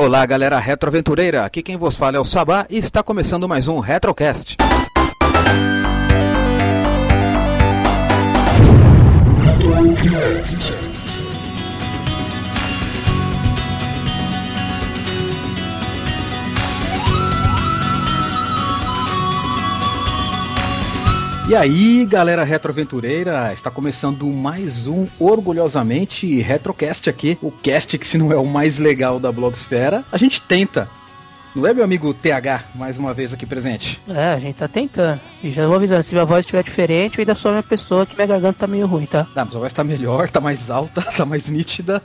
Olá, galera retroaventureira. Aqui quem vos fala é o Sabá e está começando mais um Retrocast. E aí, galera retroaventureira, está começando mais um orgulhosamente Retrocast aqui, o cast que se não é o mais legal da blogosfera, a gente tenta. Não é meu amigo TH, mais uma vez aqui presente? É, a gente tá tentando. E já vou avisando, se minha voz estiver diferente, eu ainda sou a minha pessoa que minha garganta tá meio ruim, tá? Tá, mas a voz tá melhor, tá mais alta, tá mais nítida.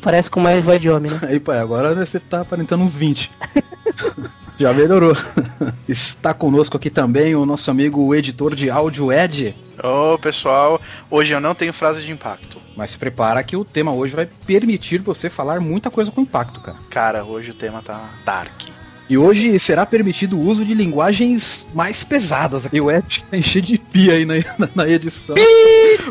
Parece com mais voz de homem, né? Aí, pai, agora você tá aparentando uns 20. Já melhorou. Está conosco aqui também o nosso amigo o editor de áudio Ed. Ô pessoal, hoje eu não tenho frase de impacto. Mas se prepara que o tema hoje vai permitir você falar muita coisa com impacto, cara. Cara, hoje o tema tá dark. E hoje será permitido o uso de linguagens mais pesadas. E o Ed vai encher de pia aí na, na, na edição.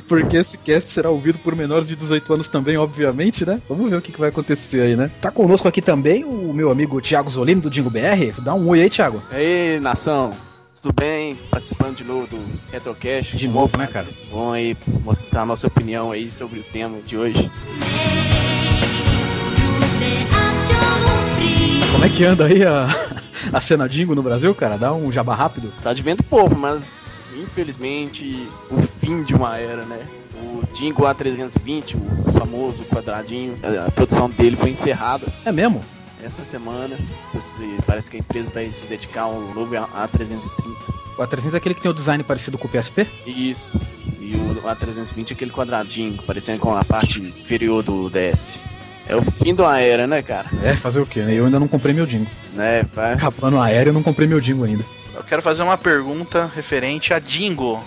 Porque esse cast será ouvido por menores de 18 anos também, obviamente, né? Vamos ver o que, que vai acontecer aí, né? Tá conosco aqui também o meu amigo Thiago Zolino do Dingo BR. Dá um oi aí, Thiago. E aí, nação. Tudo bem? Participando de novo do Retrocast. De novo, né, cara? Bom aí mostrar a nossa opinião aí sobre o tema de hoje. Como é que anda aí a, a cena Dingo no Brasil, cara? Dá um jabá rápido. Tá de vento pouco, mas infelizmente o fim de uma era, né? O Dingo A320, o famoso quadradinho, a produção dele foi encerrada É mesmo? essa semana. Parece que a empresa vai se dedicar a um novo A330. O A300 é aquele que tem o design parecido com o PSP? Isso. E o A320 é aquele quadradinho, parecendo com a parte inferior do DS. É o fim de uma era, né, cara? É, fazer o quê? né? Eu ainda não comprei meu Dingo. Né? Vai- Acabando aéreo, eu não comprei meu Dingo ainda. Eu quero fazer uma pergunta referente a Dingo.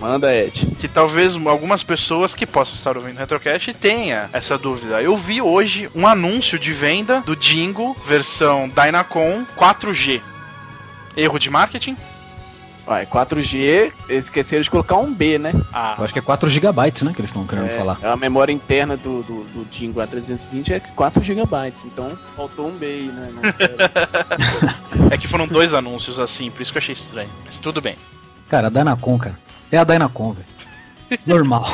Manda, Ed. Que talvez algumas pessoas que possam estar ouvindo o Retrocast tenha essa dúvida. Eu vi hoje um anúncio de venda do Dingo versão Dynacon 4G. Erro de marketing? Vai, 4G, eles esqueceram de colocar um B, né? Ah, Eu acho que é 4 GB, né, que eles estão querendo É, falar. a memória interna do, do, do Dingo A320 é 4 GB, então faltou um B aí, né? é que foram dois anúncios assim, por isso que eu achei estranho. Mas tudo bem. Cara, a Dynacon, cara. É a Dynacon, velho. Normal.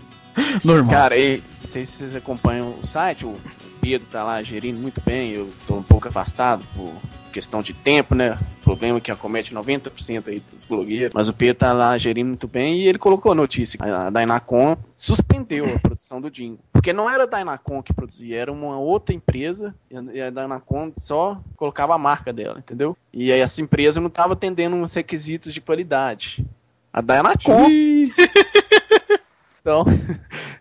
Normal. Cara, e não sei se vocês acompanham o site, o Pedro tá lá gerindo muito bem, eu tô um pouco afastado por questão de tempo, né? Problema que acomete 90% aí dos blogueiros. Mas o Pedro tá lá gerindo muito bem e ele colocou a notícia. A Dynacon suspendeu a produção do Dingo. Porque não era a Dynacon que produzia, era uma outra empresa e a- Dynacon só colocava a marca dela, entendeu? E aí essa empresa não tava atendendo uns requisitos de qualidade. A Dynacon, então,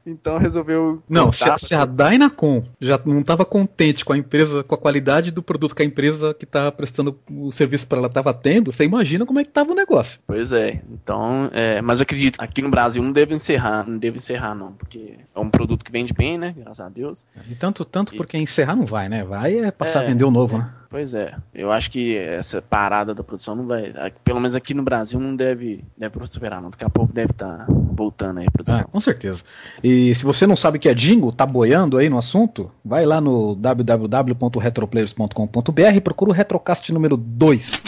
então resolveu. Não, se, se a Dynacon já não estava contente com a empresa, com a qualidade do produto que a empresa que estava prestando o serviço para ela estava tendo, você imagina como é que tava o negócio. Pois é, então, é, mas eu acredito, aqui no Brasil não deve encerrar, não deve encerrar não, porque é um produto que vende bem, né, graças a Deus. E tanto, tanto porque encerrar não vai, né? Vai é passar É. a vender o novo, né? Pois é, eu acho que essa parada da produção não vai, pelo menos aqui no Brasil não deve, deve prosperar não, daqui a pouco deve estar voltando aí a Ah, produção. com certeza. E se você não sabe o que é Jingle, tá boiando aí no assunto, vai lá no www.retroplayers.com.br e procura o Retrocast número 2.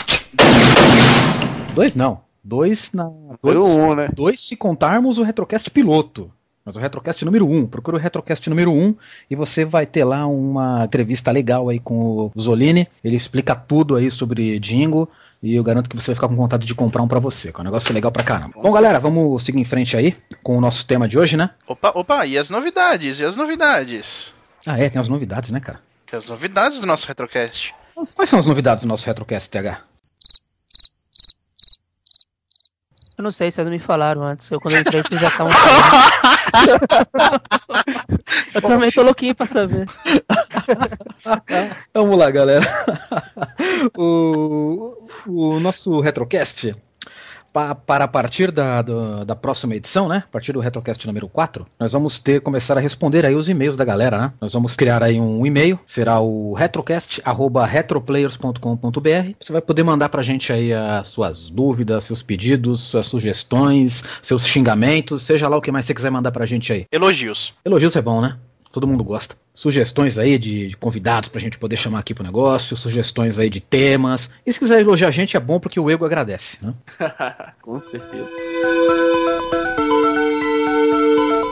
2 não. 2 na. Foi Dois, o um, né? dois se contarmos o Retrocast piloto. Mas o Retrocast número 1. Um. Procura o Retrocast número 1 um, e você vai ter lá uma entrevista legal aí com o Zolini. Ele explica tudo aí sobre Jingle. E eu garanto que você vai ficar com vontade de comprar um pra você, que é um negócio legal pra caramba. Bom, galera, vamos seguir em frente aí com o nosso tema de hoje, né? Opa, opa, e as novidades? E as novidades? Ah, é, tem as novidades, né, cara? Tem as novidades do nosso Retrocast. Quais são as novidades do nosso Retrocast TH? Eu não sei, vocês não me falaram antes. Eu quando eu entrei, vocês já estavam falando. Eu também tô louquinho pra saber. Vamos lá, galera. o, o nosso Retrocast, pa- para a partir da, do- da próxima edição, né? A partir do Retrocast número 4, nós vamos ter começar a responder aí os e-mails da galera, né? Nós vamos criar aí um e-mail, será o retrocast@retroplayers.com.br. Você vai poder mandar pra gente aí as suas dúvidas, seus pedidos, suas sugestões, seus xingamentos, seja lá o que mais você quiser mandar pra gente aí. Elogios. Elogios é bom, né? Todo mundo gosta. Sugestões aí de, de convidados pra gente poder chamar aqui pro negócio, sugestões aí de temas. E se quiser elogiar a gente é bom porque o ego agradece, né? Com certeza.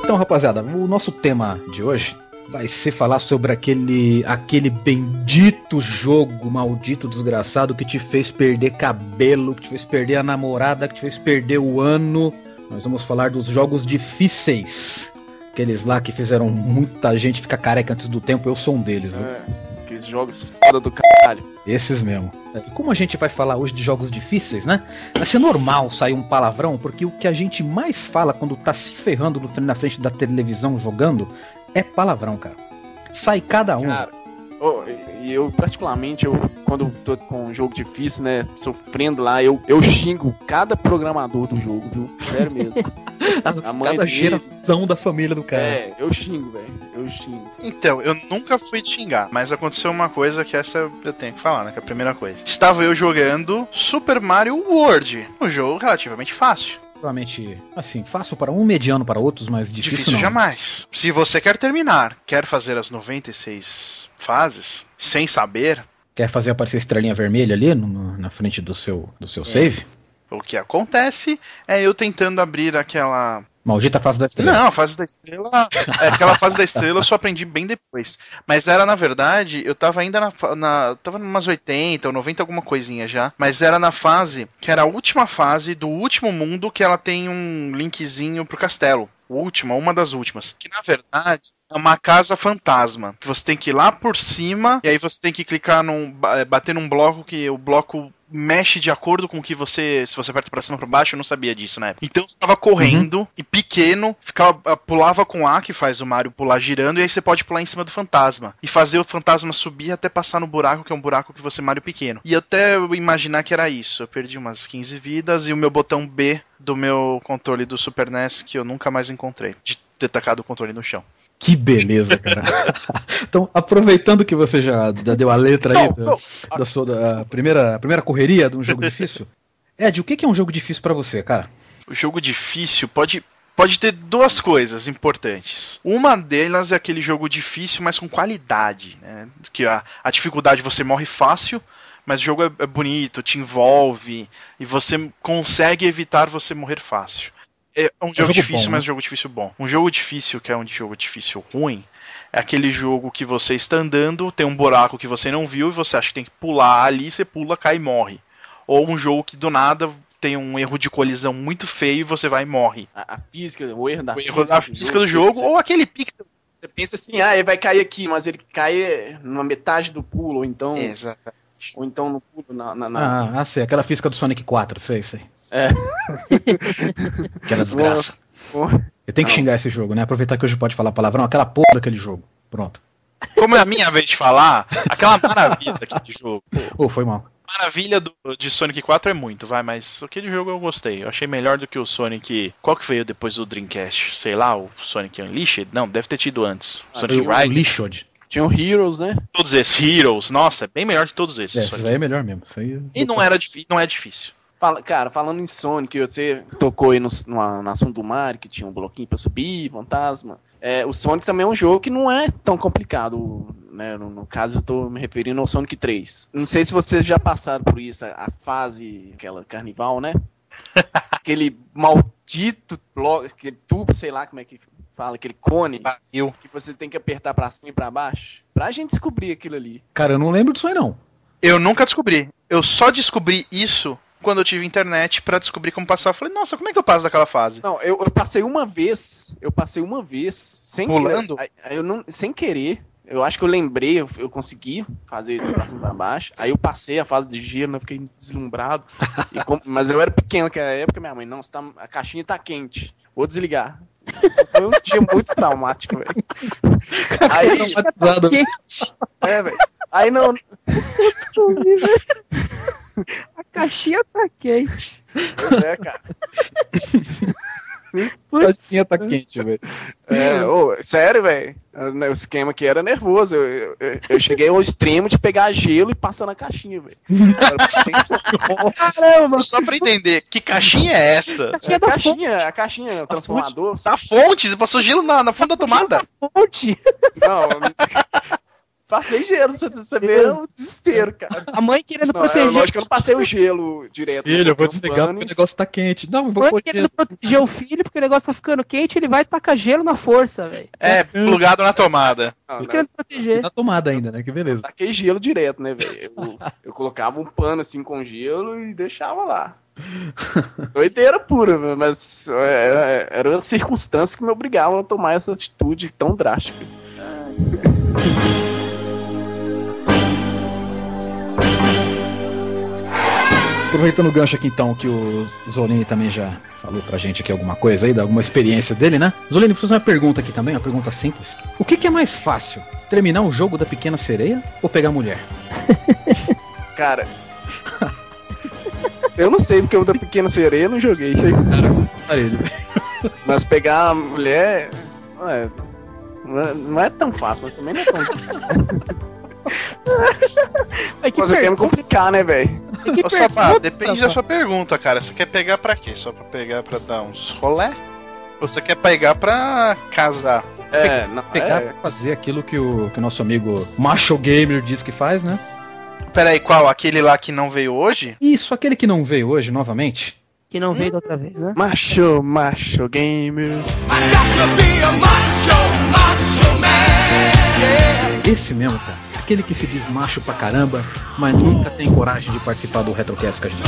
Então, rapaziada, o nosso tema de hoje vai ser falar sobre aquele aquele bendito jogo maldito desgraçado que te fez perder cabelo, que te fez perder a namorada, que te fez perder o ano. Nós vamos falar dos jogos difíceis. Aqueles lá que fizeram muita gente ficar careca antes do tempo, eu sou um deles. viu? É, aqueles jogos foda do caralho. Esses mesmo. E como a gente vai falar hoje de jogos difíceis, né? Vai ser normal sair um palavrão, porque o que a gente mais fala quando tá se ferrando no- na frente da televisão jogando é palavrão, cara. Sai cada um. Cara, ô, e eu, particularmente, eu, quando tô com um jogo difícil, né, sofrendo lá, eu, eu xingo cada programador do jogo, viu? Sério mesmo. a mãe cada geração da família do cara. É, eu xingo, velho. Eu xingo. Então, eu nunca fui te xingar, mas aconteceu uma coisa que essa eu tenho que falar, né? Que é a primeira coisa. Estava eu jogando Super Mario World, um jogo relativamente fácil. Provavelmente, assim, fácil para um, mediano para outros, mas difícil, Difícil não. jamais. Se você quer terminar, quer fazer as 96 fases, sem saber, Quer fazer aparecer a estrelinha vermelha ali no- na frente do seu, do seu save? o que acontece é eu tentando abrir aquela Maldita face da estrela. Não, a fase da estrela. é, aquela fase da estrela eu só aprendi bem depois. Mas era, na verdade, eu tava ainda na. na tava umas 80 ou 90, alguma coisinha já. Mas era na fase que era a última fase do último mundo que ela tem um linkzinho pro castelo. Última, uma das últimas. Que na verdade é uma casa fantasma. Que você tem que ir lá por cima e aí você tem que clicar num. é, bater num bloco que o bloco mexe de acordo com o que você. Se você aperta pra cima ou pra baixo, eu não sabia disso na época. Então eu tava correndo e pequeno, ficava, ah, pulava com A, que faz o Mario pular girando, e aí você pode pular em cima do fantasma. E fazer o fantasma subir até passar no buraco, que é um buraco que você Mario pequeno. E até eu imaginar que era isso. Eu perdi umas 15 vidas e o meu botão B do meu controle do Super NES que eu nunca mais encontrei. De ter tacado o controle no chão. Que beleza, cara. então, aproveitando que você já deu a letra aí da, da sua da primeira, primeira correria de um jogo difícil, Ed, o que é um jogo difícil pra você, cara? O jogo difícil pode, pode ter duas coisas importantes. Uma delas é aquele jogo difícil, mas com qualidade. Né? Que a, a dificuldade você morre fácil, mas o jogo é, é bonito, te envolve e você consegue evitar você morrer fácil. É um jogo, jogo difícil, bom, mas né? um jogo difícil bom. Um jogo difícil, que é um jogo difícil ruim, é aquele jogo que você está andando, tem um buraco que você não viu e você acha que tem que pular ali, você pula, cai e morre. Ou um jogo que do nada tem um erro de colisão muito feio e você vai e morre. A, a física, o erro da O erro da física do jogo, ou aquele pixel. Você pensa assim, ah, ele vai cair aqui, mas ele cai na metade do pulo, ou então, Exato. ou então no pulo na. na, na- Ah, ah, sei, aquela física do Sonic 4, sei, sei. É. Aquela desgraça. Pô, Você tem que Não. xingar esse jogo, né? Aproveitar que hoje pode falar palavrão, aquela porra daquele jogo. Pronto. Como é a minha vez de falar, aquela maravilha daquele jogo. Ô, foi mal. Maravilha do, de Sonic 4 é muito, vai, mas aquele jogo eu gostei. Eu achei melhor do que o Sonic. Qual que veio depois do Dreamcast? Sei lá, o Sonic Unleashed? Não, deve ter tido antes. Ah, Sonic Riders. Lixod. tinha o Heroes, né? Todos esses Heroes, nossa, é bem melhor de todos esses. É, isso aí é melhor mesmo. Isso aí... E não era não é difícil. Fala, cara, falando em Sonic, você tocou aí no, no, no assunto do Mario, que tinha um bloquinho pra subir, fantasma. É, o Sonic também é um jogo que não é tão complicado, né? No, no caso, eu tô me referindo ao Sonic 3. Não sei se vocês já passaram por isso, a, a fase, aquela carnival, né? aquele maldito bloco, aquele tubo, sei lá como é que fala, aquele cone que você tem que apertar pra cima e pra baixo. Pra gente descobrir aquilo ali. Cara, eu não lembro disso aí, não. Eu nunca descobri. Eu só descobri isso quando eu tive internet pra descobrir como passar. Eu falei, nossa, como é que eu passo daquela fase? Não, eu, eu passei uma vez, eu passei uma vez, sem Pulando? querer. Eu não, sem querer. Eu acho que eu lembrei, eu, eu consegui fazer de pra cima pra baixo. Aí eu passei a fase de gelo, né, eu fiquei deslumbrado. E com- mas eu era pequeno naquela época, minha mãe, não, tá- a caixinha tá quente. Vou desligar. Foi um dia muito traumático, velho. Aí, Traumatizado. é, velho. Aí não. A caixinha tá quente. Pois é, cara. Caixinha tá quente, velho. É, ô, sério, velho. O esquema aqui era nervoso. Eu, eu, eu cheguei ao extremo de pegar gelo e passar na caixinha, velho. Caramba, só pra entender, que caixinha é essa? Caixinha A da caixinha, a caixinha, o transformador. Da fonte, você passou gelo na, na fonte da tomada? fonte. Não, passei gelo, você, você vê o desespero, cara. A mãe querendo Não, é, proteger. lógico que eu não passei o gelo direto. Filho, eu vou desligar porque o negócio tá quente. Não, eu A vou mãe pôr querendo proteger o filho porque o negócio tá ficando quente, ele vai tacar gelo na força, velho. É, plugado na tomada. Não, não, querendo proteger. na tomada ainda, né? Que beleza. taquei gelo direto, né, velho? Eu, eu colocava um pano assim com gelo e deixava lá. Doideira pura, mas é, era uma circunstância que me obrigavam a tomar essa atitude tão drástica. Aproveitando o gancho aqui então, que o Zolini também já falou pra gente aqui alguma coisa aí, da alguma experiência dele, né? Zolini, vou fazer uma pergunta aqui também, uma pergunta simples. O que, que é mais fácil? Terminar o jogo da pequena sereia ou pegar a mulher? Cara. Eu não sei porque o da Pequena Sereia eu não joguei. Cara. Mas pegar a mulher. Não é, não é- não é tão fácil, mas também não é tão Mas que Mas eu quero me complicar, né, velho? Ô, Sabá, depende da sua pergunta, cara. Você quer pegar pra quê? Só pra pegar pra dar uns rolé? Ou você quer pegar pra casar? É, não, Pegar é, pra fazer aquilo que o, que o nosso amigo Macho Gamer diz que faz, né? Pera aí, qual? Aquele lá que não veio hoje? Isso, aquele que não veio hoje novamente. Que não veio da outra vez, né? Macho, macho gamer. Esse mesmo, cara. Aquele que se diz macho pra caramba, mas nunca tem coragem de participar do Retrocast com a gente.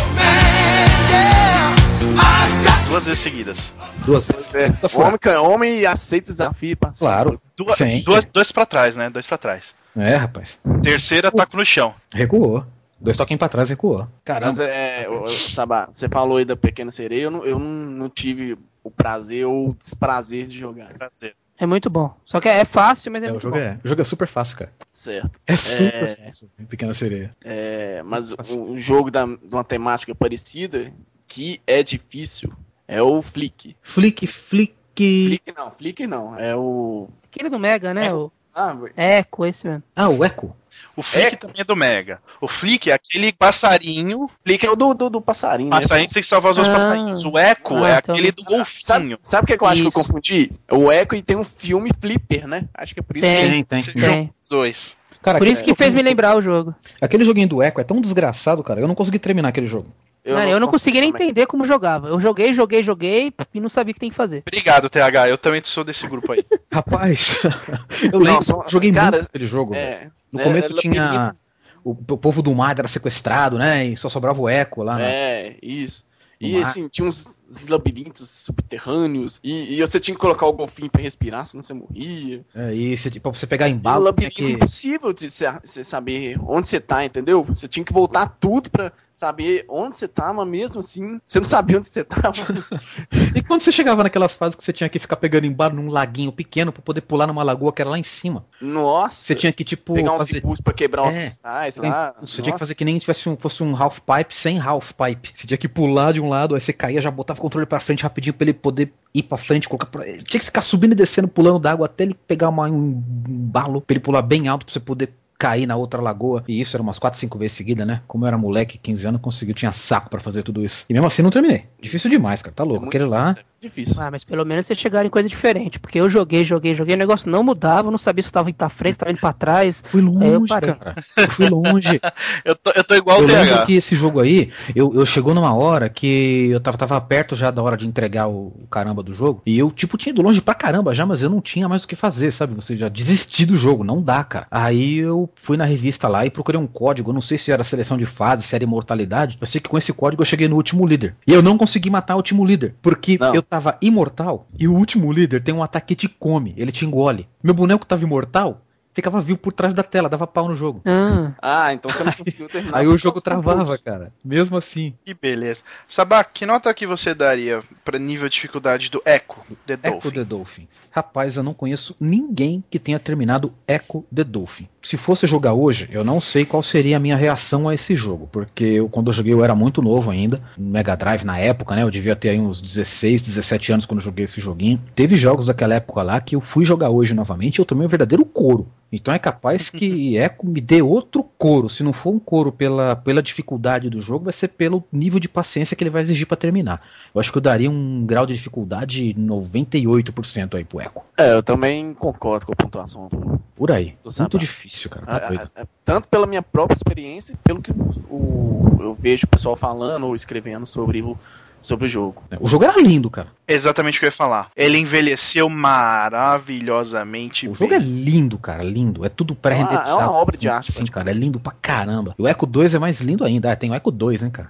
Duas vezes seguidas. Duas vezes. É, Tá fora. homem, can- homem aceita o desafio e passa. Claro. Duas, Sim. duas, dois pra trás, né? Dois pra trás. É, rapaz. Terceira, taco no chão. Recuou. Dois toquem pra trás, recuou. Caramba. Mas é, Sabá, você falou aí da Pequena Sereia, eu não, eu não, não tive o prazer ou o desprazer de jogar. Prazer. É muito bom. Só que é fácil, mas é, É, o muito jogo bom. é, o jogo é super fácil, cara. Certo. É super É. fácil. Pequena sereia. É, mas um um jogo da, de uma temática parecida que é difícil é o Flick. Flick, flick. Flick não, Flick não. É o. Aquele do Mega, né? O Ah, Eco, esse mesmo. Ah, o Echo. O Flick É. também é do Mega. O Flick é aquele passarinho. Flick é o do, do, do passarinho. né? Passarinho que tem que salvar os outros Ah. passarinhos. O Echo Ah, é então- aquele do Sabe, golfinho. sabe o que, é que eu acho que eu confundi? O Echo e tem um filme Flipper, né? Acho que é por isso. Tem. tem. Você tem. joga Tem. os dois. Cara, Por isso que fez me lembrar o jogo. aquele joguinho do Echo é tão desgraçado, cara. Eu não consegui terminar aquele jogo. Eu, eu não consegui nem entender como jogava. Eu joguei, joguei, joguei e não sabia o que tem que fazer. Obrigado, TH. Eu também sou desse grupo aí. Rapaz, eu Não, lembro. só- joguei cara, muito aquele jogo. É, No é, começo é tinha. O, o povo do mar era sequestrado, né? E só sobrava o Echo lá. né? É, isso. No E mar. assim, tinha uns, labirintos subterrâneos. E, e você tinha que colocar o golfinho pra respirar, senão você morria. É, você, pra você pegar um embalo, tinha labirinto que... impossível de você você saber onde você tá, entendeu? Você tinha que voltar tudo pra saber onde você mas mesmo assim, você não sabia onde você tava. E quando você chegava naquelas fases que você tinha que ficar pegando embalo num laguinho pequeno pra poder pular numa lagoa que era lá em cima. Nossa. Você tinha que, tipo, pegar uns fazer. impulsos pra quebrar os É, cristais Tem- lá. Você tinha que Nossa. fazer que nem tivesse um, fosse um half pipe sem half pipe. Você tinha que pular de um lado, aí você caía, já botava o controle pra frente rapidinho pra ele poder ir pra frente, colocar pra... Tinha que ficar subindo e descendo, pulando d'água até ele pegar uma, um balo pra ele pular bem alto pra você poder cair na outra lagoa. E isso era umas 4, 5 vezes seguida, né? Como eu era moleque, 15 anos, conseguiu, tinha saco pra fazer tudo isso. E mesmo assim não terminei. Difícil demais, cara. Tá É louco. muito Aquele lá. difícil, é difícil. Ah, mas pelo menos vocês chegaram em coisa diferente. Porque eu joguei, joguei, joguei, o negócio não mudava, eu não sabia se eu tava indo pra frente, se tava indo pra trás. Fui Aí eu longe, parei. cara. Eu fui longe. Eu tô, eu tô igual eu o TH. que esse jogo aí, eu, eu chegou numa hora que eu tava, tava perto já da hora de entregar o, o caramba do jogo. E eu, tipo, tinha ido longe pra caramba já, mas eu não tinha mais o que fazer, sabe? Você já desisti do jogo, não dá, cara. Aí eu fui na revista lá e procurei um código. Eu não sei se era seleção de fase, se era imortalidade. Eu sei que com esse código eu cheguei no último líder. E eu não consegui matar o último líder. Porque Não. eu tava imortal e o último líder tem um ataque que te come, ele te engole. Meu boneco tava imortal. Ficava vivo por trás da tela, dava pau no jogo. Ah, Ah, então você não conseguiu terminar. Aí o jogo travava, cara. Mesmo assim. Que beleza. Sabá, que nota que você daria pra nível de dificuldade do Echo The Echo Dolphin? the Dolphin. Rapaz, eu não conheço ninguém que tenha terminado Echo the Dolphin. Se fosse jogar hoje, eu não sei qual seria a minha reação a esse jogo, porque eu, quando eu joguei eu era muito novo ainda, no Mega Drive na época, né? Eu devia ter aí uns 16, 17 anos quando eu joguei esse joguinho. Teve jogos daquela época lá que eu fui jogar hoje novamente e eu tomei um verdadeiro couro. Então é capaz que Echo me dê outro couro. Se não for um couro pela, pela dificuldade do jogo, vai ser pelo nível de paciência que ele vai exigir pra terminar. Eu acho que eu daria um grau de dificuldade 98% aí pro Echo. É, eu também concordo com a pontuação do. Por aí. Do Muito difícil, cara. Tá doido. ah, ah, tanto pela minha própria experiência, pelo que o, eu vejo o pessoal falando ou escrevendo sobre o, sobre o jogo. O jogo era lindo, cara. Exatamente o que eu ia falar. Ele envelheceu maravilhosamente O bem. jogo é lindo, cara. Lindo. É tudo pré-renderizado. É uma- é uma obra de arte, Sim, cara. É lindo pra caramba. E o Echo 2 é mais lindo ainda. Ah, tem o Echo 2, né, cara?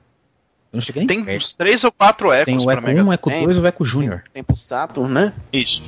Eu não cheguei nem Tem perto. uns três ou quatro Echos Tem o pra Echo Mega 1, o Echo Tem. 2 e o Echo Junior. Tem pro Saturn, né? Isso.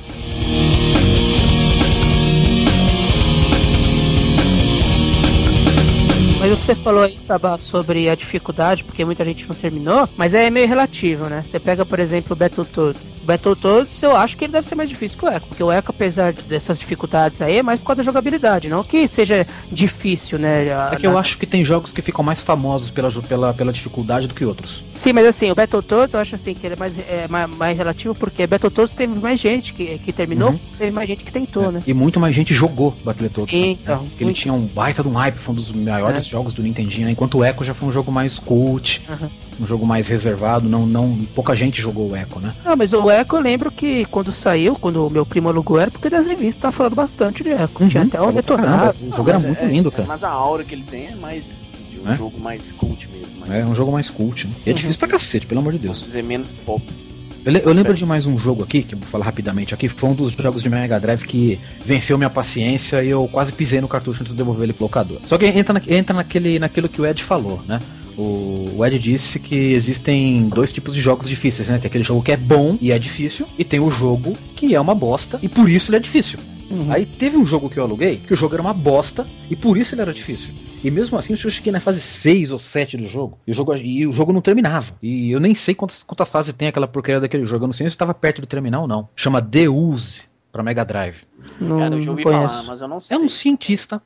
Mas o que você falou aí, Sabá, sobre a dificuldade, porque muita gente não terminou, mas é meio relativo, né? Você pega, por exemplo, o Battletoads. O Battletoads, eu acho que ele deve ser mais difícil que o Echo, porque o Echo, apesar dessas dificuldades aí, é mais por causa da jogabilidade, não que seja difícil, né? a- É que eu na- acho que tem jogos que ficam mais famosos pela, pela, pela dificuldade do que outros. Sim, mas assim, o Battletoads eu acho assim que ele é mais, é, mais, mais relativo, porque Battletoads teve mais gente que, que terminou, Uhum. teve mais gente que tentou, É. né? E muito mais gente jogou Battletoads. Sim, né? então, Porque ele muito. tinha um baita de um hype, foi um dos maiores É. jogos do Nintendinho, né? enquanto o Echo já foi um jogo mais cult, Uhum. Um jogo mais reservado, não, não, pouca gente jogou o Echo, né? Ah, mas o Echo eu lembro que quando saiu, quando o meu primo alugou era porque das revistas tava falando bastante de Echo. Tinha Uhum, até um falou pra detonado. caramba. O jogo era Mas muito é- lindo, é- cara. Mas a aura que ele tem é mais de um É? jogo mais cult mesmo. Mais, É um jogo mais cult, né? E é Uhum. difícil pra cacete, pelo amor de Deus. Vamos dizer, menos pop. assim. Eu, eu lembro de mais um jogo aqui, que eu vou falar rapidamente aqui, foi um dos jogos de Mega Drive que venceu minha paciência e eu quase pisei no cartucho antes de devolver ele pro locador. Só que entra, na- entra naquele, naquilo que o Ed falou, né? O, o Ed disse que existem dois tipos de jogos difíceis, né? Tem aquele jogo que é bom e é difícil, e tem o jogo que é uma bosta e por isso ele é difícil. Uhum. Aí teve um jogo que eu aluguei, que o jogo era uma bosta e por isso ele era difícil. E mesmo assim, eu cheguei na fase 6 ou 7 do jogo. E o jogo, e o jogo não terminava. E eu nem sei quantas, quantas fases tem aquela porcaria daquele jogo. Eu não sei se estava perto de terminar ou não. Chama Deuse pra Mega Drive. Não, Cara, eu já ouvi conheço. falar, mas eu não sei. É um cientista.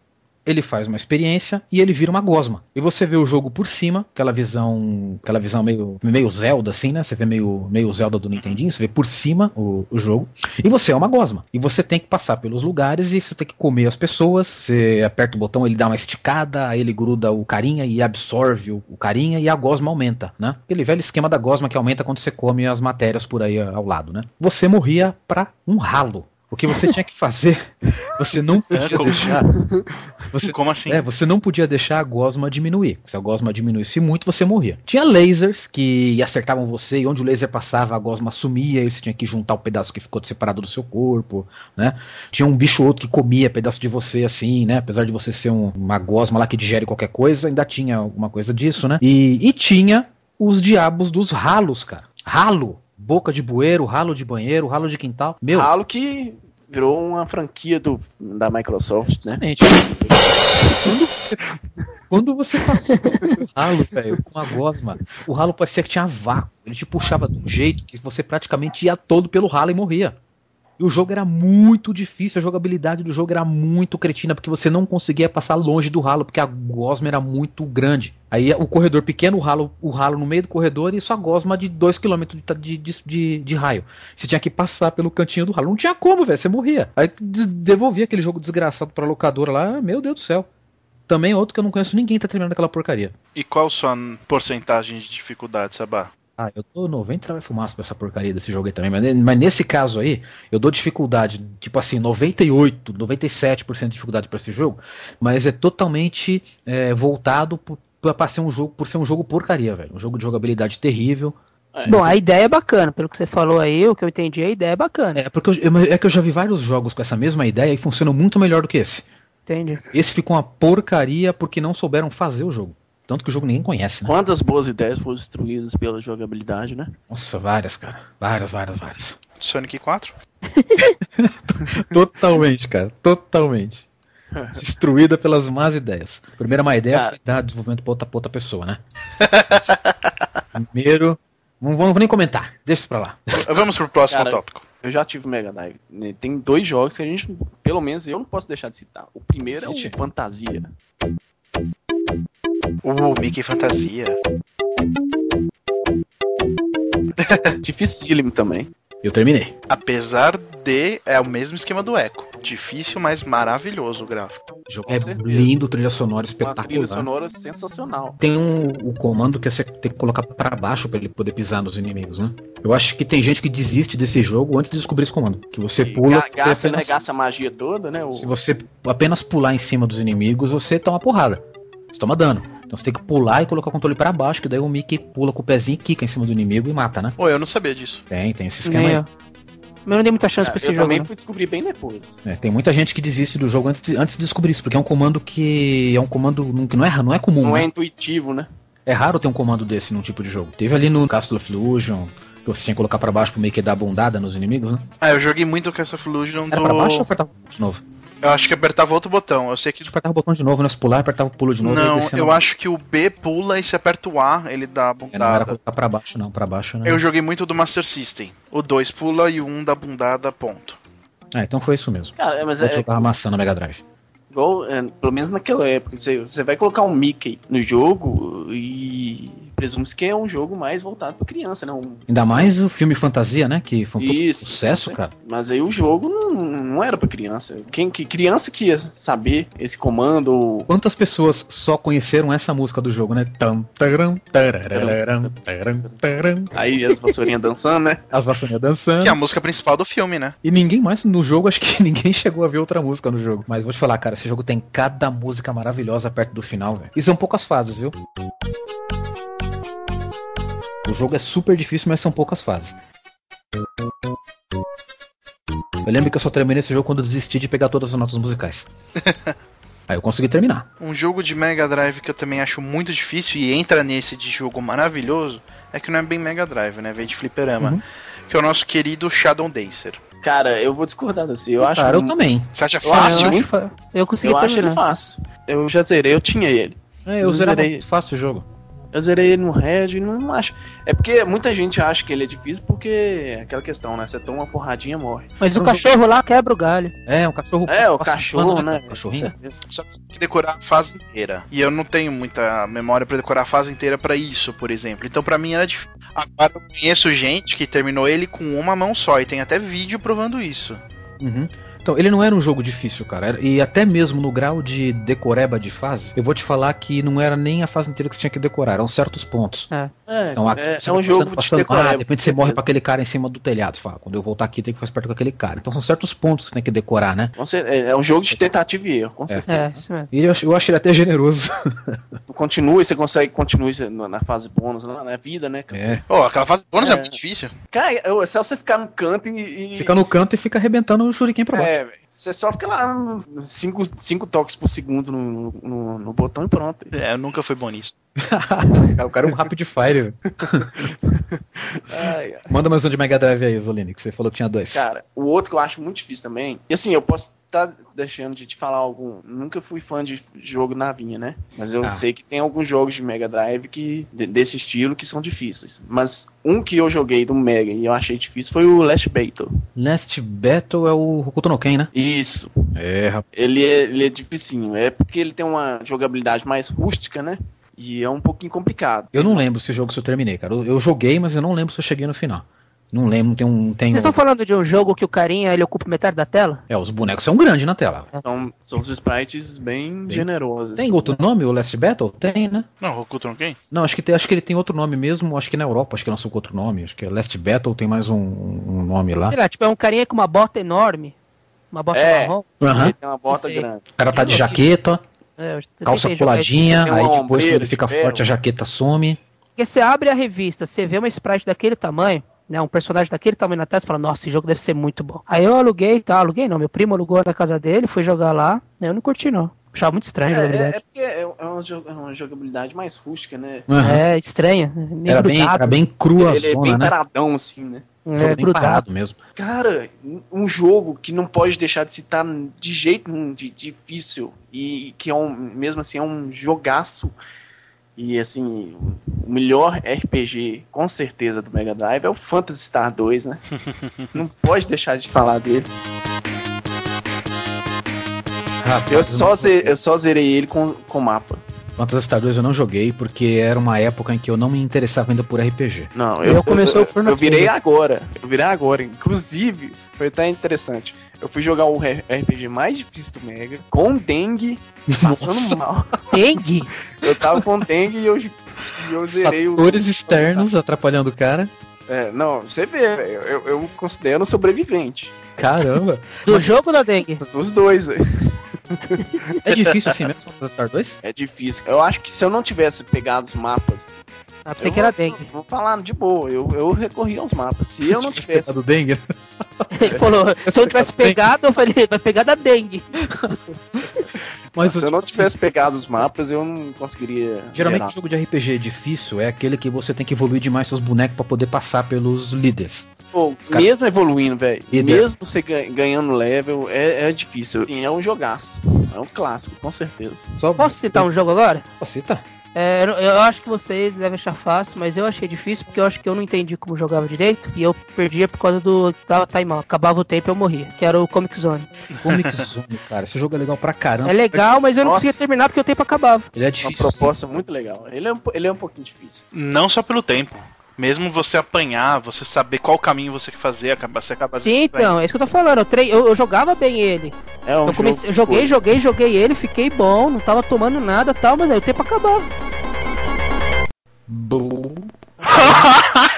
Ele faz uma experiência e ele vira uma gosma. E você vê o jogo por cima, aquela visão, aquela visão meio, meio Zelda assim, né? Você vê meio, meio Zelda do Nintendinho, você vê por cima o, o jogo. E você é uma gosma. E você tem que passar pelos lugares e você tem que comer as pessoas. Você aperta o botão, ele dá uma esticada, aí ele gruda o carinha e absorve o, o carinha e a gosma aumenta, né? Aquele velho esquema da gosma que aumenta quando você come as matérias por aí ao lado, né? Você morria pra um ralo. O que você tinha que fazer, você não podia Como- deixar. Você, Como assim? é, você não podia deixar a gosma diminuir. Se a gosma diminuísse muito, você morria. Tinha lasers que acertavam você e onde o laser passava, a gosma sumia e você tinha que juntar o pedaço que ficou separado do seu corpo, né? Tinha um bicho ou outro que comia pedaço de você assim, né? Apesar de você ser um- uma gosma lá que digere qualquer coisa, ainda tinha alguma coisa disso, né? E, e tinha os diabos dos ralos, cara. Ralo. Boca de bueiro, ralo de banheiro, ralo de quintal. Meu, Halo que virou uma franquia do, da Microsoft, né? Quando, quando você passou pelo ralo, velho, com a gosma, o ralo parecia que tinha vácuo. Ele te puxava de um jeito que você praticamente ia todo pelo ralo e morria. E o jogo era muito difícil, a jogabilidade do jogo era muito cretina, porque você não conseguia passar longe do ralo, porque a gosma era muito grande. Aí o corredor pequeno, o ralo, o ralo no meio do corredor e sua gosma de 2km de, de, de, de raio. Você tinha que passar pelo cantinho do ralo. Não tinha como, velho, você morria. Aí devolvia aquele jogo desgraçado pra locadora lá, meu Deus do céu. Também outro que eu não conheço ninguém tá terminando aquela porcaria. E qual sua porcentagem de dificuldade, Sabá? Ah, eu dou 90 vai fumaça pra essa porcaria desse jogo aí também. Mas, mas nesse caso aí, eu dou dificuldade, tipo assim, 98, 97% de dificuldade pra esse jogo. Mas é totalmente é, voltado pra ser um jogo, por ser um jogo porcaria, velho. Um jogo de jogabilidade terrível. É, Bom, a ideia é bacana, pelo que você falou aí, o que eu entendi, a ideia é bacana, É, porque eu, eu- é que eu já vi vários jogos com essa mesma ideia e funcionam muito melhor do que esse. entende? Esse ficou uma porcaria porque não souberam fazer o jogo. Tanto que o jogo ninguém conhece, né? Quantas boas ideias foram destruídas pela jogabilidade, né? Nossa, várias, cara. Várias, várias, várias. Sonic 4? Totalmente, cara. Totalmente. Destruída pelas más ideias. Primeira má ideia Cara. foi dar desenvolvimento pra outra, pra outra pessoa, né? Primeiro. Não vou nem comentar, deixa isso pra lá. Vamos pro próximo Cara, tópico. Eu já tive o Mega Drive. né? Tem dois jogos que a gente, pelo menos eu não posso deixar de citar. O primeiro é Cite. o Fantasia. O Mickey Fantasia. Dificílimo também. Eu terminei. Apesar de. É o mesmo esquema do Echo. Difícil, mas maravilhoso o gráfico. O jogo é lindo, trilha sonora Uma trilha espetacular. sonora sensacional. Tem um, o comando que você tem que colocar pra baixo pra ele poder pisar nos inimigos, né? Eu acho que tem gente que desiste desse jogo antes de descobrir esse comando. Que você E pula, ga- você gasta, né, apenas- gasta a magia toda, né? O... se você apenas pular em cima dos inimigos, você toma porrada. Você toma dano. Então você tem que pular e colocar o controle pra baixo, que daí o Mickey pula com o pezinho e quica em cima do inimigo e mata, né? Pô, eu não sabia disso. Tem, tem esse esquema Nem aí. eu. Mas eu não dei muita chance pra eu esse jogo. também não. fui descobrir bem depois. É, tem muita gente que desiste do jogo antes de, antes de descobrir isso, porque é um comando que é um comando que não é, não é comum, Não né? é intuitivo, né? É raro ter um comando desse num tipo de jogo. Teve ali no Castle of Illusion, que você tinha que colocar pra baixo pro meio que dar bundada nos inimigos, né? Ah, eu joguei muito Cast of Illusion Era pra baixo ou do. o botão de novo? Eu acho que apertava outro botão. Eu sei que. Apertava o botão de novo, né? Se pular, apertava o pulo de novo. Não, eu acho que o B pula e se aperta o A, ele dá a É, Não era bundada. colocar pra baixo, não. Pra baixo, né? Eu joguei muito do Master System. O 2 pula e o 1 um dá bundada, ponto. Ah, então foi isso mesmo. Cara, é, mas Eu é, jogava maçã no Mega Drive. igual, é, pelo menos naquela época, você, você vai colocar um Mickey no jogo e presume-se que é um jogo mais voltado pra criança, né? Um- Ainda mais o filme Fantasia, né? Que foi um Isso. sucesso, cara. Mas aí o jogo não, não era pra criança. Quem que criança que ia saber esse comando? ou- Quantas pessoas só conheceram essa música do jogo, né? Tam, taram, tarararam, taram, taram. Aí as vassourinhas dançando, né? As vassourinhas dançando. Que é a música principal do filme, né? E ninguém mais no jogo, acho que ninguém chegou a ver outra música no jogo. Mas vou te falar, cara, esse jogo tem cada música maravilhosa perto do final, velho. E são poucas fases, viu? O jogo é super difícil, mas são poucas fases. Eu lembro que eu só terminei esse jogo quando desisti de pegar todas as notas musicais. Aí eu consegui terminar. Um jogo de Mega Drive que eu também acho muito difícil e entra nesse de jogo maravilhoso é que não é bem Mega Drive, né? Vem de fliperama. Uhum. Que é o nosso querido Shadow Dancer. Cara, eu vou discordar desse. Eu acho, Cara, eu também. Você acha fácil? eu, acho, eu consegui eu acho ele terminar. fácil. Eu já zerei, eu tinha ele. É, eu zerei. fácil o jogo. Eu zerei ele no Red e não acho. É porque muita gente acha que ele é difícil porque é aquela questão, né? Você toma uma porradinha morre. Mas o Eu cachorro lá quebra o galho. É, um cachorro. É, o cachorro, pano, né? O cachorrinho. Só que você tem que decorar a fase inteira. E eu não tenho muita memória pra decorar a fase inteira pra isso, por exemplo. Então pra mim era difícil. Agora eu conheço gente que terminou ele com uma mão só e tem até vídeo provando isso. Uhum. Então, ele não era um jogo difícil, cara. E até mesmo no grau de decoreba de fase, eu vou te falar que não era nem a fase inteira que você tinha que decorar, eram certos pontos. É, Então, aqui é, você é um jogo passando, de decorar. ah, de repente você morre pra aquele cara em cima do telhado. Você fala, quando eu voltar aqui, tem que fazer perto com aquele cara. Então são certos pontos que você tem que decorar, né? É é um jogo de tentativa e erro, com É, certeza. mesmo. E eu, eu acho ele até generoso. Tu continua e você consegue continuar isso na na fase bônus, lá na vida, né? cara? É. Pô, aquela fase bônus é, É. muito difícil. Cara, é só você ficar no canto e. e- Fica no canto e fica arrebentando o shuriken pra baixo. É, velho. Você só fica lá 5 toques por segundo no, no, no botão e pronto. É, eu nunca fui bom nisso. o cara é um rapid fire. Ai, ai. Manda mais um de Mega Drive aí, Zolini, que você falou que tinha dois. Cara, o outro que eu acho muito difícil também. E assim, eu posso estar deixando de te falar algum. Nunca fui fã de jogo navinha, né? Mas eu Ah. sei que tem alguns jogos de Mega Drive que, de- desse estilo que são difíceis. Mas um que eu joguei do Mega e eu achei difícil foi o Last Battle. Last Battle é o Hokuto no Ken, né? Isso. É, rapaz. Ele é, ele é dificinho. É porque ele tem uma jogabilidade mais rústica, né? E é um pouquinho complicado. Eu não lembro esse jogo se eu terminei, cara. Eu, eu joguei, mas eu não lembro se eu cheguei no final. Não lembro, tem um. Tem Vocês estão um... falando de um jogo que o carinha ele ocupa metade da tela? É, os bonecos são grandes na tela. São, são os sprites bem, generosos. Tem outro nome, o Last Battle? Tem, né? Não, Hokuto no Ken? Não, acho que, tem, acho que ele tem outro nome mesmo. Acho que na Europa, acho que lançou com outro nome. Acho que é Last Battle, tem mais um, um nome lá. Sei lá, tipo, é um carinha com uma bota enorme. Uma bota É. marrom. Aham. Ele tem uma bota grande. O cara tá de jaqueta, É, calça coladinha, aí depois quando ele fica de forte a jaqueta some. Porque você abre a revista, você vê uma sprite daquele tamanho, né? Um personagem daquele tamanho na tela, você fala, nossa, esse jogo deve ser muito bom. Aí eu aluguei, tá? Aluguei não, meu primo alugou na casa dele, fui jogar lá, né, eu não curti não. Achava muito estranho a É, é, jogabilidade. é porque é, é uma, jo- é uma jogabilidade mais rústica, né? Aham. É, estranha. meio Era bem, era bem crua Ele é bem zona, né? paradão, assim, né? Jogo É, bem grudado. parado mesmo. Cara, um jogo que não pode deixar de citar de jeito nenhum de difícil e que é um, mesmo assim é um jogaço e assim, o melhor RPG com certeza do Mega Drive é o Phantasy Star 2, né? não pode deixar de falar dele. Rapaz, Eu só, não- ze- eu só zerei ele com, com mapa. Star 2 eu não joguei porque era uma época em que eu não me interessava ainda por RPG. Não, Eu eu, começou eu, o Chrono eu virei agora. Eu virei agora. Inclusive, foi até interessante. Eu fui jogar o RPG mais difícil do Mega, com dengue, passando Nossa. mal. Dengue? Eu tava com dengue e eu, eu zerei o. Fatores externos atrapalhando o cara. É, não, você vê, eu, eu considero um sobrevivente. Caramba. Do jogo da dengue? Dos dois, velho. É difícil assim mesmo Phantasy Star 2? É difícil. Eu acho que se eu não tivesse pegado os mapas. Ah, pensei eu que era vou- dengue. Vou falar de boa, eu, eu recorri aos mapas. Se eu não tivesse. do dengue. Ele falou, se eu tivesse pegado, eu falei, vai pegar da dengue. Mas se eu não tivesse pegado os mapas, eu não conseguiria. geralmente zerar. jogo de RPG difícil é aquele que você tem que evoluir demais seus bonecos pra poder passar pelos líderes. Pô, Cara- mesmo evoluindo, velho, mesmo você ga- ganhando level, é, é difícil. Sim, é um jogaço. É um clássico, com certeza. Só Posso citar um jogo agora? Pô, cita? É, eu- acho que vocês devem achar fácil, mas eu achei difícil porque eu acho que eu não entendi como jogava direito e eu perdia por causa do tava timeout. Acabava o tempo e eu morria, que era o Comic Zone. Comic Zone, cara. Esse jogo é legal pra caramba. É legal, mas eu não Nossa. conseguia terminar porque o tempo acabava. Ele é Uma difícil. proposta muito legal. Ele é, um, ele é um pouquinho difícil. Não só pelo tempo. Mesmo você apanhar, você saber qual caminho você quer fazer, acaba, você acaba Sim, então, é isso que eu tô falando. Eu, trei- eu, eu jogava bem ele. É um eu, comecei, eu joguei, joguei, joguei ele, fiquei bom, não tava tomando nada e tal, mas aí o tempo acabava. Mas-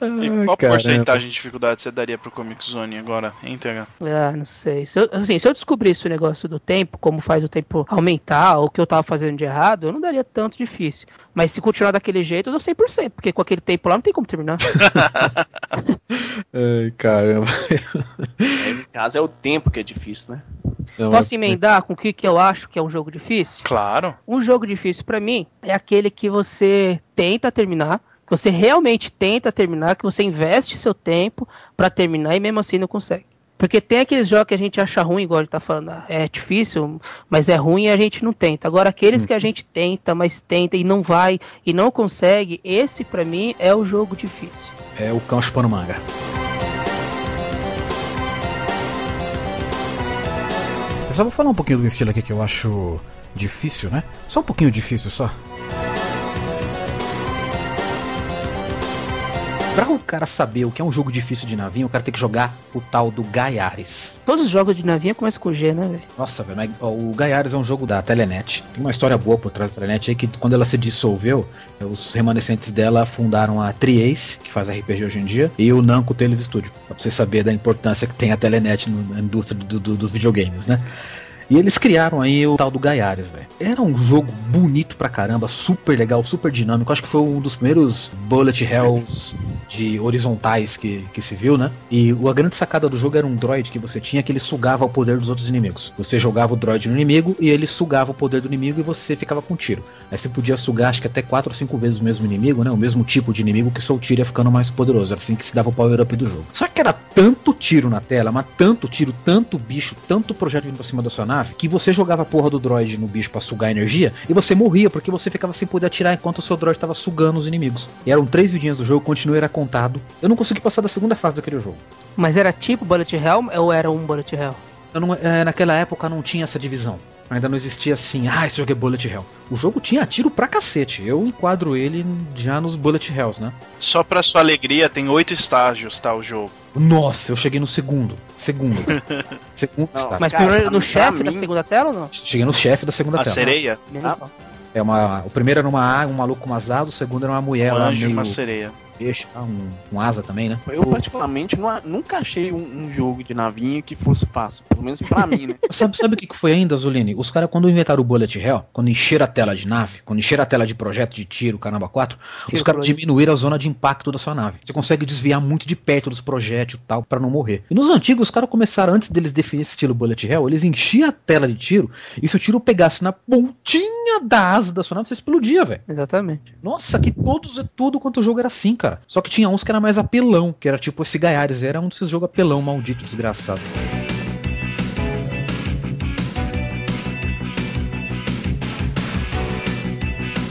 E qual porcentagem de dificuldade você daria pro Comic Zone agora, íntegra? Ah, não sei. Se eu, assim, se eu descobrisse o negócio do tempo, como faz o tempo aumentar, ou o que eu tava fazendo de errado, eu não daria tanto difícil. Mas se continuar daquele jeito, eu dou 100%, porque com aquele tempo lá não tem como terminar. Ai, caramba. Aí, no caso, é o tempo que é difícil, né? Não, Posso emendar com o que, que eu acho que é um jogo difícil? Claro. Um jogo difícil pra mim é aquele que você tenta terminar, que você realmente tenta terminar, que você investe seu tempo pra terminar e mesmo assim não consegue. Porque tem aqueles jogos que a gente acha ruim, igual ele tá falando, ah, é difícil, mas é ruim e a gente não tenta. Agora, aqueles que a gente tenta, mas tenta e não vai e não consegue, esse pra mim é o jogo difícil. É o cão chupando manga. Só vou falar um pouquinho do estilo aqui que eu acho difícil, né? Só um pouquinho difícil só. Pra o cara saber o que é um jogo difícil de navinho, o cara tem que jogar o tal do Gaiares. Todos os jogos de navinha começam com G, né, velho? Nossa, velho, mas, ó, o Gaiares é um jogo da Telenet. Tem uma história boa por trás da Telenet aí que quando ela se dissolveu, os remanescentes dela fundaram a Triace, que faz RPG hoje em dia, e o Namco Tales Studio, pra você saber da importância que tem a Telenet na indústria do- do- dos videogames, né? E eles criaram aí o tal do Gaiares, velho. Era um jogo bonito pra caramba, super legal, super dinâmico. Acho que foi um dos primeiros bullet hells de horizontais que, que se viu, né? E a grande sacada do jogo era um droid que você tinha que ele sugava o poder dos outros inimigos. Você jogava o droid no inimigo e ele sugava o poder do inimigo e você ficava com tiro. Aí você podia sugar acho que até 4 ou 5 vezes o mesmo inimigo, né? O mesmo tipo de inimigo que seu tiro ia ficando mais poderoso. Era assim que se dava o power up do jogo. Só que era tanto tiro na tela, mas tanto tiro, tanto bicho, tanto projeto vindo pra cima da sua nave, que você jogava a porra do droid no bicho pra sugar energia e você morria porque você ficava sem poder atirar enquanto o seu droid tava sugando os inimigos. E eram três vidinhas do jogo, continua era contado. Eu não consegui passar da segunda fase daquele jogo. Mas era tipo Bullet Hell ou era um Bullet Hell? Eu não- é, naquela época não tinha essa divisão. Ainda não existia assim, ah, esse jogo é Bullet Hell. O jogo tinha tiro pra cacete. Eu enquadro ele já nos Bullet Hells, né? Só pra sua alegria, tem oito estágios, tá, o jogo. Nossa, eu cheguei no segundo. Segundo. segundo Não, estágio. Mas Cara, no chefe da mim- segunda tela ou não? Cheguei no chefe da segunda A tela. sereia? Menos Ah. É uma, o primeiro era uma A, um maluco com umas asas, o segundo era uma mulher Um lá anjo meio... uma sereia. Peixe, tá? um, um asa também, né? Eu, particularmente, não- nunca achei um, um jogo de navinha que fosse fácil. Pelo menos pra mim, né? Sabe, sabe o que que foi ainda, Zulini? Os caras, quando inventaram o Bullet Hell, quando encheram a tela de nave, quando encheram a tela de projeto de tiro, caramba 4, os Tiro caras diminuíram a zona de impacto da sua nave. Você consegue desviar muito de perto dos projéteis e tal, pra não morrer. E nos antigos, os caras começaram, antes deles definir esse estilo Bullet Hell, eles enchiam a tela de tiro, e se o tiro pegasse na pontinha da asa da sua nave, você explodia, velho. Exatamente. Nossa, que todos, tudo quanto o jogo era assim, cara. Só que tinha uns que era mais apelão, que era tipo esse Gaiares, era um desses jogos apelão, maldito, desgraçado.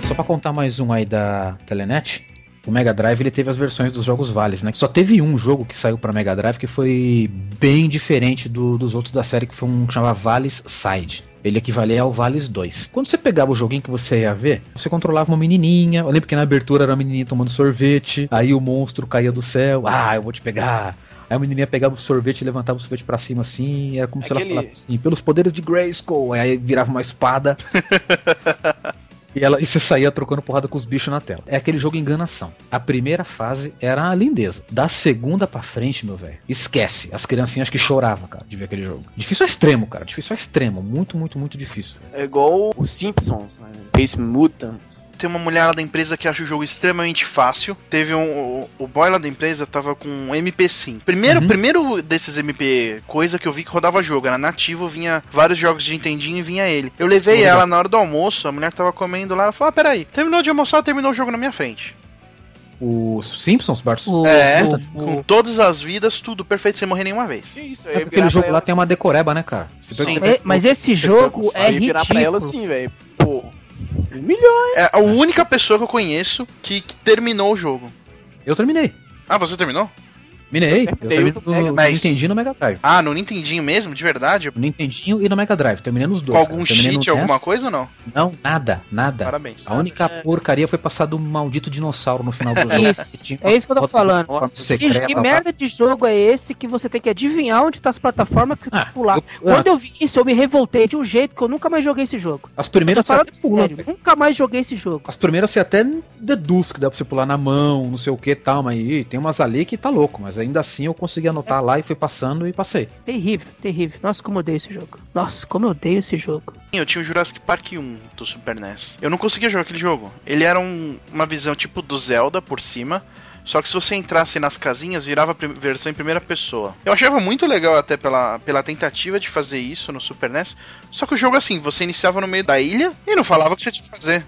Só pra contar mais um aí da Telenet, o Mega Drive ele teve as versões dos jogos Vales, né? Só teve um jogo que saiu pra Mega Drive que foi bem diferente do- dos outros da série, que foi um que chamava Vales Side. Ele equivalia ao Vales 2. Quando você pegava o joguinho que você ia ver, você controlava uma menininha. Eu lembro que na abertura era a menininha tomando sorvete. Aí o monstro caía do céu. Ah, eu vou te pegar. Aí a menininha pegava o sorvete e levantava o sorvete pra cima assim. Era como se Aquele- ela falasse assim: pelos poderes de Grayskull. Aí virava uma espada. E, ela, e você saía trocando porrada com os bichos na tela. É aquele jogo enganação. A primeira fase era a lindeza. Da segunda pra frente, meu velho, esquece. As criancinhas que choravam, cara, de ver aquele jogo. Difícil ao extremo, cara. Difícil ao extremo. Muito, muito, muito difícil. É igual os Simpsons, né? Space Mutants. Tem uma mulher lá da empresa que acha o jogo extremamente fácil. Teve um. O, o boy lá da empresa tava com um MP sim. Primeiro, Uhum. primeiro desses MP coisa que eu vi que rodava jogo. Era nativo, vinha vários jogos de Nintendinho e vinha ele. Eu levei Legal. ela na hora do almoço, a mulher tava comendo lá, ela falou: ah, peraí, terminou de almoçar, terminou o jogo na minha frente. Os Simpsons, Bart? O- é, o- com todas as vidas, tudo perfeito, sem morrer nenhuma vez. Que isso? É porque aquele jogo lá tem uma decoreba, né, cara? Sim. É, mas esse jogo é virar pra ela ridículo. assim, velho. Pô. Um milhão. É a única pessoa que eu conheço que, que terminou o jogo. Eu terminei. Ah, você terminou? Terminei. Eu Terminei no mas- Nintendinho e no Mega Drive. Ah, no Nintendinho mesmo, de verdade? No Nintendinho e no Mega Drive. Terminei nos dois. Com algum cheat, alguma coisa ou não? Não, nada, nada. Parabéns. A única porcaria foi passar do maldito dinossauro no final do jogo. Isso, é isso que eu tô falando. Nossa, Que, secreta que merda de jogo é esse que você tem que adivinhar onde tá as plataformas que você tem Ah, que pular? eu- Quando eu vi isso, eu me revoltei de um jeito que eu nunca mais joguei esse jogo. As Eu tô primeiras até pula. sério, nunca mais joguei esse jogo. As primeiras você até deduz que dá pra você pular na mão, não sei o que tal, mas ih, tem umas ali que tá louco, mas ainda assim eu consegui anotar lá e fui passando e passei. Terrível, terrível. Nossa, como eu odeio esse jogo. Nossa, como eu odeio esse jogo. Eu tinha o Jurassic Park 1 do Super NES. Eu não conseguia jogar aquele jogo. Ele era um- uma visão tipo do Zelda por cima. Só que se você entrasse nas casinhas, virava versão em primeira pessoa. Eu achava muito legal até pela, pela tentativa de fazer isso no Super NES. Só que o jogo assim, você iniciava no meio da ilha e não falava o que você tinha que fazer.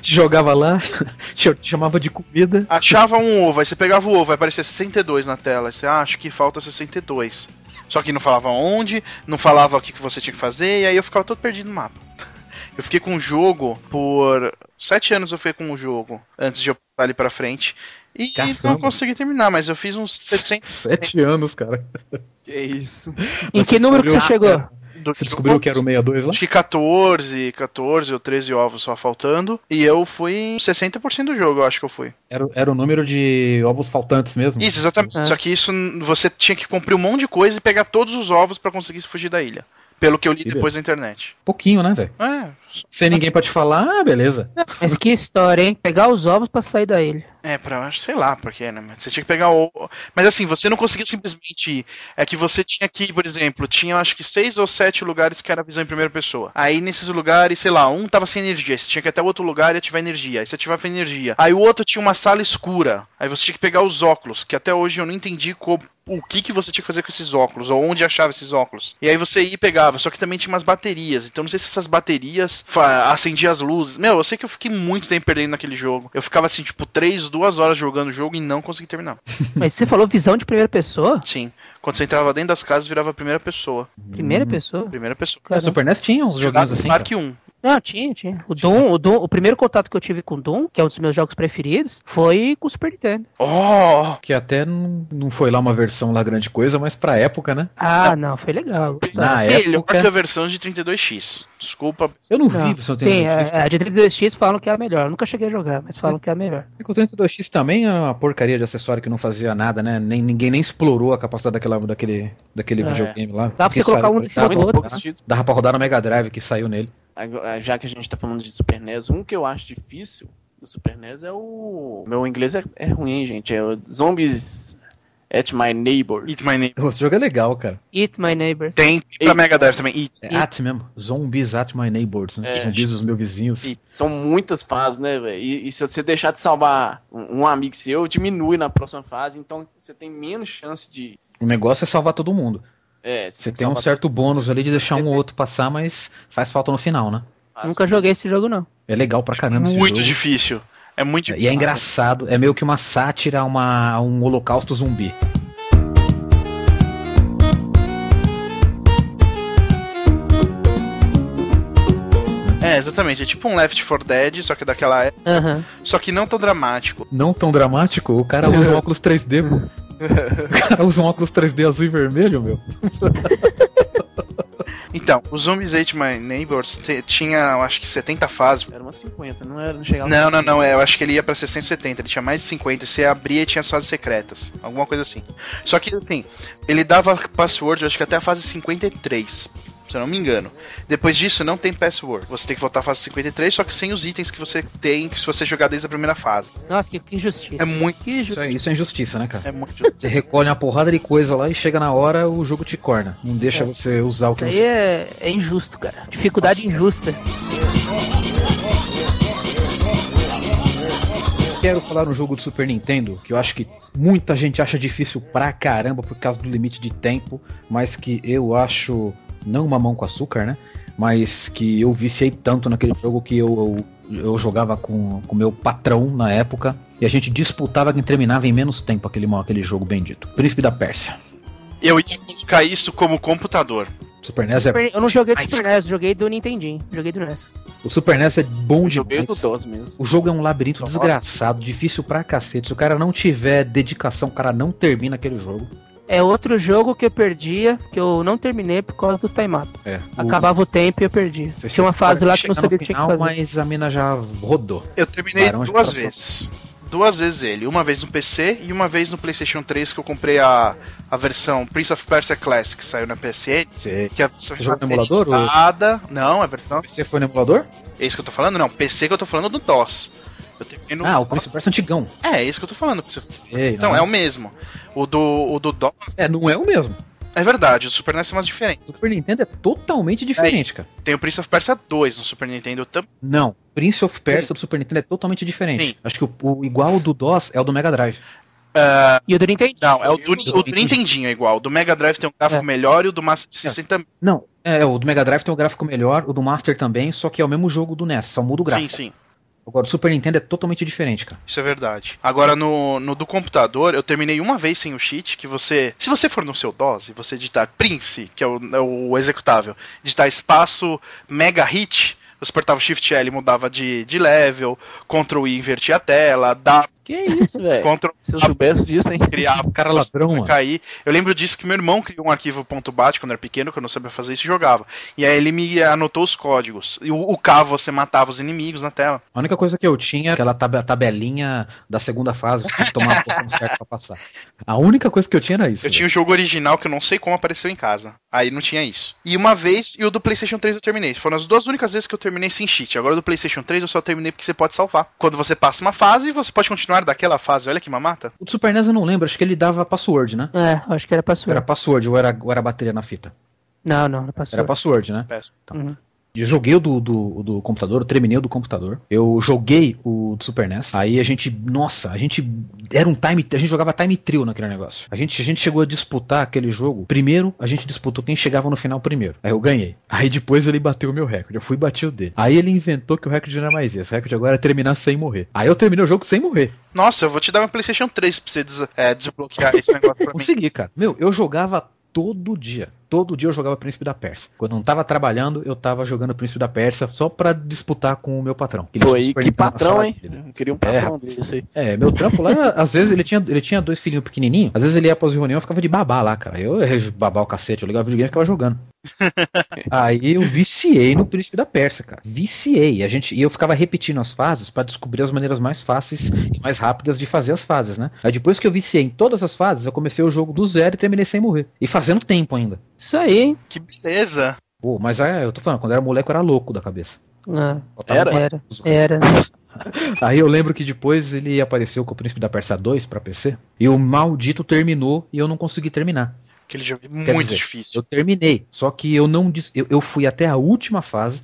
Te jogava lá, te chamava de comida. Achava um ovo, aí você pegava o ovo, vai aparecer 62 na tela. Aí você ah, acha que falta 62. Só que não falava onde, não falava o que que você tinha que fazer, e aí eu ficava todo perdido no mapa. Eu fiquei com o jogo por. Sete anos eu fiquei com o jogo antes de eu passar ali pra frente. E Caçamba. não consegui terminar, mas eu fiz uns 60. Sete anos, cara. Que isso. Em que número que você chegou? do Você descobriu que era o 62 lá? Acho que 14, 14 ou 13 ovos só faltando. E eu fui em 60% do jogo, eu acho que eu fui. Era, era o número de ovos faltantes mesmo? Isso, exatamente. Ah. Só que isso você tinha que cumprir um monte de coisa e pegar todos os ovos pra conseguir fugir da ilha. Pelo que eu li depois na internet. Pouquinho, né, velho? É, Sem ninguém pra te falar, ah, beleza. Mas que história, hein? Pegar os ovos pra sair da ilha. é, pra, acho- sei lá porque, né? Mas Você tinha que pegar o. Mas assim, você não conseguia simplesmente ir. É que você tinha que, por exemplo, tinha acho que seis ou sete lugares que era visão em primeira pessoa. Aí nesses lugares, sei lá, um tava sem energia. Você tinha que ir até o outro lugar e ativar energia. Aí você ativava energia. Aí o outro tinha uma sala escura. Aí você tinha que pegar os óculos, que até hoje eu não entendi co- o que, que você tinha que fazer com esses óculos, ou onde achava esses óculos. E aí você ia e pegava, só que também tinha umas baterias. Então não sei se essas baterias acendiam as luzes. Meu, eu sei que eu fiquei muito tempo perdendo naquele jogo. Eu ficava assim, tipo, três, duas horas jogando o jogo e não consegui terminar. Mas você falou visão de primeira pessoa? Sim. Quando você entrava dentro das casas, virava a primeira pessoa. Primeira Hum. pessoa? Primeira pessoa. É, Super NES tinha uns joguinhos assim. cara. Park 1. Não, tinha, tinha. O Doom, o Doom, o primeiro contato que eu tive com o Doom, que é um dos meus jogos preferidos, foi com o Super Nintendo. Oh! Que até não, não foi lá uma versão lá grande coisa, mas pra época, né? Ah, não, foi legal. Na Melhor época. que a versão de 32X. Desculpa. Eu não Não. vi versão Sim, 32X. é, a de 32X falam que é a melhor. Eu nunca cheguei a jogar, mas falam que é a melhor. É que o 32X também é uma porcaria de acessório que não fazia nada, né? Nem, ninguém nem explorou a capacidade daquela, daquele, daquele É. videogame lá. Dá pra você colocar um em cima dava, do outro. títulos. dava pra rodar no Mega Drive que saiu nele. Já que a gente tá falando de Super NES, um que eu acho difícil, do Super NES é o. Meu inglês é, é ruim, gente. É o Zombies at My Neighbors. Eat My Name. Esse jogo é legal, cara. Eat My Neighbors. Tem pra Eat. Mega Drive também. Eat. É at mesmo. Zombies at my neighbors, né? É. Zumbis os meus vizinhos. E são muitas fases, né, velho? E, e se você deixar de salvar um, um amigo seu, diminui na próxima fase, então você tem menos chance de. O negócio é salvar todo mundo. É, Você tem que tem um certo bônus ali de Você- deixar um você ou outro passar, mas faz falta no final, né? faz- Nunca joguei esse jogo, não. É legal pra caramba esse Muito jogo. difícil. É muito E difícil. é engraçado, é meio que uma sátira a uma, a um holocausto zumbi. É, exatamente. É tipo um Left 4 Dead, só que daquela época. Aham. Só que não tão dramático. Não tão dramático, o cara usa um óculos 3D, pô. O cara usa um óculos 3D azul e vermelho, meu. Então, o Zombies Ate My Neighbors tinha, eu acho que 70 fases. Era umas 50, não era, não chegava. Não, não, não, é, eu acho que ele ia pra 670, ele tinha mais de 50, você abria e tinha as fases secretas, alguma coisa assim. Só que, assim, ele dava password, eu acho que até a fase 53, se eu não me engano. Depois disso, não tem password, você tem que voltar à fase 53, só que sem os itens que você tem se você jogar desde a primeira fase. Nossa, que, que injustiça. É muito, Que Isso injustiça. é, isso é injustiça, né, cara? é muito... Você recolhe uma porrada de coisa lá e chega na hora, o jogo te corna. Não deixa É. você usar o Isso que aí você. é, é injusto, cara. Dificuldade injusta. Quero falar no jogo do Super Nintendo, que eu acho que muita gente acha difícil pra caramba por causa do limite de tempo, mas que eu acho não uma mão com açúcar, né? Mas que eu viciei tanto naquele jogo que eu, eu, eu jogava com o meu patrão na época e a gente disputava quem terminava em menos tempo aquele, aquele jogo bendito. Príncipe da Pérsia. Eu ia colocar isso como computador. Super NES é, Eu não joguei do Super NES, joguei do Nintendinho. Joguei do NES. o Super NES é bom Eu joguei demais. do DOS mesmo. O jogo é um labirinto Nossa. desgraçado, difícil pra cacete. Se o cara não tiver dedicação, o cara não termina aquele jogo. É outro jogo que eu perdia, que eu não terminei por causa do time-up. É. O- Acabava o tempo e eu perdia. Você Tinha uma fase lá que não sabia o que tinha que final, fazer. Mas a mina já rodou. Eu terminei Barão duas vezes. Duas vezes ele. Uma vez no PC e uma vez no PlayStation 3 que eu comprei a, a versão Prince of Persia Classic, que saiu na PSN. Você, Que é a versão Você jogou no emulador, ou-. Não, é a versão. você foi no emulador? É isso que eu tô falando? Não, PC que eu tô falando do DOS. Eu terminei no. Ah, o Prince of Persia antigão. É, é isso que eu tô falando. Ei, Então, não. é o mesmo. O do, o do DOS. É, não é o mesmo. É verdade, o Super NES é mais diferente. O Super Nintendo é totalmente diferente, cara. Tem o Prince of Persia 2 no Super Nintendo também. Não, Prince of Persia do Super Nintendo é totalmente diferente. Sim. Acho que o, o igual do DOS é o do Mega Drive. E o do Nintendinho. Não, é o do, Eu- o do Nintendinho é igual. O do Mega Drive tem um gráfico É. melhor e o do Master System também. Não, é, o do Mega Drive tem um gráfico melhor, o do Master também, só que é o mesmo jogo do NES, só muda o Sim, gráfico. sim. Agora, o Super Nintendo é totalmente diferente, cara. Isso é verdade. Agora, no, no do computador, eu terminei uma vez sem o cheat, que você... Se você for no seu DOS e você digitar Prince, que é o, é o executável, digitar espaço Mega Hit, você apertava o Shift L e mudava de, de level, Ctrl I invertia a tela, dá Que isso, velho? Ctrl Se eu soubesse disso, hein? criar cara ladrão, mano. cair. Eu lembro disso que meu irmão criou um arquivo .bat quando era pequeno, que eu não sabia fazer isso e jogava. E aí ele me anotou os códigos. E o, o K você matava os inimigos na tela. A única coisa que eu tinha era aquela tab- tabelinha da segunda fase, que tinha que tomar a posição certa pra passar. A única coisa que eu tinha era isso. Eu tinha o jogo original que eu não sei como apareceu em casa. Aí não tinha isso. E uma vez, e o do PlayStation 3 eu terminei. Foram as duas únicas vezes que eu terminei sem cheat. Agora do PlayStation 3 eu só terminei porque você pode salvar. Quando você passa uma fase, você pode continuar daquela fase. Olha que mamata. O do Super NES eu não lembro, acho que ele dava password, né? É, acho que era password. Era password ou era, ou era bateria na fita? Não, não, era Era password. password, né? Peço. Uhum. Eu joguei o do, do, do computador, eu terminei o do computador. Eu joguei o do Super NES. Aí a gente, nossa, a gente era um time, a gente jogava time trio naquele negócio. A gente, a gente chegou a disputar aquele jogo. Primeiro, a gente disputou quem chegava no final primeiro. Aí eu ganhei. Aí depois ele bateu o meu recorde. Eu fui e bati o dele. Aí ele inventou que o recorde não era mais esse. O recorde agora é terminar sem morrer. Aí eu terminei o jogo sem morrer. Nossa, eu vou te dar uma PlayStation 3 pra você des- é, desbloquear esse negócio pra mim. Consegui, cara. Meu, eu jogava todo dia. Todo dia eu jogava Príncipe da Pérsia. Quando eu não tava trabalhando, eu tava jogando Príncipe da Pérsia só pra disputar com o meu patrão. Pô, que patrão, hein? dele. Eu queria um patrão desse aí. É, meu trampo lá, às vezes ele tinha, ele tinha dois filhinhos pequenininhos, às vezes ele ia pras reuniões e ficava de babá lá, cara. Eu babar o cacete, eu ligava o videogame e ficava jogando. Aí eu viciei no Príncipe da Pérsia, cara. Viciei. A gente, e eu ficava repetindo as fases pra descobrir as maneiras mais fáceis e mais rápidas de fazer as fases, né? Aí depois que eu viciei em todas as fases, eu comecei o jogo do zero e terminei sem morrer. E fazendo tempo ainda. Isso aí, hein? Que beleza. Pô, mas é, eu tô falando, quando era moleque eu era louco da cabeça. Ah, Era? era, era. Aí eu lembro que depois ele apareceu com o Príncipe da Pérsia 2 pra PC. E o maldito terminou e eu não consegui terminar. Aquele jogo é Quer muito dizer, difícil. Eu terminei. Só que eu não. Eu, eu fui até a última fase.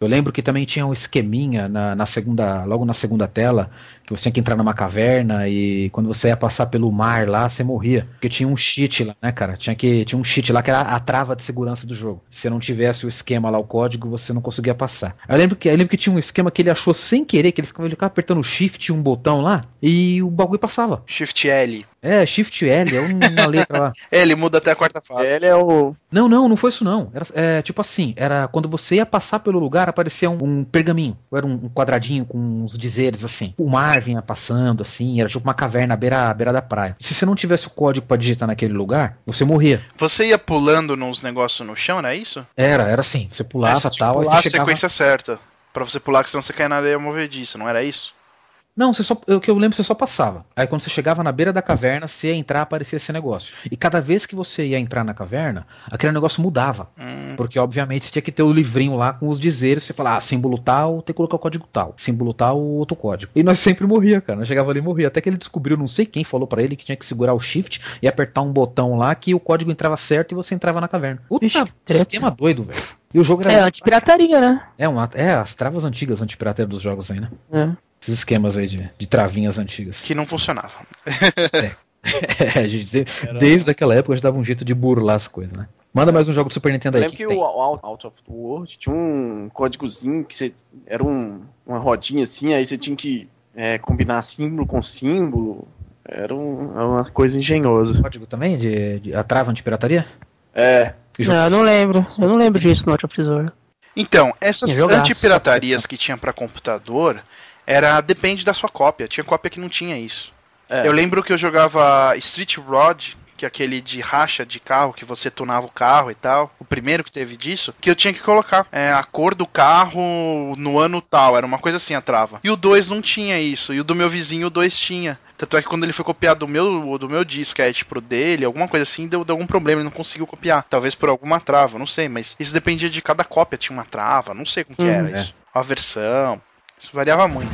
Eu lembro que também tinha um esqueminha na, na segunda. Logo na segunda tela. Que você tinha que entrar numa caverna e quando você ia passar pelo mar lá, você morria. Porque tinha um cheat lá, né, cara? Tinha, que, tinha um cheat lá que era a trava de segurança do jogo. Se você não tivesse o esquema lá, o código, você não conseguia passar. Eu lembro que, eu lembro que tinha um esquema que ele achou sem querer, que ele ficava, ele ficava apertando shift e um botão lá, e o bagulho passava. Shift L. É, shift L, é uma letra lá. É, ele muda até a quarta fase. Ele é o. Não, não, não foi isso não. Era é, tipo assim, era quando você ia passar pelo lugar, aparecia um, um pergaminho. Era um, um quadradinho com uns dizeres assim. O mar vinha passando assim, era tipo uma caverna à beira, à beira da praia. Se você não tivesse o código pra digitar naquele lugar, você morria. Você ia pulando nos negócios no chão, não é isso? Era, era assim. Você pulava Aí você tal, aí pular você a chegava... sequência certa. Pra você pular, que senão você cai na areia movediça, não era isso? Não, você só, o que eu lembro, você só passava. Aí quando você chegava na beira da caverna, você ia entrar, aparecia esse negócio. E cada vez que você ia entrar na caverna, aquele negócio mudava. Hum, Porque, obviamente, você tinha que ter o livrinho lá com os dizeres. Você falar, ah, símbolo tal, tem que colocar o código tal. Símbolo tal, outro código. E nós sempre morria, cara. Nós chegava ali e morria. Até que ele descobriu, não sei quem falou pra ele, que tinha que segurar o shift e apertar um botão lá que o código entrava certo e você entrava na caverna. Puta, treta. esquema doido, velho. E o jogo era. É antipirataria, né? É, uma, é, as travas antigas antipirateira dos jogos aí, né? É. Esses esquemas aí de, de travinhas antigas. que não funcionava. É, a gente, desde aquela época a gente dava um jeito de burlar as coisas, né? Manda mais um jogo do Super Nintendo Eu aí. lembro que que, o Out, of the World tinha um códigozinho que você. Era um, uma rodinha assim, aí você tinha que é, combinar símbolo com símbolo. Era um- uma coisa engenhosa. Código também de, de a trava antipirataria? É. Não, eu não lembro. Eu não lembro disso no Out of Tesouro. Então, essas É antipiratarias que tinha pra computador, era depende da sua cópia. Tinha cópia que não tinha isso. é. Eu lembro que eu jogava Street Rod, que é aquele de racha de carro, que você tunava o carro e tal. O primeiro que teve disso, que eu tinha que colocar é, a cor do carro no ano tal. Era uma coisa assim a trava. E o 2 não tinha isso. E o do meu vizinho, o 2 tinha. Tanto é que quando ele foi copiar do meu, do meu disquete pro dele, alguma coisa assim, deu, deu algum problema, ele não conseguiu copiar. Talvez por alguma trava, não sei, mas isso dependia de cada cópia, tinha uma trava, não sei como que Uhum. era É. isso. A versão. Isso variava muito.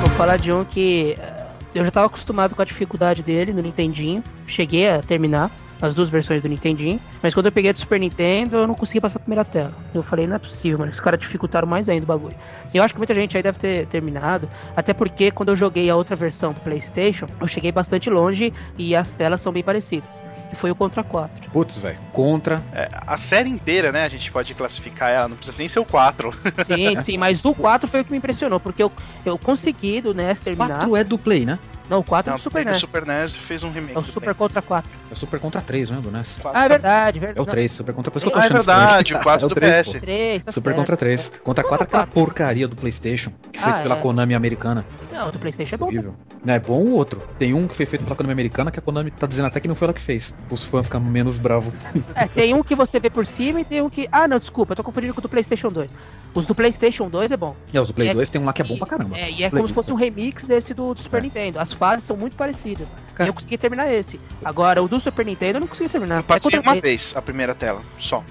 Vou falar de um que eh, eu já tava acostumado com a dificuldade dele no Nintendinho. Cheguei a terminar as duas versões do Nintendinho. Mas quando eu peguei a do Super Nintendo, eu não consegui passar a primeira tela. Eu falei, não é possível, mano. Os caras dificultaram mais ainda o bagulho. E eu acho que muita gente aí deve ter terminado. Até porque quando eu joguei a outra versão do PlayStation, eu cheguei bastante longe e as telas são bem parecidas. Que foi o Contra 4. Putz, velho. Contra. É, a série inteira, né, a gente pode classificar ela, não precisa nem ser o 4. Sim, sim, mas o 4 foi o que me impressionou, porque eu, eu consegui do NES terminar. 4 é do Play, né? Não, o 4 é do Super o NES. Super NES fez um remake. É o Super bem. Contra 4. É Super Contra 3, não é do NES? Ah, é verdade, verdade. É o 3, Super Contra. Por isso que eu tô Ah, é achando verdade, o 4 É do 3, PS. pô. 3, tá Super certo, Contra tá 3. certo. Contra 4 é aquela porcaria do PlayStation. Que foi Ah, feito pela é. Konami americana. Não, o do PlayStation é bom. Horrível. Não, é bom o outro. Tem um que foi feito pela Konami americana que a Konami tá dizendo até que não foi ela que fez. Os fãs ficam menos bravos. É, tem um que você vê por cima e tem um que. Ah, não, desculpa, eu tô confundindo com o do PlayStation 2. Os do PlayStation 2 é bom. É, os do Play É- 2 tem um lá que é bom pra caramba. É, e é como se fosse um remix desse do, do Super É. Nintendo. As fases são muito parecidas. Cara. E eu consegui terminar esse. Agora, o do Super Nintendo eu não consegui terminar. Eu passei É uma vez a primeira tela, só.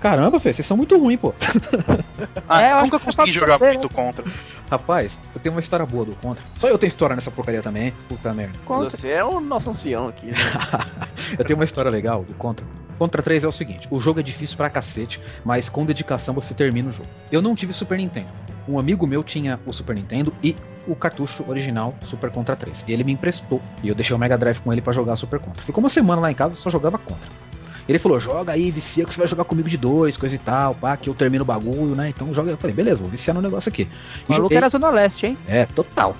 Caramba, Fê, vocês são muito ruins, pô. Ah, É, eu nunca consegui jogar ver, muito contra. Rapaz, eu tenho uma história boa do Contra. Só eu tenho história nessa porcaria também. Puta merda. Contra. Você é o nosso ancião aqui. Né? eu tenho uma história legal do Contra. Contra 3 é o seguinte: o jogo é difícil pra cacete, mas com dedicação você termina o jogo. Eu não tive Super Nintendo. Um amigo meu tinha o Super Nintendo e o cartucho original Super Contra 3. E ele me emprestou. E eu deixei o Mega Drive com ele pra jogar Super Contra. Ficou uma semana lá em casa só jogava Contra. Ele falou: joga aí, vicia que você vai jogar comigo de dois, coisa e tal, pá, que eu termino o bagulho, né? Então joga. Eu falei: beleza, vou viciar no negócio aqui. O E maluco joguei- era Zona Leste, hein? é, total.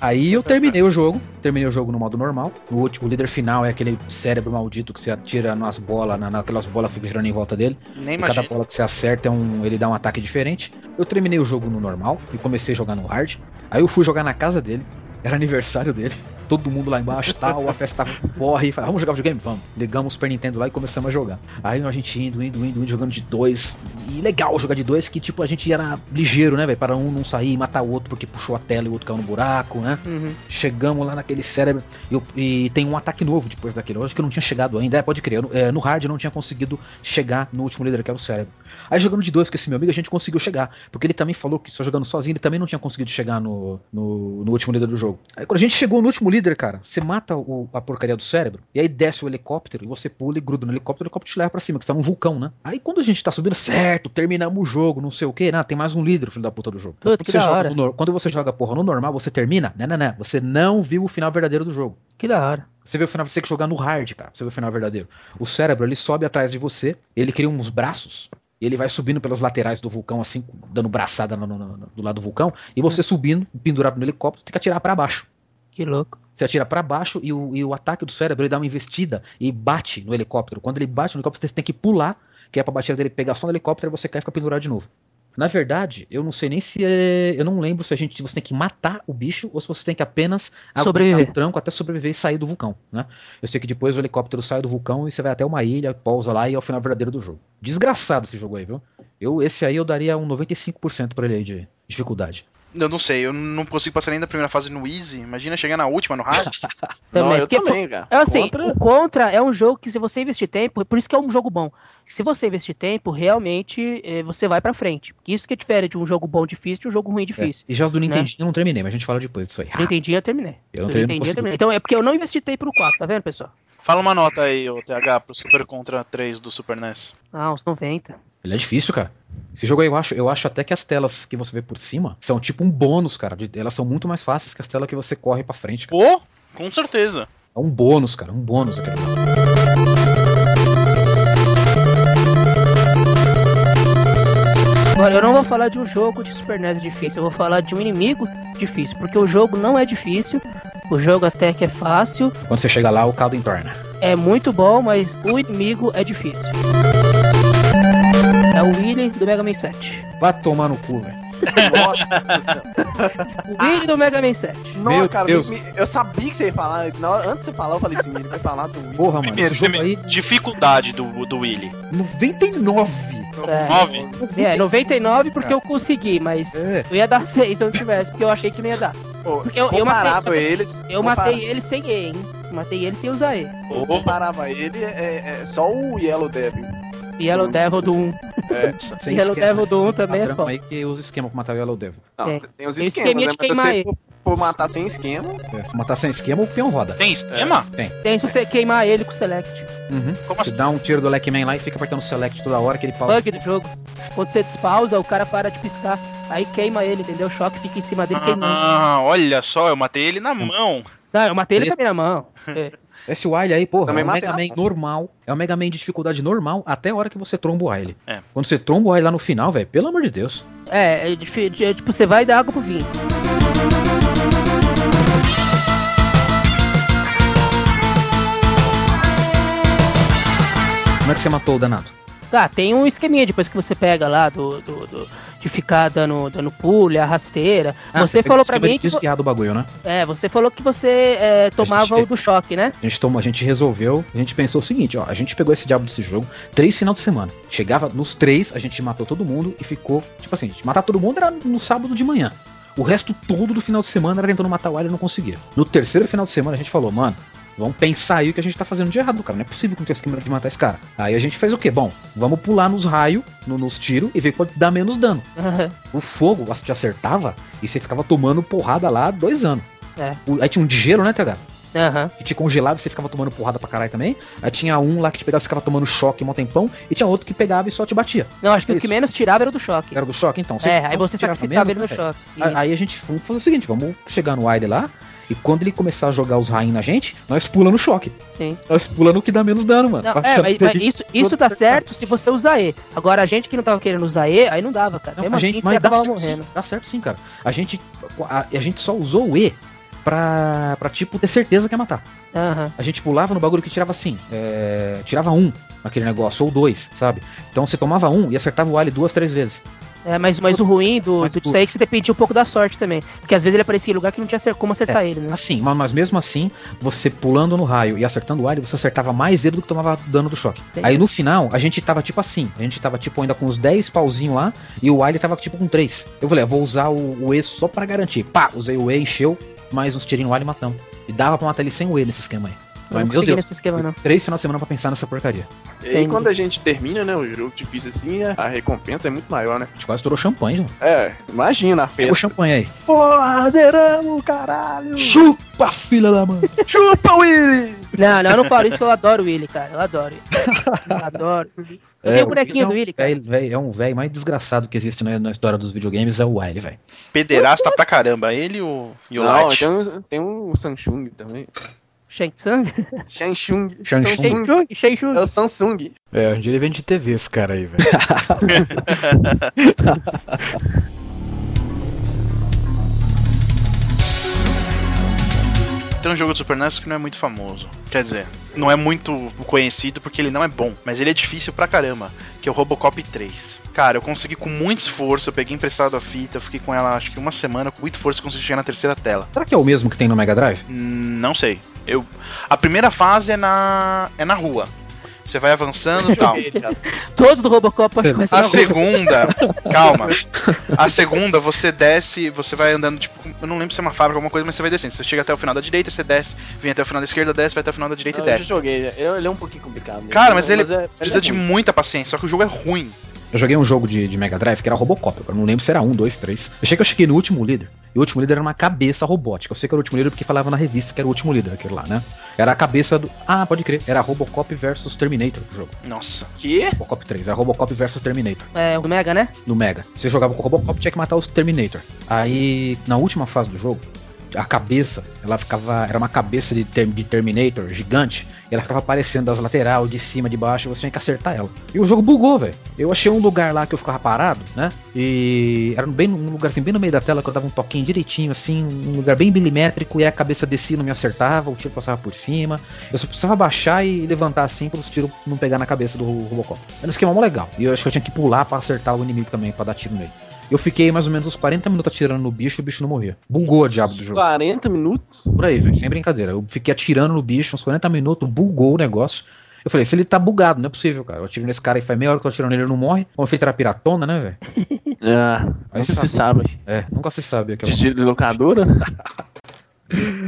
Aí eu terminei o jogo, terminei o jogo no modo normal. O, último, o líder final é aquele cérebro maldito que você atira nas bolas, na, naquelas bolas que ficam girando em volta dele. Nem E cada bola que você acerta é um, ele dá um ataque diferente. Eu terminei o jogo no normal e comecei a jogar no hard. Aí eu fui jogar na casa dele. Era aniversário dele. Todo mundo lá embaixo, tal, a festa porre. Falei, vamos jogar videogame? Vamos. Ligamos o Super Nintendo lá e começamos a jogar. Aí a gente indo, indo, indo, indo, jogando de dois. E legal jogar de dois, que tipo, a gente era ligeiro, né, velho? Para um não sair e matar o outro porque puxou a tela e o outro caiu no buraco, né? Uhum. Chegamos lá naquele cérebro e, eu- e tem um ataque novo depois daquele. Eu acho que eu não tinha chegado ainda. É, pode crer. eu- é, no hard eu não tinha conseguido chegar no último líder, que era o cérebro. Aí jogando de dois com esse meu amigo, a gente conseguiu chegar. Porque ele também falou que só jogando sozinho, ele também não tinha conseguido chegar no, no, no último líder do jogo. Aí quando a gente chegou no último líder, cara, você mata o- a porcaria do cérebro, e aí desce o helicóptero, e você pula e gruda no helicóptero, o helicóptero te leva pra cima, que você tá num vulcão, né? Aí quando a gente tá subindo, certo, terminamos o jogo, não sei o que, né? Tem mais um líder, filho da puta do jogo. Puta, Quando que você joga no quando você joga porra no normal, você termina? Não, não, não. Você não viu o final verdadeiro do jogo. Que da hora. Você vê o final, você tem que jogar no hard, cara. Você vê o final verdadeiro. O cérebro, ele sobe atrás de você, ele cria uns braços, e ele vai subindo pelas laterais do vulcão, assim, dando braçada no- no- no- do lado do vulcão, e você subindo, pendurado no helicóptero, tem que atirar pra baixo. Que louco. Você atira pra baixo e o, e o ataque do cérebro ele dá uma investida e bate no helicóptero. Quando ele bate no helicóptero, você tem que pular, que é pra batida dele pegar só no helicóptero e você cai e fica pendurado de novo. Na verdade, eu não sei nem se é. Eu não lembro se a gente você tem que matar o bicho ou se você tem que apenas Sobreviver. o tranco até sobreviver e sair do vulcão, né? Eu sei que depois o helicóptero sai do vulcão e você vai até uma ilha, pousa lá e é o final verdadeiro do jogo. Desgraçado esse jogo aí, viu? Eu, esse aí eu daria um 95% pra ele aí de dificuldade. Eu não sei, eu não consigo passar nem da primeira fase no Easy. Imagina chegar na última, no hard. Não, eu Porque, também, cara. É assim, Contra- o Contra é um jogo que se você investir tempo, por isso que é um jogo bom. Se você investir tempo, realmente eh, você vai pra frente. Isso que é diferente de um jogo bom difícil de um jogo ruim difícil. É. E já os do Nintendinho eu não terminei, mas a gente fala depois disso aí. Nintendinho eu terminei. Eu não terminei, eu terminei. Então é porque eu não investi tempo no 4, tá vendo, pessoal? Fala uma nota aí, ô TH, pro Super Contra 3 do Super NES. Ah, uns 90. Ele é difícil, cara. Esse jogo aí eu acho, eu acho até que as telas que você vê por cima são tipo um bônus, cara. de- elas são muito mais fáceis que as telas que você corre pra frente. Cara. Pô, com certeza. É um bônus, cara. Um bônus. aquele. Agora, eu não vou falar de um jogo de Super NES difícil, eu vou falar de um inimigo difícil, porque o jogo não é difícil, o jogo até que é fácil, Quando você chega lá, o caldo entorna. é muito bom, mas o inimigo é difícil. É o Willy do Mega Man 7. Vai tomar no cu, velho. Nossa, O Willy do Mega Man 7. não, Meu cara, Deus. me- eu sabia que você ia falar. Na hora- antes de você falar, eu falei assim, ele vai falar do Wii. Porra, mano. Primeiro, Esse jogo aí, primeiro, dificuldade do, do Willy. 99. É, 9. é 99 porque eu consegui, mas É. eu ia dar 6 se eu não tivesse, porque eu achei que não ia dar. Pô, Porque eu- eu comparava matei- eles. Eu matei ele sem E, hein? Matei ele sem usar E. Eu comparava ele, é, é só o Yellow Devil. Yellow Devil do 1. É, Sem Yellow esquema, Devil do 1 também é foda. aí que usa esquema pra matar o Yellow Devil. não, É. tem os Tem esquemas, esqueminha né? Mas se queimar você ele. for, for matar sem esquema, É, se matar sem esquema, o peão roda. Tem esquema? Tem se você queimar ele com o Select. Uhum. Como Você assim? dá um tiro do Leckman lá e fica apertando select toda hora que ele pausa. Bug do jogo. Quando você despausa, o cara para de piscar. Aí queima ele, entendeu? O choque fica em cima dele queimando. Ah, olha só, eu matei ele na mão. Não, eu matei ele Ele- também na mão. É. Esse Wily aí, porra, Também é um Mega Man normal. É um Mega Man de dificuldade normal até a hora que você tromba o Wily. É. Quando você tromba o Wily lá no final, velho, pelo amor de Deus. É, é, é, tipo, você vai dar água pro vinho. Como é que você matou o danado? Tá, tem um esqueminha depois que você pega lá do, do, do- de ficar dando, dando pulo, a rasteira. Ah, você tem falou de mim que. desviar do bagulho, né? É, você falou que você é, tomava gente- o do choque, né? A gente, tomou, a gente resolveu, a gente pensou o seguinte, ó, a gente pegou esse diabo desse jogo, três final de semana. Chegava nos três, a gente matou todo mundo e ficou, tipo assim, a gente matar todo mundo era no sábado de manhã. O resto todo do final de semana era tentando matar o Wily e não conseguia. No terceiro final de semana a gente falou, mano, vamos pensar aí o que a gente tá fazendo de errado, cara. Não é possível que não tenha esquema de matar esse cara. Aí a gente fez o quê? Bom, vamos pular nos raios, no- nos tiros e ver pode dar menos dano. O fogo te acertava e você ficava tomando porrada lá dois anos. É. O- aí tinha um de gelo, né, TH? Aham. que te congelava e você ficava tomando porrada pra caralho também. Aí tinha um lá que te pegava e ficava tomando choque um tempão. E tinha outro que pegava e só te batia. Não, acho que o que menos tirava era o do choque. Era do choque, então. É, aí você sacrificava ele no né, choque. Aí a gente vamos fazer o seguinte: vamos chegar no wide lá. E quando ele começar a jogar os rainhos na gente, nós pula no choque. Sim. Nós pula no que dá menos dano, mano. Não, Pra é, mas, mas isso, isso tá certo se você usar E. Agora, a gente que não tava querendo usar E, aí não dava, cara. Não, Mesmo a assim, gente, você mas dá certo, morrendo. sim, dá certo sim, cara. A gente, a, a gente só usou o E pra, pra, tipo, ter certeza que ia matar. Aham. A gente pulava no bagulho que tirava assim, é, tirava um naquele negócio, ou dois, sabe? Então você tomava um e acertava o Ali duas, três vezes. É, mas, mas o ruim do, Mas do disso aí é que você dependia um pouco da sorte também. Porque às vezes ele aparecia em lugar que não tinha como acertar ele, né? Assim, mas, mas mesmo assim, você pulando no raio e acertando o alho, você acertava mais ele do que tomava dano do choque. Entendi. Aí no final, a gente tava tipo assim, a gente tava tipo ainda com uns 10 pauzinhos lá e o alho tava tipo com 3. Eu falei, ah, vou usar o, o E só pra garantir. Pá, usei o E, encheu, mais uns tirinhos no alho e matamos. E dava pra matar ele sem o E nesse esquema aí. Mas não meu Deus, nesse esquema, não. três final de semana pra pensar nessa porcaria. E Entendi. quando a gente termina, né, o jogo difícil assim, a- recompensa é muito maior, né? A gente quase estourou champanhe, João. É, imagina a Pega o festa. champanhe aí. Porra, zeramos, caralho! Chupa, filha da mãe! Chupa, Willy! Não, não, eu não falo isso, que eu adoro o Willy, cara. Eu adoro ele. Eu adoro. Eu tenho o bonequinho do Willy, cara. Véi- véi- é um velho mais desgraçado que existe na, na história dos videogames, é o Wily, velho. Pederasta pra caramba. Ele e o, e o Não, Light. tem um, tem um Samsung também. Shang Tsung? Shang Samsung. Shang Shang Tsung. É o Samsung. É, dia ele vende de TV esse cara aí, velho. Tem um jogo do Super NES que não é muito famoso. Quer dizer, não é muito conhecido porque ele não é bom, mas ele é difícil pra caramba, que é o Robocop 3. Cara, eu consegui com muito esforço, eu peguei emprestado a fita, eu fiquei com ela acho que uma semana, com muito esforço, consegui chegar na terceira tela. Será que é o mesmo que tem no Mega Drive? Hum, Não sei. Eu a primeira fase é na é na rua. Você vai avançando e tal. Todos do Robocop acho que começam A na rua. segunda, calma. A segunda você desce, você vai andando tipo, eu não lembro se é uma fábrica ou alguma coisa, mas você vai descendo. Você chega até o final da direita, você desce, vem até o final da esquerda, desce, vai até o final da direita Não, e eu já desce. joguei. Ele, ele é um pouquinho complicado. mesmo. Cara, mas ele é- Precisa é de muita paciência, só que o jogo é ruim. Eu joguei um jogo de, de Mega Drive que era Robocop. Eu não lembro se era um, dois, três. Eu achei que eu cheguei no último líder. E o último líder era uma cabeça robótica. Eu sei que era o último líder porque falava na revista que era o último líder, aquele lá, né? Era a cabeça do. Ah, pode crer. Era Robocop versus Terminator o jogo. Nossa. Que? Robocop 3. Era Robocop versus Terminator. É, o Mega, né? No Mega. Você jogava com o Robocop tinha que matar os Terminator. Aí, na última fase do jogo, a cabeça, ela ficava. Era uma cabeça de, de Terminator gigante. Ela ficava aparecendo das lateral, de cima, de baixo, e você tinha que acertar ela. E o jogo bugou, velho. Eu achei um lugar lá que eu ficava parado, né? E era bem um lugar assim, bem no meio da tela, que eu dava um toquinho direitinho, assim, um lugar bem milimétrico, e a cabeça descia não me acertava, o tiro passava por cima. Eu só precisava baixar e levantar assim para os tiros não pegar na cabeça do Robocop. Era um esquema legal. E eu acho que eu tinha que pular pra acertar o inimigo também, pra dar tiro nele. Eu fiquei mais ou menos uns 40 minutos atirando no bicho e o bicho não morria. Bugou o diabo do jogo. 40 minutos? Por aí, velho, sem brincadeira. Eu fiquei atirando no bicho uns 40 minutos, bugou o negócio. Eu falei, se ele tá bugado, não é possível, cara. Eu atiro nesse cara e faz meia hora que eu tô atirando nele, ele não morre. Como feito era piratona, né, velho? Ah, não você se sabe. É, nunca se sabe. é de locadora?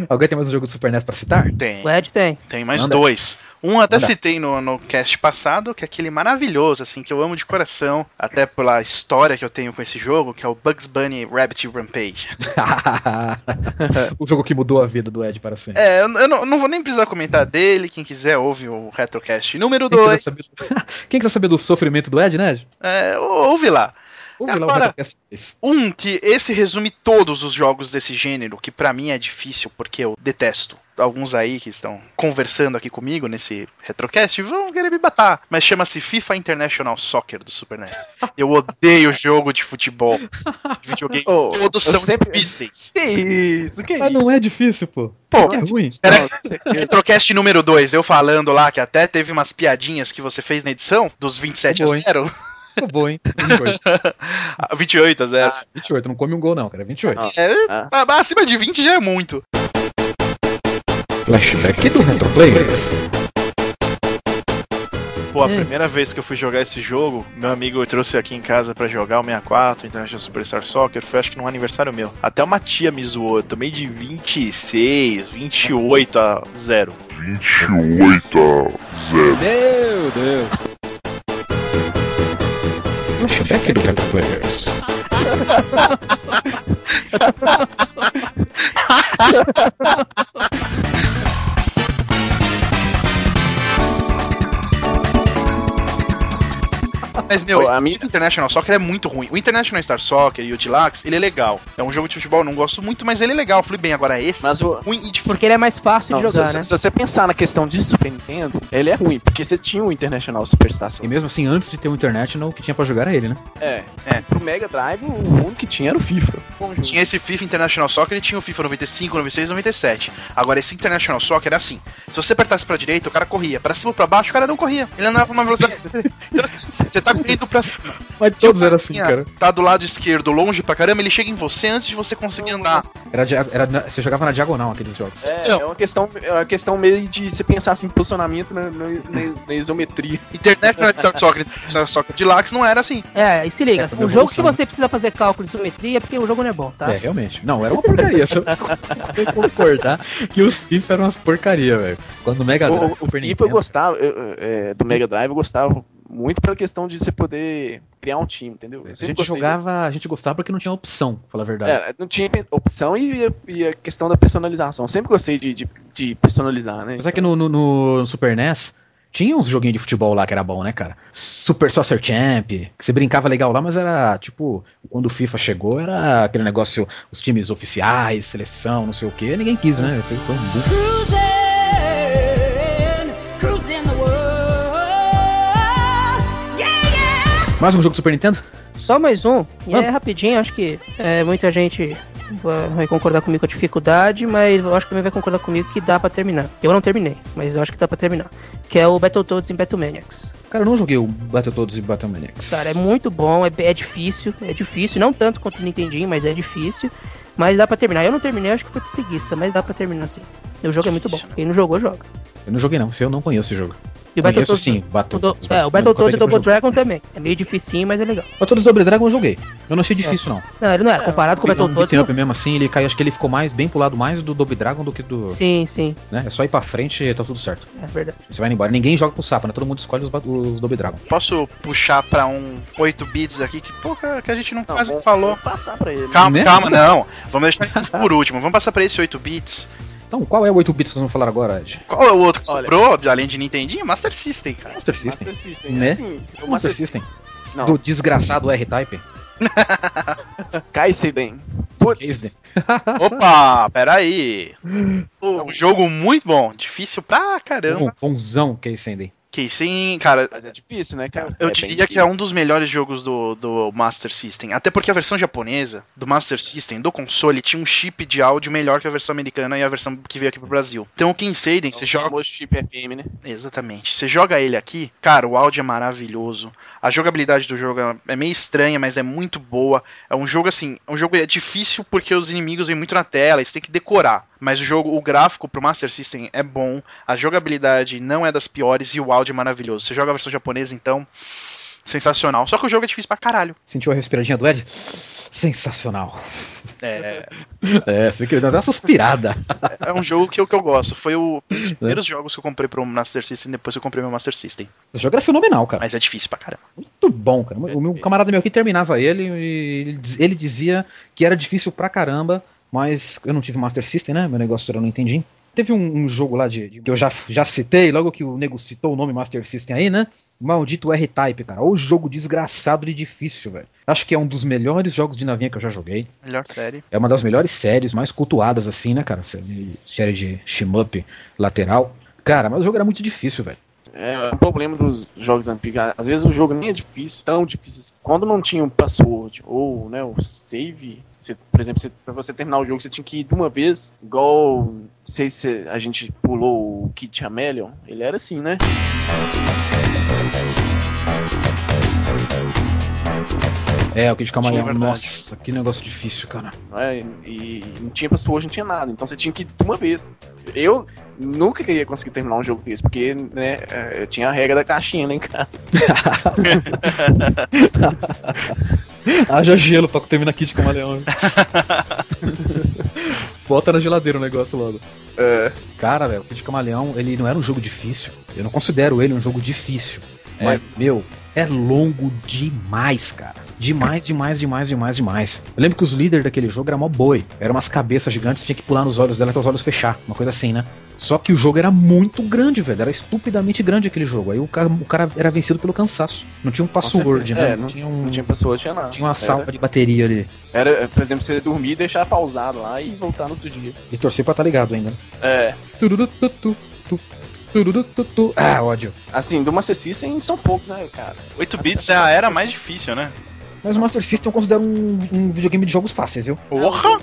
Alguém tem mais um jogo do Super NES pra citar? Tem. O Ed tem. Tem mais Manda. dois. Um até Manda. citei no, no cast passado, que é aquele maravilhoso, assim, que eu amo de coração, até pela história que eu tenho com esse jogo, que é o Bugs Bunny Rabbit Rampage. o jogo que mudou a vida do Ed para sempre. É, eu, eu não, não vou nem precisar comentar dele, quem quiser ouve o Retrocast número Quem quiser 2. saber- Quem quiser saber do sofrimento do Ed, né, Ed? É, ouve lá. Agora- Retrocast 3. Um que esse resume todos os jogos desse gênero, que pra mim é difícil porque eu detesto. Alguns aí que estão conversando aqui comigo nesse retrocast vão querer me matar. Mas chama-se FIFA International Soccer do Super NES. Eu odeio jogo de futebol. Videogame Oh, todos são sempre- difíceis. Que isso? Que Mas isso? não é difícil, pô. Pô, É ruim. Era- certeza. Retrocast número 2, eu falando lá que até teve umas piadinhas que você fez na edição, dos 27 Boa, a hein? 0. Ficou bom, hein? 28. Ah, 28 a 0. 28, não come um gol não, cara. 28. Ah. É, Ah. ah, acima de 20 já é muito. Flashback do Retroplayers. Pô, a Hum. primeira vez que eu fui jogar esse jogo, meu amigo trouxe aqui em casa pra jogar o 64, International Superstar Soccer, foi acho que num aniversário meu. Até uma tia me zoou, eu tomei de 26, 28 a 0. 28 a 0. Meu Deus. Flashback do Retroplayers. Mas, meu, a minha- International Soccer é muito ruim. O International Star Soccer e o Deluxe, ele é legal. É um jogo de futebol, eu não gosto muito, mas ele é legal. Eu falei bem, agora esse Mas o, ruim e difícil. Porque ele é mais fácil Não, de jogar, se, né? se você pensar na questão de Super Nintendo, ele é ruim, porque você tinha o International Superstar E Soccer. mesmo assim, antes de ter o International, o que tinha pra jogar era ele, né? É, É. Pro Mega Drive, o único que tinha era o FIFA. Tinha esse FIFA International Soccer e tinha o FIFA 95, 96 97. Agora, esse International Soccer era assim. Se você apertasse pra direita, o cara corria. Pra cima ou pra baixo, o cara não corria. Ele andava numa velocidade. então, assim, você tá correndo pra cima. Mas Se o todos eram assim, cara. Tá do lado esquerdo, longe pra caramba, ele chega em você antes de você conseguir andar. Era, era, você jogava na diagonal aqueles jogos. É, é uma questão, é uma questão meio de você pensar assim, posicionamento na, na, na- na isometria. International Soccer, Soccer de Lax não era assim. É, e se liga, É, o tudo jogo que você precisa fazer cálculo de isometria é porque o jogo não é bom, tá? É, realmente. Não, era uma porcaria. Você tem que concordar que os FIFA eram umas porcaria, velho. Quando o Mega Drive, O, o Super FIFA eu gostava, eu- eu- é, do Mega Drive eu gostava muito pela questão de você poder criar um time, entendeu? Eu A gente gostei jogava, a gente gostava porque não tinha opção, pra falar a verdade. É, não tinha opção e, e a questão da personalização. Eu sempre gostei de, de, de personalizar, né? Mas é que no, no- no Super NES tinha uns joguinhos de futebol lá que era bom, né, cara? Super Soccer Champ, que você brincava legal lá, mas era tipo, quando o FIFA chegou, era aquele negócio, os times oficiais, seleção, não sei o que, ninguém quis, né? Foi, foi um boom. Mais um jogo do Super Nintendo? Só mais um, e Vamos. é rapidinho, acho que é, muita gente vai, concordar comigo com a dificuldade, mas eu acho que também vai concordar comigo que dá pra terminar. Eu não terminei, mas eu acho que dá pra terminar. Que é o Battletoads em Battlemaniacs. Cara, eu não joguei o Battletoads e Battlemaniacs. Cara, é muito bom, é, é difícil, é difícil, não tanto quanto o Nintendinho, mas é difícil. Mas dá pra terminar. Eu não terminei, acho que foi preguiça, mas dá pra terminar sim. O jogo é muito bom. Quem não jogou, joga. Eu não joguei não, se eu não conheço esse jogo. E o Battletoads. sim, o Battle, do- é, o Battletoads e Double Dragon também. É meio dificinho, mas é legal. Battletoads Double Dragon eu joguei. Eu não achei difícil, não. Não, ele não era. Comparado com o é um Battletoads. beat'em up mesmo assim, ele caiu, acho que ele ficou mais bem pro lado mais do Double Dragon do que do. Sim, sim, Né? É só ir pra frente e tá tudo certo. é verdade. Você vai embora. Ninguém joga com sapo, né? Todo mundo escolhe os, os Double Dragon. Posso puxar pra um 8 bits aqui que, pô, cara, que a gente não, Não, quase falou. vamos passar pra ele. Calma, Né? calma, não. Vamos deixar isso por último. Vamos passar pra esse 8 bits. Então, qual é o 8 bits que nós vamos falar agora, Ed? Qual é o outro que Olha. sobrou, além de Nintendinho? Master System, cara. Master System. Master System, Né? assim, o Master System. Não, Do desgraçado R-Type. Kaisen. Putz. Opa, peraí. É um jogo muito bom, difícil pra caramba. Um bonzão Kaisen. Que sim, cara. Mas é difícil, né, cara? Eu É diria que é um dos melhores jogos do, do Master System. Até porque a versão japonesa do Master System, do console, tinha um chip de áudio melhor que a versão americana e a versão que veio aqui pro Brasil. Então o Kinseiden, você É o joga. chip FM, né? Exatamente. Você joga ele aqui, cara, o áudio é maravilhoso. A jogabilidade do jogo é meio estranha, mas é muito boa. É um jogo assim, é um jogo é difícil porque os inimigos vêm muito na tela, você tem que decorar. Mas o jogo, o gráfico pro Master System é bom, a jogabilidade não é das piores e o áudio é maravilhoso. Você joga a versão japonesa, então sensacional. Só que o jogo é difícil pra caralho. Sentiu a respiradinha do Ed? Sensacional. É, É, você que ele deu uma suspirada. é um jogo que eu, que eu gosto. Foi o, um dos primeiros jogos que eu comprei pro Master System depois que eu comprei meu Master System. Esse jogo era fenomenal, cara. Mas é difícil pra caramba. Muito bom, cara. O meu camarada meu aqui terminava ele e ele ele dizia que era difícil pra caramba, mas eu não tive Master System, né? Meu negócio era no Nintendinho. Teve um, um jogo lá de, de- que eu já, já citei, logo que o nego citou o nome Master System aí, né? Maldito R-Type, cara. O jogo desgraçado e difícil, velho. Acho que é um dos melhores jogos de navinha que eu já joguei. Melhor série. É uma das melhores séries, mais cultuadas assim, né, cara? Série série de shmup lateral. Cara, mas o jogo era muito difícil, velho. É o problema dos jogos antigos. Às vezes o jogo nem é difícil, tão difícil assim. Quando não tinha um password ou né, o save, você, por exemplo, você, pra você terminar o jogo, você tinha que ir de uma vez. Igual, não sei se a gente pulou o Kid Chameleon, ele era assim, né? É, o Kid Camaleão. É. Nossa, que negócio difícil, cara. é? E não tinha password, não tinha nada. Então você tinha que ir de uma vez. Eu nunca queria conseguir terminar um jogo desse, porque né, é, eu tinha a regra da caixinha lá em casa. Haja gelo pra terminar Kid Camaleão. Bota na geladeira o negócio logo. É, Cara, velho, o Kid Camaleão, ele não era um jogo difícil. Eu não considero ele um jogo difícil. Mas, meu, é longo demais, cara. Demais, demais, demais, demais, demais. Eu lembro que os líderes daquele jogo eram mó boi. Eram umas cabeças gigantes, tinha que pular nos olhos dela até os olhos fechar. Uma coisa assim, né? Só que o jogo era muito grande, velho. Era estupidamente grande aquele jogo. Aí o cara, o cara era vencido pelo cansaço. Não tinha um password, né? É, não, não- tinha um. não tinha password, tinha nada. tinha uma salva de bateria ali. Era, por exemplo, você dormir e deixar pausado lá e voltar no outro dia. E torcer pra tá ligado ainda. né? É. Tururututu, tu, tururututu. Ah, ódio. Assim, do Master System são poucos, né, cara? 8 bits é a era mais difícil, né? Mas o Master System eu considero um, um videogame de jogos fáceis, viu? Porra!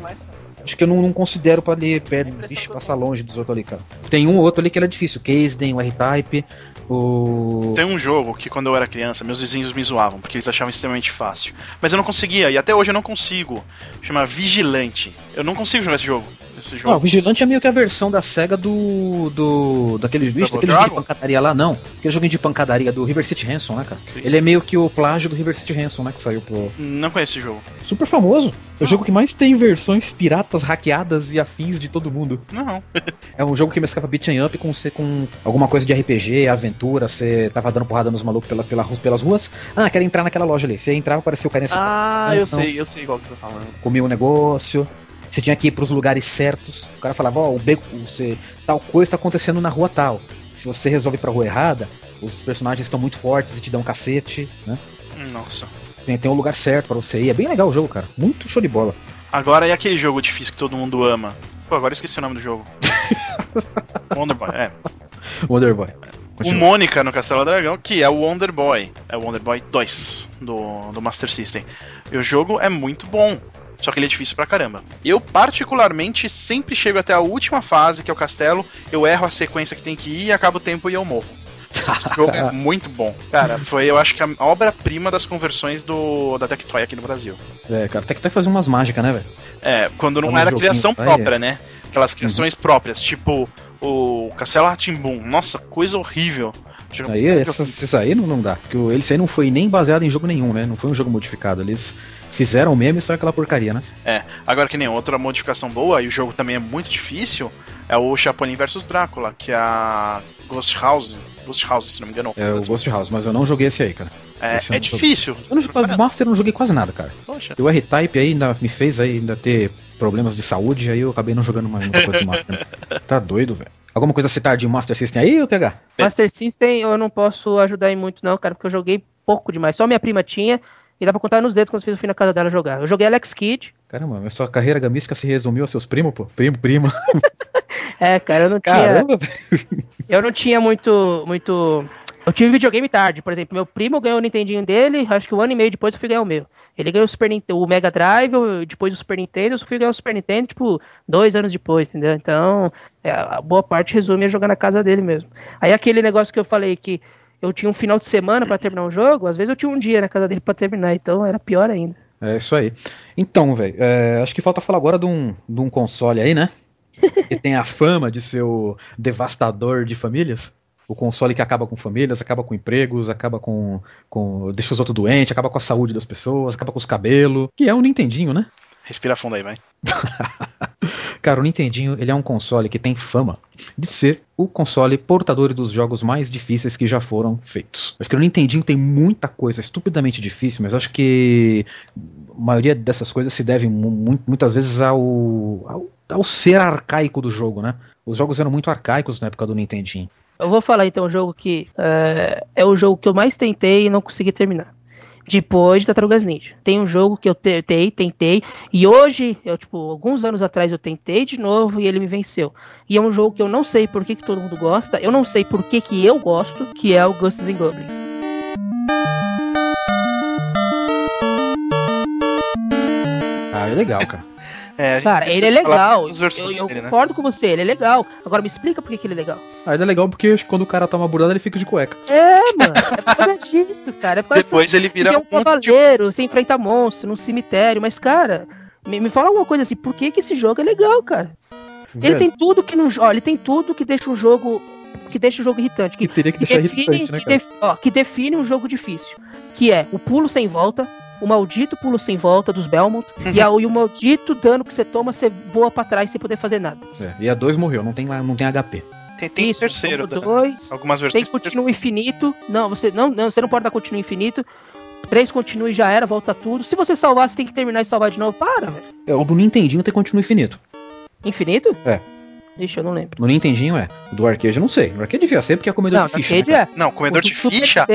Acho que eu não, não considero pra ler perto, vixe, passar longe dos outros ali, cara. Tem um ou outro ali que era difícil, o Casden, o R-Type, o... Tem um jogo que quando eu era criança, meus vizinhos me zoavam, porque eles achavam extremamente fácil. Mas eu não conseguia, e até hoje eu não consigo. Chama Vigilante. Eu não consigo jogar esse jogo. Esse Ah, o jogo. Vigilante é meio que a versão da SEGA do. do. daquele bicho, Double daquele jogo de pancadaria lá, não. Aquele joguinho de pancadaria do River City Ransom, né, cara? Ele é meio que o plágio do River City Ransom, né, que saiu pro. Não conheço esse jogo. Super famoso. É o jogo que mais tem versões piratas, hackeadas e afins de todo mundo. Não. É um jogo que mesclava beat'em up com, você com alguma coisa de RPG, aventura, você tava dando porrada nos malucos pela, pela, pelas ruas. Ah, quero entrar naquela loja ali. Você entrava, apareceu o cara nesse Ah, eu Então. sei, eu sei qual que você tá falando. comia um negócio. Você tinha que ir pros lugares certos. O cara falava, ó, o beco, você, tal coisa tá acontecendo na rua tal. Se você resolve ir pra rua errada, os personagens estão muito fortes e te dão um cacete, né? Nossa. Tem, tem um lugar certo pra você ir. É bem legal o jogo, cara. Muito show de bola. Agora é aquele jogo difícil que todo mundo ama. Pô, agora eu esqueci o nome do jogo. Wonder Boy, é. Wonder Boy. O. Mônica no Castelo Dragão, que é o Wonder Boy. É o Wonder Boy 2 do, do Master System. E o jogo é muito bom. Só que ele é difícil pra caramba. Eu, particularmente, sempre chego até a última fase, que é o castelo. Eu erro a sequência que tem que ir, acaba o tempo e eu morro. Esse jogo é muito bom. Cara, foi, eu acho que a obra-prima das conversões do, da Tectoy aqui no Brasil. É, cara, até fazer umas mágicas, né, velho? É, quando não Como era criação aí, própria, né? Aquelas criações próprias, tipo o Castelo Ratimbum. Nossa, coisa horrível. Aí, essas, aí não, não dá. Porque esse aí não foi nem baseado em jogo nenhum, né? Não foi um jogo modificado. Eles fizeram mesmo e só aquela porcaria, né? É, agora que nem outra modificação boa, e o jogo também é muito difícil, é o Chapolin vs Drácula, que é a Ghost House. Ghost House, se não me engano. É o Ghost House, mas eu não joguei esse aí, cara. É, é não joguei. difícil. Eu não, joguei- Master eu não joguei quase nada, cara. Poxa. E o R-Type aí ainda me fez aí ainda ter problemas de saúde, aí eu acabei não jogando mais muita coisa de Master. tá doido, velho. Alguma coisa a citar de Master System aí, ô TH? Master System eu não posso ajudar em muito, não, cara, porque eu joguei pouco demais. Só minha prima tinha e dá pra contar nos dedos quando eu fui na casa dela jogar. Eu joguei Alex Kidd. Caramba, mas sua carreira gamística se resumiu aos seus primos, pô? Primo, prima. É, cara, eu não tinha. Caramba. Eu não tinha muito. muito. Eu tive videogame tarde, por exemplo, meu primo ganhou o Nintendinho dele, acho que um ano e meio depois eu fui ganhar o meu. Ele ganhou o, Super Nintendo, o Mega Drive, depois o Super Nintendo, eu fui ganhar o Super Nintendo, tipo, dois anos depois, entendeu? Então, é, a boa parte resume a jogar na casa dele mesmo. Aí aquele negócio que eu falei que eu tinha um final de semana pra terminar um jogo, às vezes eu tinha um dia na casa dele pra terminar, então era pior ainda. É isso aí. Então, velho, é, acho que falta falar agora de um, de um console aí, né? Que tem a fama de ser o devastador de famílias. O console que acaba com famílias, acaba com empregos, acaba com. com deixa os outros doentes, acaba com a saúde das pessoas, acaba com os cabelos. Que é o Nintendinho, né? Respira fundo aí, vai. Cara, o Nintendinho ele é um console que tem fama de ser o console portador dos jogos mais difíceis que já foram feitos. Acho que o Nintendinho tem muita coisa estupidamente difícil, mas acho que a maioria dessas coisas se deve mu- mu- muitas vezes ao, ao, ao ser arcaico do jogo, né? Os jogos eram muito arcaicos na época do Nintendinho. Eu vou falar então o jogo que é, é o jogo que eu mais tentei e não consegui terminar. Depois de Tartarugas Ninja. Tem um jogo que eu tentei, tentei, e hoje, eu, tipo, alguns anos atrás eu tentei de novo e ele me venceu. E é um jogo que eu não sei por que, que todo mundo gosta, eu não sei por que, que eu gosto, que é o Ghosts and Goblins. Ah, é legal, cara. É, Cara, ele é legal. Eu, versões eu dele, né? concordo com você, ele é legal. Agora me explica por que, que ele é legal. Ah, ele é legal porque quando o cara toma burdada ele fica de cueca. É, mano, é por causa disso, cara. É Depois ele Você vira é um cavaleiro, você enfrenta monstro num cemitério, mas, cara, me, me fala alguma coisa assim, por que, que esse jogo é legal, cara? Ele tem tudo que não. Ó, ele tem tudo que deixa um jogo. Que deixa o jogo irritante. Que, que teria que que deixar define, irritante, né, que, def- ó, que define um jogo difícil. Que é o pulo sem volta, o maldito pulo sem volta dos Belmont, e, a- e o maldito dano que você toma, você voa pra trás sem poder fazer nada. É, e a 2 morreu, não tem, não tem HP. Tem, tem Isso, terceiro. né? dois. Algumas Tem versões. continuo infinito. Não, você não, não, você não pode dar continuo infinito. Três continue já era, volta tudo. Se você salvar, você tem que terminar e salvar de novo. Para, velho. É, o do Nintendinho tem continuo infinito. Infinito? É. Ixi, eu não lembro. No Nintendinho é. O do arcade eu não sei. O arcade devia ser porque é comedor Não, de no ficha. arcade né, é. Não, comedor O de do ficha.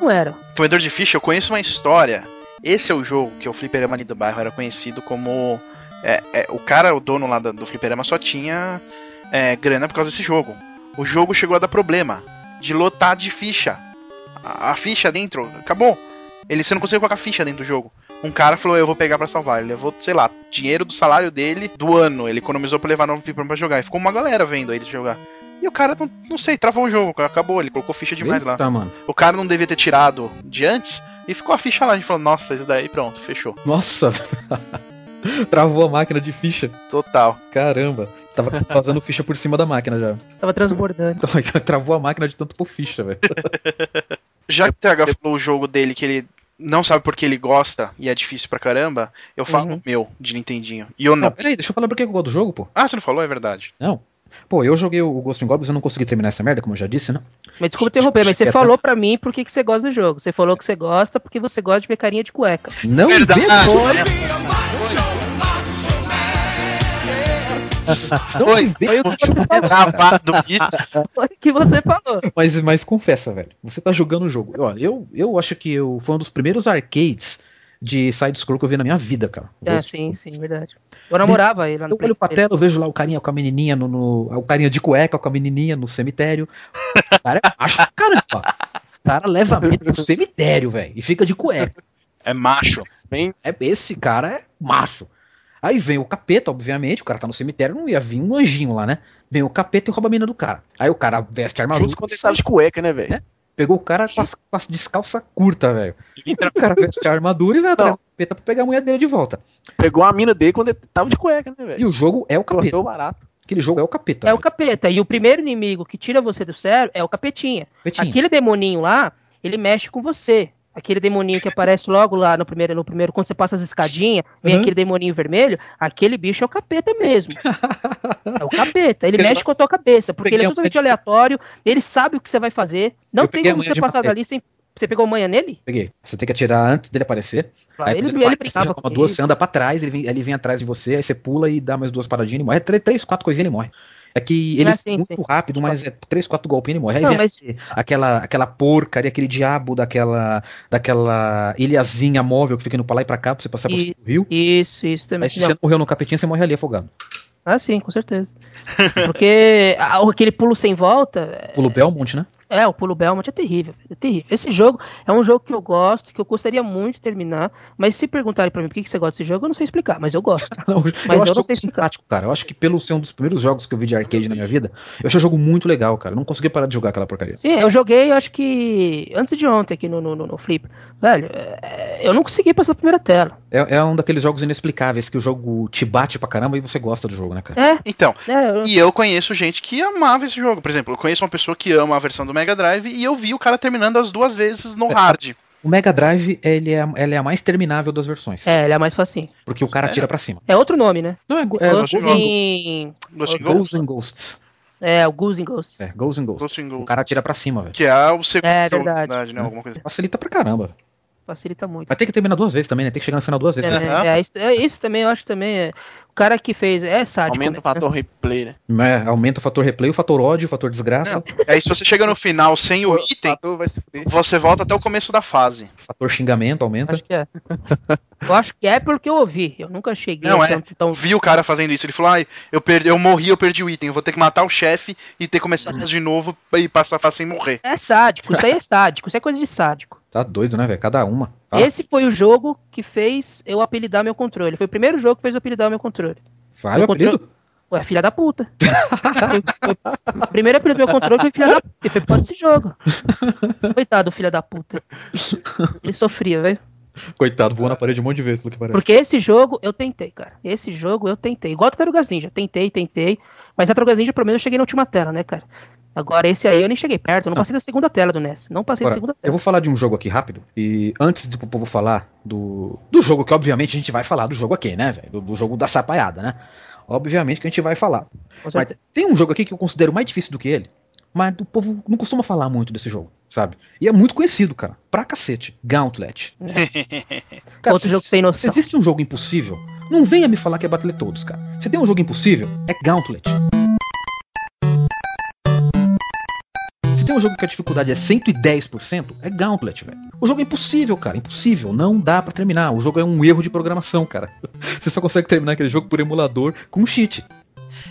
Não era. Comedor de ficha, eu conheço uma história. Esse é o jogo que o fliperama ali do bairro era conhecido como. é, é, o cara, o dono lá da- do fliperama, só tinha é, grana por causa desse jogo. O jogo chegou a dar problema de lotar de ficha. A, a ficha dentro acabou. Ele, você não consegue colocar ficha dentro do jogo. Um cara falou, eu vou pegar pra salvar. Ele levou, sei lá, dinheiro do salário dele do ano. Ele economizou pra levar no fliperama pra jogar. E ficou uma galera vendo ele jogar. E o cara, não, não sei, travou o jogo, acabou, ele colocou ficha demais lá. Tá, mano. O cara não devia ter tirado de antes e ficou a ficha lá. A gente falou, nossa, isso daí pronto, fechou. Nossa. Travou a máquina de ficha. Total. Caramba. Tava fazendo ficha por cima da máquina já. Tava transbordando. Travou a máquina de tanto por ficha, velho. Já que o TH falou o jogo dele que ele não sabe porque ele gosta e é difícil pra caramba, eu falo Uhum. o meu, de Nintendinho. E eu Não, não. peraí, deixa eu falar por que eu gosto do jogo, pô. Ah, você não falou? É verdade. Não. Pô, eu joguei o Ghost in Goblins e eu não consegui terminar essa merda, como eu já disse, né? Mas desculpa interromper, mas você É, falou pra mim por que, que você gosta do jogo. Você falou que você gosta porque você gosta de ver carinha de cueca. Não Verdade. inventa! Não Foi. inventa! Foi o que você falou. Gravado isso. Foi o que você falou. Mas, mas confessa, velho. Você tá jogando o jogo. Olha, eu, eu acho que eu, foi um dos primeiros arcades de side-scroll que eu vi na minha vida, cara. É, sim, sim, verdade. Eu namorava ele lá no Eu olho pra tela, eu vejo lá o carinha com a menininha no, no- O carinha de cueca com a menininha no cemitério. O cara é macho, pra caramba. O cara leva a medo pro cemitério, velho. E fica de cueca. É macho. Bem, É, esse cara é macho. Aí vem o capeta, obviamente, o cara tá no cemitério, não ia vir um anjinho lá, né? Vem o capeta e rouba a mina do cara. Aí o cara veste a armadura. justo quando ele tava de cueca, né, velho? É. Pegou o cara com as, com as descalça curta, velho. O cara veste a armadura e vai atrás do capeta pra pegar a mulher dele de volta. Pegou a mina dele quando ele tava de cueca, né, E velho? o jogo é o capeta. Cortou barato. Aquele jogo é o capeta. É o capeta. E o primeiro inimigo que tira você do sério é o capetinha. Capetinha. Aquele demoninho lá, ele mexe com você. Aquele demoninho que aparece logo lá no primeiro, no primeiro quando você passa as escadinhas, vem Uhum. aquele demoninho vermelho, aquele bicho é o capeta mesmo. É o capeta. Ele mexe com a tua cabeça, porque ele é totalmente aleatório, ele sabe o que você vai fazer. Não Eu tem como você passar dali sem. Você pegou manha nele? Peguei. Você tem que atirar antes dele aparecer. Aí ele, ele aparece, brincava com duas, ele. você anda pra trás, ele vem, ele vem atrás de você, aí você pula e dá mais duas paradinhas e morre. É três, três quatro coisinhas ele morre. É que ele Ah, é muito sim. rápido, mas é três, quatro golpes ele morre. Aí Não, vem mas aquela, aquela porcaria, aquele diabo daquela, daquela ilhazinha móvel que fica indo pra lá e pra cá pra você passar por cima do rio. isso, isso também. Aí se você morreu no capetinha, você morre ali afogado. Ah, sim, com certeza. Porque aquele pulo sem volta. Pulo Belmont, né? É, o pulo Belmont é terrível, é terrível. Esse jogo é um jogo que eu gosto, que eu gostaria muito de terminar, mas se perguntarem pra mim por que que você gosta desse jogo, eu não sei explicar, mas eu gosto. Não, eu eu acho não sei explicar. simpático, cara. Eu acho que pelo ser um dos primeiros jogos que eu vi de arcade na minha vida, eu achei o jogo muito legal, cara. Eu não consegui parar de jogar aquela porcaria. Sim, eu joguei, eu acho que antes de ontem aqui no, no, no, no Flip. Velho, é, eu não consegui passar a primeira tela. É, é um daqueles jogos inexplicáveis que o jogo te bate pra caramba e você gosta do jogo, né, cara? É, Então, é, eu- e eu conheço gente que amava esse jogo. Por exemplo, eu conheço uma pessoa que ama a versão do Mega Drive e eu vi o cara terminando as duas vezes no hard. O Mega Drive, ele é, ele é a mais terminável das versões. é, ele é mais facinho. Porque o cara tira pra cima. É outro nome, né? Não, é, é, and- in... Ghost Ghosts and Ghosts. É, o Goose in Ghosts. É, Ghosts and Ghosts. Ghosts and Ghosts. O cara tira pra cima, velho. Que é o segundo É, jogo, verdade. verdade, né? Alguma coisa assim. Facilita pra caramba. Facilita muito. Vai ter que terminar duas vezes também, né? Tem que chegar no final duas vezes. É, né? é, isso, é, isso também, eu acho também. É, o cara que fez. É sádico. Aumenta o né? fator replay, né? É, aumenta o fator replay, o fator ódio, o fator desgraça, Aí se você chega no final sem o O item, você volta até o começo da fase. o fator xingamento aumenta. Acho que é. eu acho que é porque eu ouvi. Eu nunca cheguei Não, a é. tanto tão. Vi o cara fazendo isso. Ele falou: ai, eu, perdi, eu morri, eu perdi o item. Eu vou ter que matar o chefe e ter que começar de novo e passar a fase sem morrer. É sádico, isso aí é sádico, isso é coisa de sádico. Tá doido, né, velho? Cada uma. Esse foi o jogo que fez eu apelidar meu controle. Foi o primeiro jogo que fez eu apelidar meu controle. Vale o eu apelido? Ué, filha da puta. O primeiro apelido do meu controle foi filha da puta. Ele foi por desse jogo. Coitado, filha da puta. Ele sofria, velho. Coitado, voou na parede um monte de vezes, pelo que parece. Porque esse jogo eu tentei, cara. Esse jogo eu tentei. Igual a Tartarugas Ninja. Tentei, tentei. Mas a Tartarugas Ninja, pelo menos, eu cheguei na última tela, né, cara? Agora, esse aí eu nem cheguei perto. Eu não Não. passei da segunda tela do NES. Não passei da Agora, segunda eu tela. vou falar de um jogo aqui rápido. E antes do povo falar do, do jogo, que obviamente a gente vai falar do jogo aqui, né, velho? Do, do jogo da sapaiada, né? Obviamente que a gente vai falar. Mas tem um jogo aqui que eu considero mais difícil do que ele. Mas o povo não costuma falar muito desse jogo, sabe? E é muito conhecido, cara. Pra cacete. Gauntlet. Cara, Outro se- jogo sem Se noção. existe um jogo impossível, não venha me falar que é Battletoads, cara. Se tem um jogo impossível, é Gauntlet. Tem um jogo que a dificuldade é 110%, é Gauntlet, velho. O jogo é impossível, cara. Impossível. Não dá pra terminar. O jogo é um erro de programação, cara. Você só consegue terminar aquele jogo por emulador com cheat.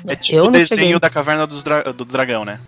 É tipo Eu o desenho cheguei. da caverna dos dra- do dragão, né?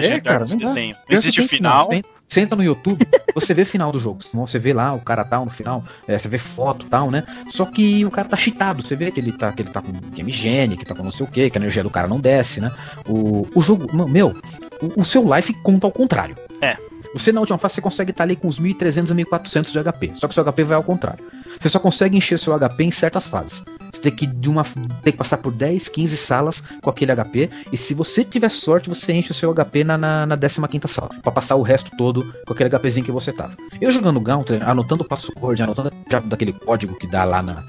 Legendário cara, desse desenho. Não existe tem final. Você entra- Você entra no YouTube, você vê final do jogo. Você vê lá o cara tal no final, é, você vê foto tal, né? Só que o cara tá cheatado. Você vê que ele tá, que ele tá com game gene, que tá com não sei o que, que a energia do cara não desce, né? O, o jogo, meu, o, o seu life conta ao contrário. É. Você na última fase você consegue estar ali com uns 1300 a 1400 de HP. Só que seu HP vai ao contrário. Você só consegue encher seu HP em certas fases. Tem que, de uma, tem que passar por 10, 15 salas com aquele HP. E se você tiver sorte, você enche o seu HP na, na, na 15 sala. Pra passar o resto todo com aquele HPzinho que você tava. Eu jogando Gauntlet, anotando o password, anotando daquele código que dá lá na.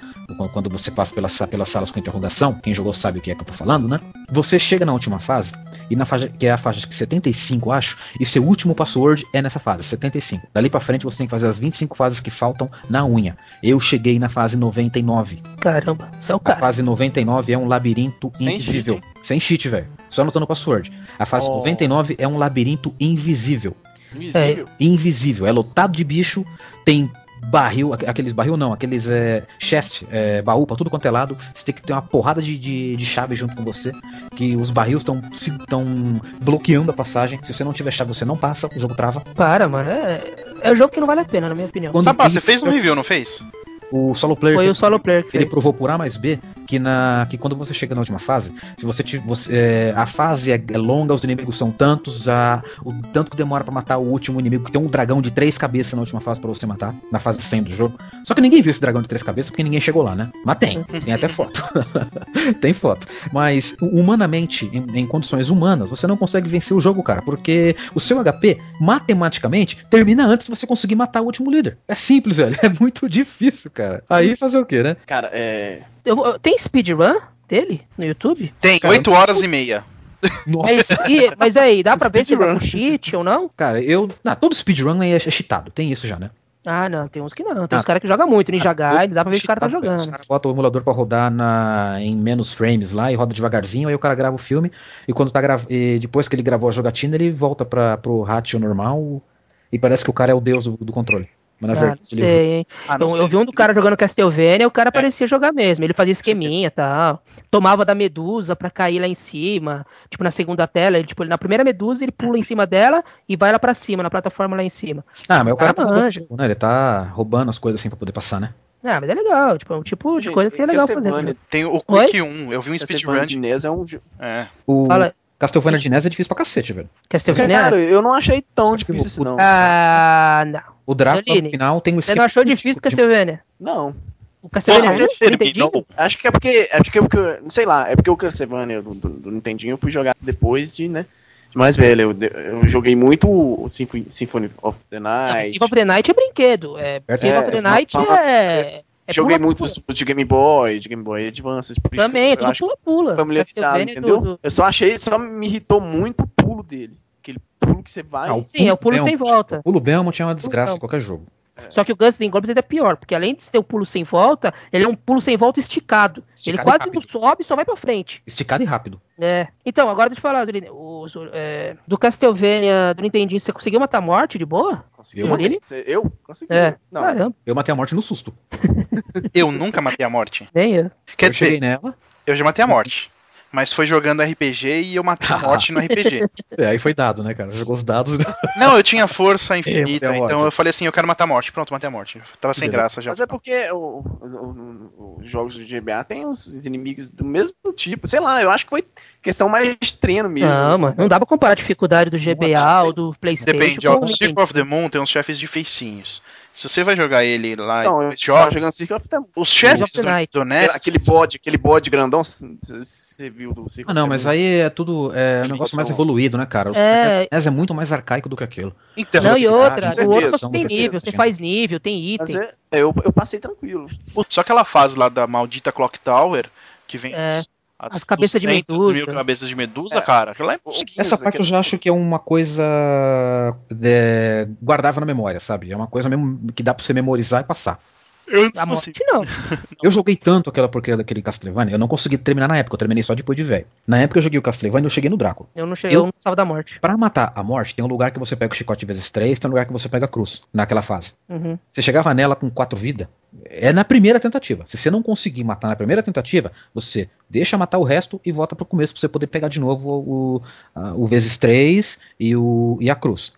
quando- você passa pelas, pelas salas com interrogação, quem jogou sabe o que é que eu tô falando, né? Você chega na última fase, e na faixa, que é a faixa 75, acho, e seu último password é nessa fase, 75. Dali pra frente você tem que fazer as 25 fases que faltam na unha. Eu cheguei na fase 99. Caramba, você é o A cara. fase 99 é um labirinto Sem invisível. cheat, Sem cheat, velho. Só anotando o password. A fase Oh. 99 é um labirinto invisível. Invisível. Invisível. É lotado de bicho, tem barril, aqu- aqueles barril não, aqueles é, chest, é, baú pra tudo quanto é lado. Você tem que ter uma porrada de, de, de chave junto com você. Que os barril estão estão bloqueando a passagem. Se você não tiver chave, você não passa, o jogo trava. Para, mano. É, é um jogo que não vale a pena, na minha opinião. Quando Sabá, você fez um review, não fez? O solo player Foi o solo player que Ele fez. provou por A mais B que, na, que quando você chega na última fase, se você, ti- você é, a fase é, é longa, os inimigos são tantos, a, o tanto que demora pra matar o último inimigo, que tem um dragão de três cabeças na última fase pra você matar, na fase 100 do jogo. Só que ninguém viu esse dragão de três cabeças porque ninguém chegou lá, né? Mas tem, tem até foto. tem foto. Mas humanamente, em, em condições humanas, você não consegue vencer o jogo, cara, porque o seu HP, matematicamente, termina antes de você conseguir matar o último líder. É simples, velho. É muito difícil, cara. Aí fazer o quê, né? Cara, é. Eu- eu- tem speedrun dele no YouTube? Tem, Cara, 8 horas e meia. Mas, e- mas aí, dá pra ver se vai Speedrun. com cheat ou não? Cara, eu. Ah, todo speedrun é, é cheatado, tem isso já, né? Ah, não, tem uns que não. Tem Ah, uns caras que jogam muito. Ninja Ah, Gaiden, dá pra ver que o cara tá cheatado, Os jogando. caras botam o emulador pra rodar na, em menos frames lá e roda devagarzinho, aí o cara grava o filme e quando tá grav... e depois que ele gravou a jogatina, ele volta pra, pro ratio normal e parece que o cara é o deus do, do controle. Mas na Ah, não verdade, ele- sei, hein? Ah, não Eu, sei. eu vi um do cara jogando Castlevania, o cara parecia jogar mesmo. Ele fazia esqueminha e tal. Tomava da medusa pra cair lá em cima. Tipo, na segunda tela, ele, tipo, na primeira medusa, ele pula em cima dela e vai lá pra cima, na plataforma lá em cima. Ah, mas o cara tá cara roubando, manja. né? Ele tá roubando as coisas assim pra poder passar, né? Ah, mas é legal. Tipo, é um tipo de Gente, coisa que é legal fazer. Tem o Oi? Quick 1, eu vi um speedrun. É um. É. O Fala, Castlevania de NES é difícil pra cacete, velho. Castlevania? Cara, eu não achei tão Só difícil o- assim, não. Ah, não. O Drácula no final tem um Você não achou difícil Castlevania? Não. O Castlevania Você é. Acho que é porque. Acho que é porque. Sei lá, é porque o Castlevania do, do, do Nintendinho eu fui jogar depois de, né? De mais velho. Eu, eu joguei muito o Symphony, Symphony of the Não, Night. Symphony of the Night é brinquedo. É, Symphony of the é, Night fala- é. É joguei pula- muito os, os de Game Boy, de Game Boy Advance. por isso Também, é tudo pula-pula. familiarizado, entendeu? do- Eu só achei, só me irritou muito o pulo dele. Aquele pulo que você vai. Ah, o Sim, é o pulo Belmont. sem volta. O pulo Belmont é uma desgraça em qualquer jogo. Só que o Guns N' Goblins ainda é pior, porque além de ter o pulo sem volta, ele é um pulo sem volta esticado. Esticado ele quase e não sobe, só vai pra frente. Esticado e rápido. É. Então, agora deixa eu falar, Zuline, o- é, do Castlevania, do Nintendinho, você conseguiu matar a morte de boa? Conseguiu? Eu? Consegui. É. Não, Caramba, Eu matei a morte no susto. Eu nunca matei a morte. nem eu. Quer eu cheguei dizer, nela, eu já matei a morte. Mas foi jogando RPG e eu matei a morte no RPG. é, aí foi dado, né, cara? Jogou os dados. Não, eu tinha força Eu infinita, a então morte. eu falei assim, eu quero matar a morte. Pronto, matei a morte. Tava sem Beleza. graça já. Mas é porque os jogos do GBA tem os inimigos do mesmo tipo. Sei lá, eu acho que foi questão mais de treino mesmo. Não, mano, não dá pra comparar a dificuldade do GBA ou do Playstation Depende, ó, o Circle of the Moon tem uns chefes de feicinhos. Se você vai jogar ele lá em eu tava jogando Circle of the Moon. os chefes do, do NES, Aquele bode, aquele bode grandão, você viu do Circle Ah, não, mas aí é tudo. É um negócio mais evoluído, né, cara? O É. É muito mais arcaico do que aquilo. então, Não, e outra, o outro você tem nível, você faz nível, tem Mas item. é, eu, eu passei tranquilo. só aquela fase lá da maldita Clock Tower, que vem É. as, As cabeças de 200 medusa. mil cabeças de medusa, É. cara. É Essa parte eu já acho que é uma coisa é, guardável na memória, sabe? É uma coisa mesmo que dá pra você memorizar e passar. Eu A morte não. Eu joguei tanto aquela porcaria daquele Castlevania, eu não consegui terminar na época, eu terminei só depois de velho. Na época eu joguei o Castlevania eu cheguei no Drácula. Eu não cheguei, Eu- eu não gostava da morte. Pra matar a morte, tem um lugar que você pega o chicote vezes 3, tem um lugar que você pega a cruz, naquela fase. Uhum. Você chegava nela com quatro vidas, é na primeira tentativa. Se você não conseguir matar na primeira tentativa, você deixa matar o resto e volta pro começo pra você poder pegar de novo o, a- o vezes 3 e, o, e a cruz.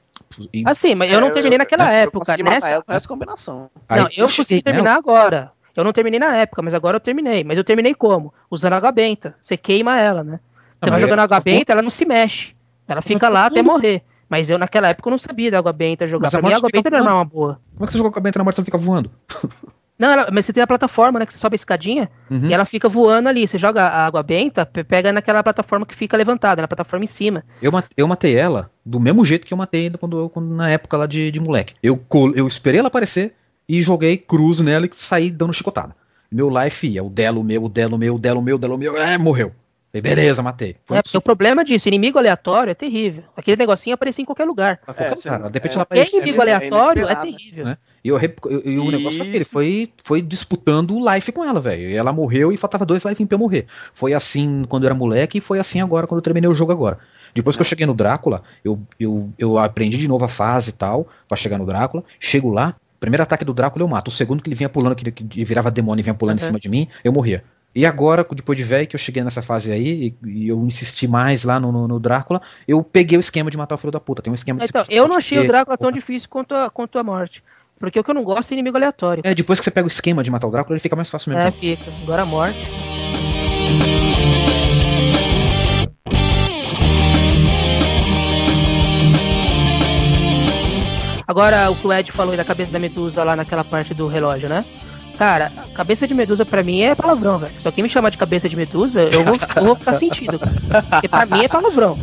Assim, mas eu não É, terminei naquela eu época. matar Nessa, ela com essa combinação. aí não, eu consegui nela- terminar agora. Eu não terminei na época, mas agora eu terminei. Mas eu terminei como? Usando água benta. Você queima ela, né? Você Não, vai jogando é- água benta, ela não se mexe. Ela fica lá até morrer. Mas eu naquela época eu não sabia da água benta jogar. Mas a Pra mim, a água benta não era uma boa. Como é que você jogou com a benta na morte e não fica voando? Não, ela- mas você tem a plataforma, né? Que você sobe a escadinha Uhum. e ela fica voando ali. Você joga a água benta, pe- pega naquela plataforma que fica levantada, na plataforma em cima. Eu, eu matei ela do mesmo jeito que eu matei quando, quando- na época lá de, de moleque. Eu, eu esperei ela aparecer e joguei cruz nela e saí dando chicotada. Meu life ia, o delo meu, o delo meu, o delo meu, o delo meu, é, morreu. Falei, beleza, matei. Foi É, porque o problema disso, inimigo aleatório é terrível. Aquele negocinho aparecia em qualquer lugar. qualquer É, lugar. De repente é. ela Qualquer apareceu. inimigo é aleatório é né? terrível. né? E, eu, eu- e o negócio foi Isso. foi, foi disputando o life com ela, velho. E ela morreu e faltava dois life pra eu morrer. Foi assim quando eu era moleque e foi assim agora quando eu terminei o jogo agora. Depois que eu cheguei no Drácula, eu, eu, eu aprendi de novo a fase e tal, pra chegar no Drácula. Chego lá, primeiro ataque do Drácula eu mato. O segundo que ele vinha pulando, que ele, virava demônio e vinha pulando em Uhum. cima de mim, eu morria. E agora, depois de velho, que eu cheguei nessa fase aí, e, e eu insisti mais lá no, no, no Drácula, eu peguei o esquema de matar o filho da puta. Tem um esquema Então, eu não achei o Drácula tão difícil quanto a, quanto a morte. Porque o que eu não gosto é inimigo aleatório. É, depois que você pega o esquema de matar o Drácula, ele fica mais fácil mesmo. É, fica. Agora a morte. Agora, o que o Ed falou aí da cabeça da medusa lá naquela parte do relógio, né? Cara, cabeça de medusa pra mim é palavrão, velho. Se alguém me chamar de cabeça de medusa, eu vou, eu vou ficar sentido. cara. Porque pra mim é palavrão.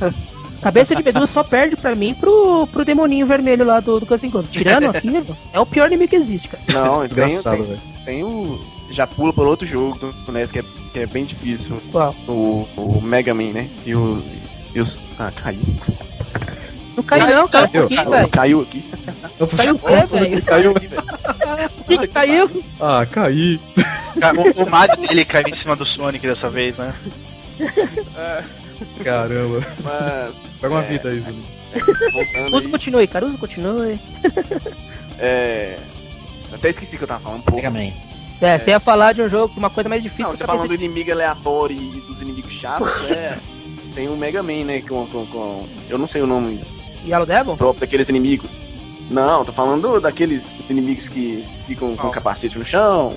Cabeça de medusa só perde pra mim pro, pro demoninho vermelho lá do, do Roses. Tirando aquilo, é o pior inimigo que existe, cara. Não, tem, Desgraçado, tem, velho. tem o. Já pula por outro jogo do NES que é, que é bem difícil. Qual? O, o Mega Man, né? E o. E os. Ah, caiu. Não caiu não, cara. Caiu. Que, Caiu, velho? caiu aqui. Eu Caiu o quê, velho? Caiu aqui, velho. Por que que caiu? Ah, caí. O, o Mario dele caiu em cima do Sonic dessa vez, né? Caramba. Mas. Pega uma É. vida aí, Zulu. Voltando Uso aí, continue, cara. Uso continue. é. Até esqueci o que eu tava falando um pouco. Mega Man. É, você ia falar de um jogo, de uma coisa mais difícil. Não, você a falando do inimigo aleatório e dos inimigos chatos, é. Tem o Mega Man, né? Com, com, com. Eu não sei o nome Yellow Devil? próprio daqueles inimigos. Não, tô falando daqueles inimigos que ficam com Qual? capacete no chão.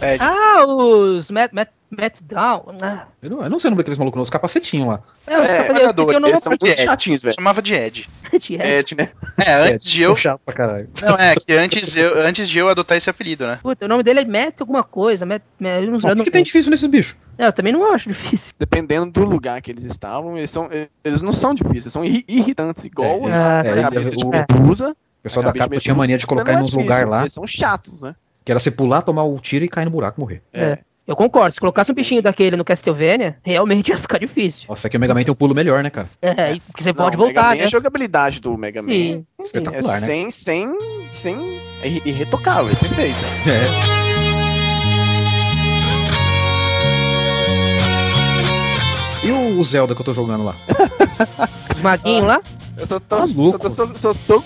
É, Ah, os Matt, Matt, Matt Down. Ah, Eu não, eu não sei o nome daqueles malucos, não, os capacetinhos lá. é, os É, eu não Eles são de muito Ed. chatinhos, velho. chamava de Ed. de Ed. Ed, né? É, antes de eu. Chato pra caralho. Não, é, que antes, eu, antes de eu adotar esse apelido, né? Puta, o nome dele é Matt alguma coisa. Matt, Matt, eu, não, o não, que, que tem difícil nesses bichos? É, eu também não acho difícil. Dependendo do lugar que eles estavam, eles, são, eles não são difíceis, são irri- irritantes, igual É, os- Ah, a é, cabeça é, de o- medusa. O pessoal a da cabeça capa de tinha mania de colocar em é uns lugares lá, Eles são chatos, né? Que era você pular, tomar o tiro e cair no buraco e morrer. É. Eu concordo, se colocasse um bichinho daquele no Castlevania, realmente ia ficar difícil. Nossa, aqui o Mega Man tem um pulo melhor, né, cara? É, e- porque você pode Não, Mega voltar, Man, né? A jogabilidade do Mega Man Sim, sim. é Espetacular, né? sem, sem, sem... É irre- irretocável, é perfeito. É. E o Zelda que eu tô jogando lá? Os maguinhos lá. Eu só tô, Tá louco. só, tô, só, só tô,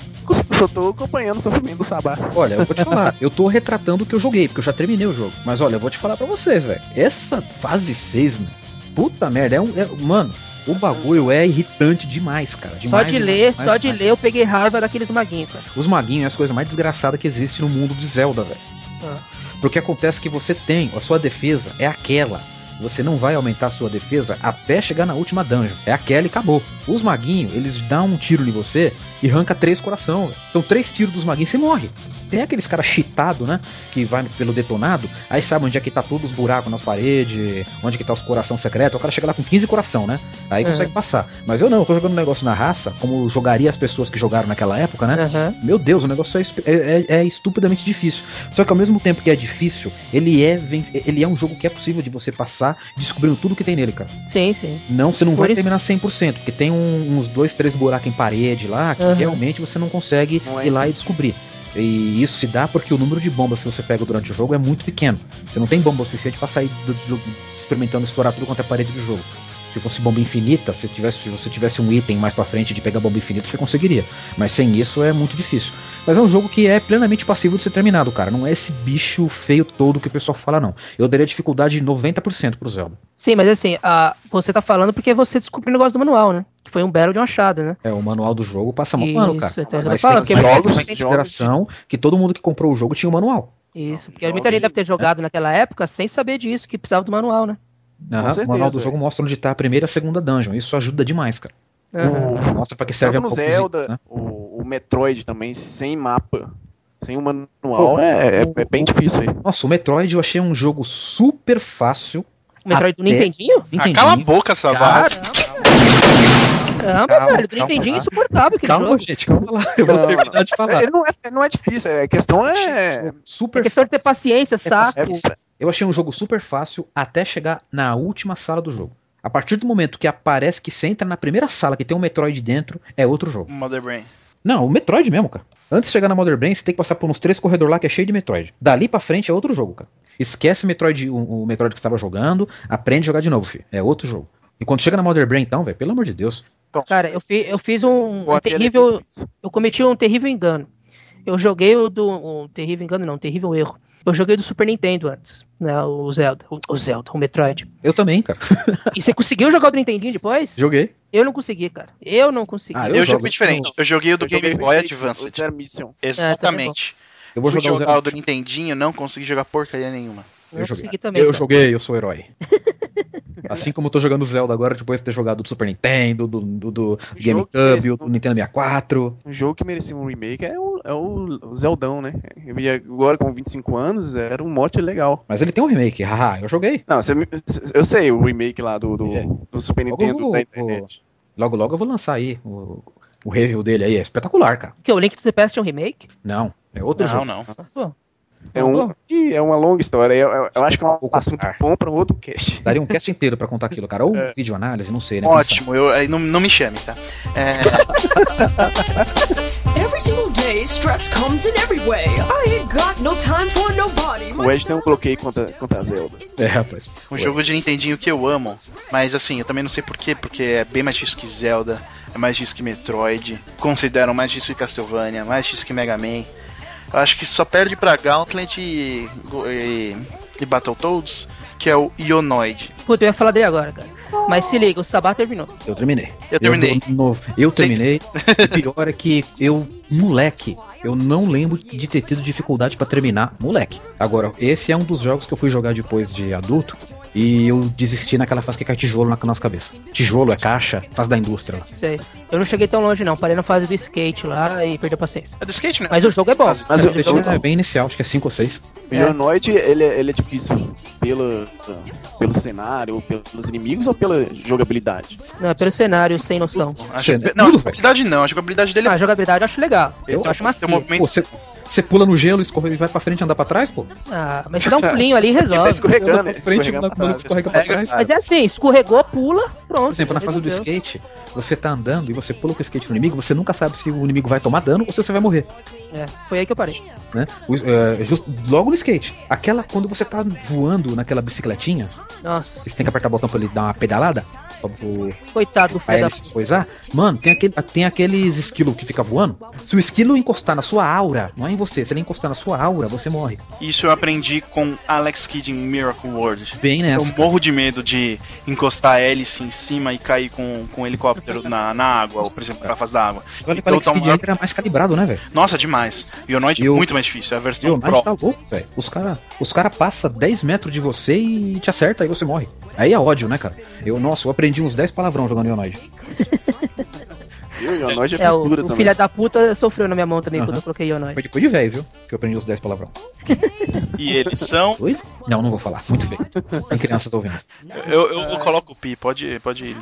só tô acompanhando o sofrimento do Sabá. Olha, eu vou te falar, eu tô retratando o que eu joguei, porque eu já terminei o jogo. Mas olha, eu vou te falar pra vocês, velho. Essa fase 6, mano, puta merda, é um. é- mano, o bagulho é irritante demais, cara. Só demais, de demais, ler, demais, só de demais. ler eu peguei raiva daqueles maguinhos, cara. Os maguinhos é as coisas mais desgraçadas que existe no mundo de Zelda, velho. Ah. Porque acontece que você tem, a sua defesa é aquela. Você não vai aumentar a sua defesa até chegar na última dungeon. É aquela e acabou. Os maguinhos, eles dão um tiro em você e arranca três coração. velho. Então, três tiros dos maguinhos, você morre. Tem aqueles caras cheatados, né? Que vai pelo detonado, aí sabe onde é que tá todos os buracos nas paredes, onde que tá os coração secretos. O cara chega lá com 15 coração, né? Aí Uhum. consegue passar. Mas eu não, eu tô jogando um negócio na raça, como jogaria as pessoas que jogaram naquela época, né? Aham. Meu Deus, o negócio é, é- é- é estupidamente difícil. Só que ao mesmo tempo que é difícil, ele é, ele é um jogo que é possível de você passar descobrindo tudo que tem nele, cara. Sim, sim. Não, você não Por vai isso- terminar 100%, porque tem um- uns dois, três buracos em parede lá que Aham. realmente você não consegue Não é ir lá e descobrir. E isso se dá porque o número de bombas que você pega durante o jogo é muito pequeno. Você não tem bomba o suficiente pra sair do jogo experimentando explorar tudo quanto é parede do jogo. Se fosse bomba infinita, se, tivesse, se você tivesse um item mais pra frente de pegar bomba infinita, você conseguiria. Mas sem isso é muito difícil. Mas é um jogo que é plenamente passivo de ser terminado, cara. Não é esse bicho feio todo que o pessoal fala, não. Eu daria dificuldade de 90% pro Zelda. Sim, mas assim, a, você tá falando porque você descobriu o negócio do manual, né? Que foi um belo de uma achada, né? É, o manual do jogo passa mó Isso, pano, cara. então eu Mas falo tem é jogos muito- em consideração que todo mundo que comprou o jogo tinha o manual. Isso, porque muita gente deve ter jogado naquela época sem saber disso, que precisava do manual, né? Aham, o manual do é. jogo mostra onde tá a primeira e a segunda dungeon. Isso ajuda demais, cara. Aham. Mostra pra que serve Tanto no a poucos Zelda, itens, né? o, o Metroid também, sem mapa, sem um manual, é, é- é bem difícil aí. Nossa, o Metroid eu achei um jogo super fácil. O Metroid do Até- Nintendinho? Ah, Nintendinho. cala a boca, Savara. Caramba, Calma, velho, calma, Nintendinho é insuportável aquele Calma, jogo. gente, calma lá. Eu vou terminar de falar. É, não, é, não é difícil, é, a questão é. Super É questão de ter paciência, saco. é- Eu achei um jogo super fácil até chegar na última sala do jogo. A partir do momento que aparece que você entra na primeira sala que tem um Metroid dentro, é outro jogo. Mother Brain. Não, o Metroid mesmo, cara. Antes de chegar na Mother Brain, você tem que passar por uns três corredores lá que é cheio de Metroid. Dali pra frente é outro jogo, cara. Esquece Metroid, o, o Metroid que você estava jogando, aprende a jogar de novo, filho. É outro jogo. E quando chega na Mother Brain, então, velho, pelo amor de Deus. Cara, eu, fi- eu fiz um, um é terrível. Eu cometi um terrível engano. Eu joguei o do. Um terrível engano, não, um terrível erro. Eu joguei do Super Nintendo antes, né? O Zelda. O, o Zelda, o Metroid. Eu também, cara. E você conseguiu jogar o do Nintendinho depois? Joguei. Eu não consegui, cara. Eu não consegui. Ah, Eu, Eu fui diferente. Eu joguei o do Eu Game joguei Boy Advance. Zero Mission. Exatamente. Eu vou Fui jogar, jogar, o o do Nintendinho, não consegui jogar porcaria nenhuma. Eu Eu não joguei. consegui também. Eu cara. joguei, eu sou herói. assim como eu tô jogando Zelda agora, depois de ter jogado do Super Nintendo, do, do, do GameCube, que do Nintendo 64. Um jogo que merecia um remake é o, é o, Zeldão, né? Eu ia- agora com 25 anos era um mote legal. Mas ele tem um remake, haha, eu joguei. Não, você me- eu sei o remake lá do, do, É. do Super Logo Nintendo vou- da internet. Logo, logo eu vou lançar aí o, o review dele aí. É espetacular, cara. Porque o Link to the Past é um remake? Não, é outro Não, jogo. não. Pô, É, um, e é uma longa história. Eu, eu- eu acho que é um assunto bom para um outro cast. Daria um cast inteiro pra contar aquilo, cara. Ou É. vídeo análise, não sei, né? Ótimo, eu, aí não, não me chame, tá? É, Every single day, stress comes in every way. I ain't got no time for nobody. O Ed tem um bloqueio contra, contra a Zelda. É, rapaz. um jogo de Nintendinho que eu amo. Mas assim, eu também não sei porquê, porque é bem mais difícil que Zelda, é mais difícil que Metroid, consideram mais difícil que Castlevania, mais difícil que Mega Man. Acho que só perde pra Gauntlet e, e, e Battletoads, que é o Ionoid. Puta, eu ia falar dele agora, cara. Mas se liga, o Sabá terminou. Eu terminei. Eu terminei. Eu, no- eu terminei. O pior é que eu, moleque, eu não lembro de ter tido dificuldade pra terminar, moleque. Agora, esse é um dos jogos que eu fui jogar depois de adulto e eu desisti naquela fase que cai tijolo na nossa cabeça. Tijolo é caixa, fase da indústria lá. Sei. Eu não cheguei tão longe, não. Parei na fase do skate lá e perdi a paciência. É do skate, né? Mas o jogo é bom. Mas- Mas o o, jogo o, é bem inicial, acho que é 5 ou 6. o Ionoid, ele, é- ele é difícil pelo, pelo cenário, ou pelos inimigos ou pela jogabilidade? Não, é pelo cenário sem noção. Acho não, a jogabilidade não, a jogabilidade dele Ah, é a jogabilidade eu acho legal. Eu, acho tem macio. um movimento Pô, você, você pula no gelo, escorre e vai pra frente e anda pra trás, pô? Ah, mas você dá um pulinho ali e Ele tá resolve. escorregando, né? pra frente, Escorregando anda, pra trás. escorrega pra trás. Mas é assim, escorregou, pula, pronto. Por exemplo, na fase do skate, você tá andando e você pula com o skate no inimigo, você nunca sabe se o inimigo vai tomar dano ou se você vai morrer. É, foi aí que eu parei. né? O- é, just- logo no skate. Aquela, quando você tá voando naquela bicicletinha, Nossa, você tem que apertar o botão pra ele dar uma pedalada, pro, coitado do pra ele da... se coisar. Mano, tem, aquele, tem aqueles esquilos que fica voando. Se o esquilo encostar na sua aura, não é em você, se ele encostar na sua aura, você morre. Isso eu aprendi com Alex Kidd em Miracle World. Bem Eu nessa. morro de medo de encostar a hélice em cima e cair com, com um helicóptero na, na água, ou por exemplo, na fase da água. Olha que então o Alex Kidd uma- era mais calibrado, né, velho? Nossa, demais. E o é Eu- muito mais difícil, é a versão Pro. tá louco, velho. Os caras os cara passam 10 metros de você e te acerta, aí você morre. Aí é ódio, né, cara? Eu, nossa, eu aprendi uns 10 palavrão jogando Ionoid. E o Ionoid é, É, o, o também. filho da puta sofreu na minha mão também quando Aham. eu coloquei Ionoid. Foi depois de velho, viu? Que eu aprendi os 10 palavrão. E eles são. Oi? Não, não vou falar. Muito feio. Tem crianças ouvindo. Eu, eu, eu coloco o pi, pode, pode ir.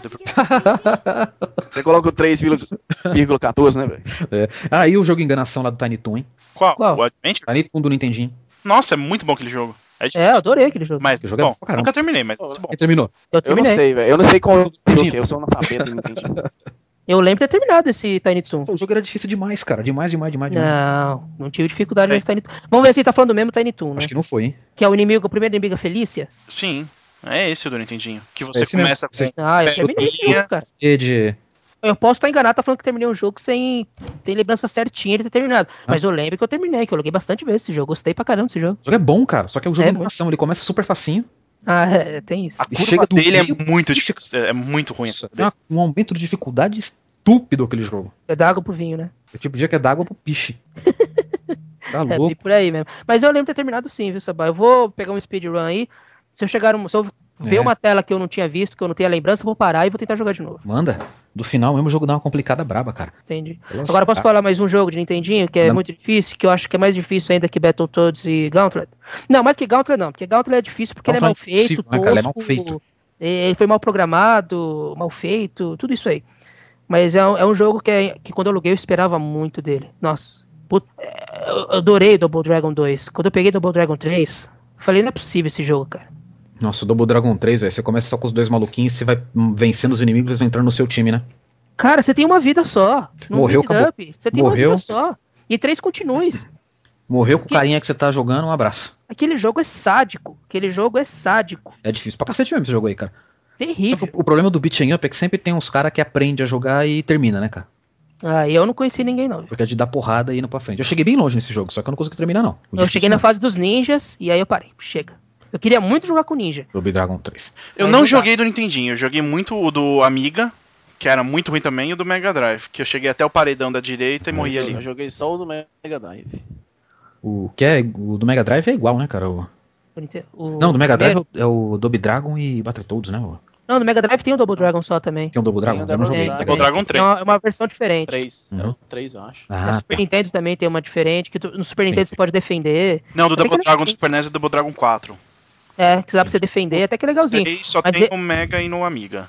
Você coloca o 3,14, né, velho? É. Ah, e o jogo Enganação lá do Tiny Toon, hein? Qual? Qual? O Adventure? Tiny Toon do Nintendinho. Nossa, é muito bom aquele jogo. É É, eu adorei aquele jogo. Mas, Eu joguei bom, caramba. nunca terminei, mas muito bom. Quem terminou? Eu Eu não sei, velho. Eu não sei qual eu coloquei. Eu sou analfabeto, não entendi. Eu lembro de ter terminado esse Tiny Toon. O jogo era difícil demais, cara. Demais, demais, demais, demais. Não, não tive dificuldade nesse Tiny Toon. Vamos ver se ele tá falando do mesmo Tiny Toon, né? Acho que não foi, hein? Que é o inimigo, o primeiro inimigo, a Felícia. Sim, é esse o do Nintendinho. Que você mesmo. começa com Sim. Ah, eu terminei jogo, cara. E de. Eu posso estar enganado, tá falando que terminei um jogo sem ter lembrança certinha de ter terminado. Ah. Mas eu lembro que eu terminei, que eu joguei bastante vezes esse jogo. Gostei pra caramba desse jogo. O jogo é bom, cara. Só que é um jogo É, de animação. Ele começa super facinho. Ah, é, tem isso. A curva chega dele meio- é muito difícil. É muito ruim. essa Tem um aumento de dificuldade estúpido aquele jogo. É da água pro vinho, né? É o tipo de dia que é d'água pro piche. Tá É, louco. bem por aí mesmo. Mas eu lembro de ter terminado sim, viu, Sabá? Eu vou pegar um speedrun aí. Se eu chegar, um- se eu ver É. uma tela que eu não tinha visto, que eu não tenha lembrança, eu vou parar e vou tentar jogar de novo. Manda. Do final mesmo o jogo dá uma complicada braba, cara. Entendi. Nossa, Agora posso cara. falar mais um jogo de Nintendinho que é Não. muito difícil, que eu acho que é mais difícil ainda que Battletoads e Gauntlet. Não, mais que Gauntlet não, porque Gauntlet é difícil porque ele é mal Gauntlet é feito, né, cara? Ele é mal tosco, feito. Ele foi mal programado, mal feito, tudo isso aí. Mas é um, é um jogo que, é- que quando eu aluguei eu esperava muito dele. Nossa, put- é, eu adorei Double Dragon 2. Quando eu peguei Double Dragon 3, eu falei, não é possível esse jogo, cara. Nossa, o Double Dragon 3, velho. Você começa só com os dois maluquinhos, você vai vencendo os inimigos, eles vão entrando no seu time, né? Cara, você tem uma vida só. Não Morreu, acabou. up. Você tem Morreu. uma vida só. E três continues. Morreu com o carinha que você tá jogando, um abraço. Aquele jogo é sádico. Aquele jogo é sádico. É difícil pra cacete mesmo esse jogo aí, cara. Terrível. o o problema do beat'em up é que sempre tem uns caras que aprende a jogar e termina, né, cara? Ah, eu não conheci ninguém, não. Porque é de dar porrada e indo pra frente. Eu cheguei bem longe nesse jogo, só que eu não consegui terminar, não. O Eu cheguei na difícil fase dos ninjas e aí eu parei. Chega. Eu queria muito jogar com ninja. é Double Dragon 3. Eu Mas não não dá. joguei do Nintendinho, eu joguei muito o do Amiga, que era muito ruim também, e o do Mega Drive, que eu cheguei até o paredão da direita e morri ali. eu joguei só o do Mega Drive. O que é o do Mega Drive é igual, né, cara? O- O- Não, do Mega Drive é o, é o Double Dragon e Battletoads, né? o- Não, no Mega Drive tem o Double Dragon só também. Tem o Double Dragon? Tem o Eu não Double joguei. Dragon. Double Dragon 3. É uma, é uma versão diferente. 3. Uhum. É o 3, eu acho. Ah, Super tá. Nintendo também tem uma diferente, que tu- no Super Nintendo sim. você pode defender. Não, do que Double Dragon do. Super NES é Double Dragon 4. É, que dá pra você defender, até que é legalzinho. E só Mas tem é- no Mega e no Amiga.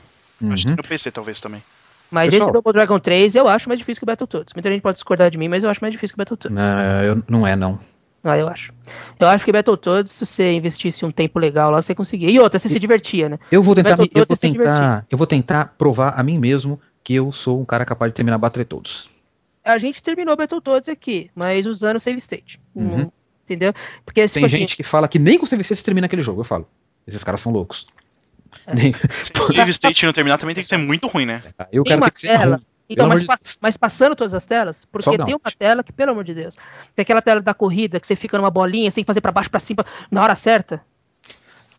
Acho que Uhum. tem no PC talvez também. Mas Pessoal. esse Double Dragon 3 eu acho mais difícil que o Battletoads. Muita gente pode discordar de mim, mas eu acho mais difícil que o Battletoads. Não, eu- não é, não. Ah, eu acho. Eu acho que Battletoads, se você investisse um tempo legal lá, você conseguia. E outra, você se divertia, né? Eu vou tentar, eu vou é tentar, eu vou tentar provar a mim mesmo que eu sou um cara capaz de terminar Battletoads. A gente terminou Battletoads aqui, mas usando save state. Uhum. Entendeu? Porque, Tem tipo assim, gente que fala que nem com CVC se termina aquele jogo, eu falo. Esses caras são loucos. Nem- Se o State não terminar também tem que ser muito ruim, né? Eu Tem quero que ruim. Então, mas, de mas passando todas as telas, porque Só o tem uma tela que, pelo amor de Deus, tem aquela tela da corrida que você fica numa bolinha, você tem que fazer pra baixo, pra cima, na hora certa.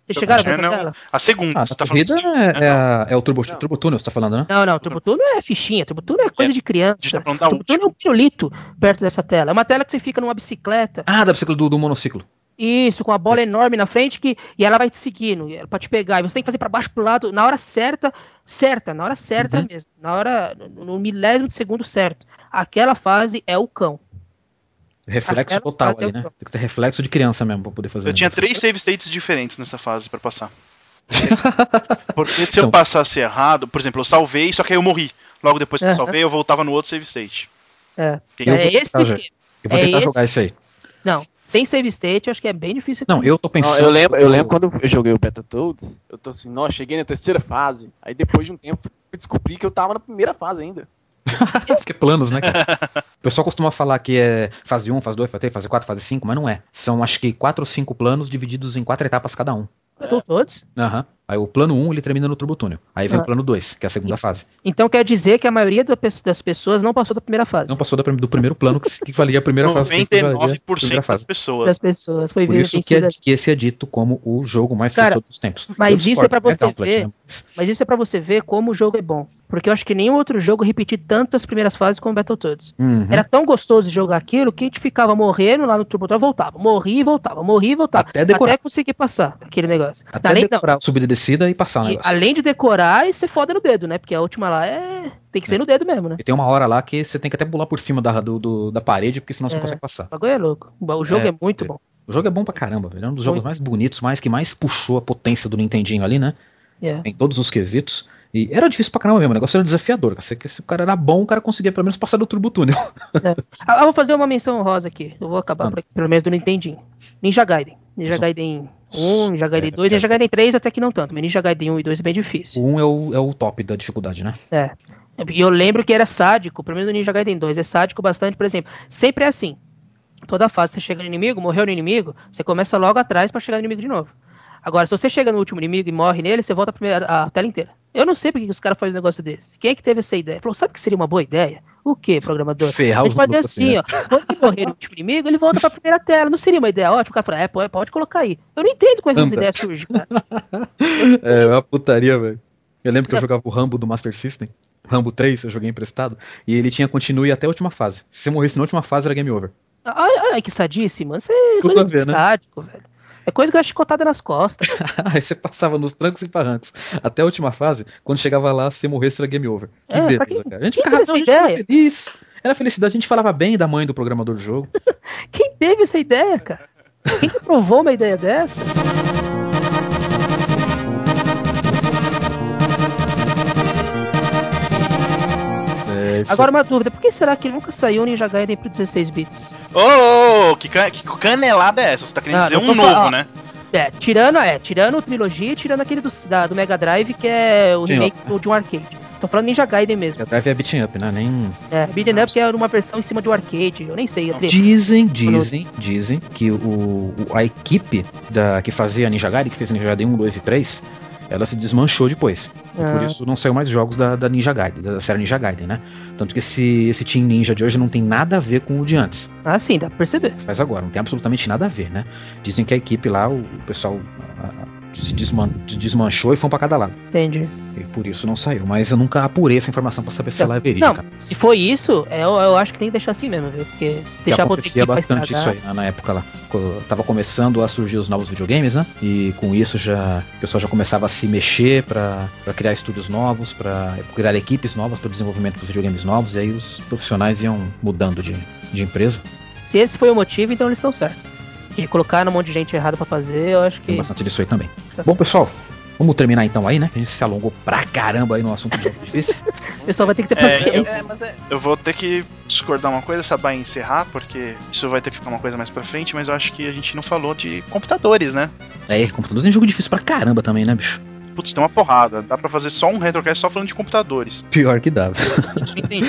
Vocês chegaram a ver essa Não, tela? A segunda, Ah, você a tá falando assim, é, né? é a- é o Turbo, Não. Turbo Tunnel, você tá falando, né? Não, não, Turbo Tunnel é fichinha, Turbo Tunnel é coisa de a criança. gente tá Turbo Tunnel é um pirulito perto dessa tela. É uma tela que você fica numa bicicleta, Ah, da bicicleta do, do monociclo. isso, com a bola enorme na frente, que, e ela vai te seguindo, e ela- pra te pegar. E você tem que fazer pra baixo pro lado, na hora certa, certa, na hora certa Uhum. mesmo. Na hora, no no milésimo de segundo certo. Aquela fase é o cão. Reflexo total ali, o né? Tem que ter reflexo de criança mesmo pra poder fazer. Eu tinha negócio. três save states diferentes nessa fase pra passar. Porque se eu Então. passasse errado, por exemplo, eu salvei, só que aí eu morri. Logo depois que eu Aham. salvei, eu voltava no outro save state. É, Eu é esse esquema. Eu vou É tentar esse- jogar isso aí. Não, sem save state, eu acho que é bem difícil. Não, eu tô Não, pensando. eu, lembro, eu lembro quando eu joguei o Battletoads, eu tô assim, nossa, cheguei na terceira fase. Aí depois de um tempo eu descobri que eu tava na primeira fase ainda. Porque planos, né, cara? O pessoal costuma falar que é fase 1, fase 2, fase 3, fase 4, fase 5, mas não é. São acho que 4 ou 5 planos divididos em 4 etapas cada um. Estão todos. Aham. Aí o plano 1 ele termina no Turbo Túnel. Aí vem Ah. o plano 2, que é a segunda fase. Então quer dizer que a maioria das pessoas não passou da primeira fase. Não passou do primeiro plano que, que valia a primeira fase. que valia a 99% primeira das fase. pessoas. das pessoas. Foi Por isso que, é, que esse é dito como o jogo mais Cara, de todos os tempos. mas isso é discordo, pra você ver. né? Mas isso é pra você ver como o jogo é bom. Porque eu acho que nenhum outro jogo repetiu tanto as primeiras fases como Battletoads. Uhum. Era tão gostoso jogar aquilo que a gente ficava morrendo lá no Turbo Tunnel, voltava, morria e voltava, morria e voltava. Até decorar. Até conseguir passar aquele negócio. Até além, não, decorar subida e descida e passar o e negócio. além de decorar, e você foda no dedo, né? Porque a última lá é. Tem que ser no dedo mesmo, né? E tem uma hora lá que você tem que até pular por cima da, do, do- da parede, porque senão você É. não consegue passar. O bagulho é louco. O jogo É, é, muito é. bom. O jogo é bom pra caramba, velho. É um dos jogos Muito. mais bonitos, mais que mais puxou a potência do Nintendinho ali, né? É. Em todos os quesitos. E era difícil pra caramba mesmo, o negócio era desafiador. Se, se o cara era bom, o cara conseguia pelo menos passar do Turbo Túnel. Ah, eu vou fazer uma menção rosa aqui. Eu vou acabar Ah. por aqui, pelo menos do Nintendinho. Ninja Gaiden. Ninja Gaiden 1, Ninja Gaiden É, 2, é. Ninja Gaiden 3 até que não tanto, mas Ninja Gaiden 1 e 2 é bem difícil. O 1 é o, é o top da dificuldade, né? É. E eu lembro que era sádico, pelo menos no Ninja Gaiden 2, é sádico bastante, por exemplo. Sempre é assim. Toda fase você chega no inimigo, morreu no inimigo, você começa logo atrás pra chegar no inimigo de novo. Agora, se você chega no último inimigo e morre nele, você volta a, primeira, a tela inteira. Eu não sei porque que os caras fazem um negócio desse. Quem é que teve essa ideia? Falou, sabe que seria uma boa ideia? O que, programador? Ferrar A gente fazer assim, ó. Quando morrer no último inimigo, ele volta pra primeira tela. Não seria uma ideia ótima? O cara fala, é, pode colocar aí. Eu não entendo como é que essa Anda. ideia surge, cara. É uma putaria, velho. Eu lembro que eu jogava o Rambo do Master System. Rambo 3, eu joguei emprestado. E ele tinha continue até a última fase. Se você morresse na última fase, era game over. Ai, ai, que mano. Isso é Tudo a ver, né? sádico, velho. É coisa que dá chicotada nas costas. Aí você passava nos trancos e barrancos. Até a última fase, quando chegava lá, se morresse, era game over. Que É, beleza, quem- cara. A gente ficava não, a gente ideia? feliz. Era felicidade, a gente falava bem da mãe do programador do jogo. Quem teve essa ideia, cara? Quem que provou uma ideia dessa? Isso- Agora uma dúvida, por que será que nunca saiu o Ninja Gaiden pro 16 bits? Ô, ô, ô, que, ca- que canelada é essa? Você tá querendo Ah, dizer um novo, falando- né? É, tirando, é, tirando o trilogia e tirando aquele do, da- do Mega Drive, que é o Sim, remake do- de um arcade. Tô falando Ninja Gaiden mesmo. A Drive é beating up, né? Nem. É, Beat'em Up que é uma versão em cima de um arcade, eu nem sei. Eu Dizem, dizem, dizem que o, o- a equipe da, que fazia Ninja Gaiden, que fez Ninja Gaiden 1, 2 e 3, ela se desmanchou depois. Por Ah. isso não saiu mais jogos da, da Ninja Gaiden, da série Ninja Gaiden, né? Tanto que esse, esse Team Ninja de hoje não tem nada a ver com o de antes. Ah, sim, dá pra perceber. Faz agora, não tem absolutamente nada a ver, né? Dizem que a equipe lá, o, o pessoal ah, ah, se desman- desmanchou e foi um pra cada lado. Entendi. E por isso não saiu. Mas eu nunca apurei essa informação pra saber se ela é verídica. Não, se foi isso, é, eu, eu acho que tem que deixar assim mesmo, viu? Porque que deixar outra acontecia bastante isso aí né, na época lá. Tava começando a surgir os novos videogames, né? E com isso já o pessoal já começava a se mexer pra pra criar estúdios novos, pra criar equipes novas para desenvolvimento dos videogames novos. E aí os profissionais iam mudando de, de empresa. Se esse foi o motivo, então eles estão certos. Que colocaram um monte de gente errada pra fazer, eu acho que. Tem bastante disso aí também. tá Bom, certo. pessoal, vamos terminar então aí, né? A gente se alongou pra caramba aí no assunto de difíceis. O pessoal vai ter que ter É, paciência. É, mas é. Eu vou ter que discordar uma coisa, Sabá, e encerrar, porque isso vai ter que ficar uma coisa mais pra frente, mas eu acho que a gente não falou de computadores, né? É, computador tem jogo difícil pra caramba também, né, bicho? Putz, tem uma porrada. Dá pra fazer só um retrocast só falando de computadores. Pior que dá. Entendi.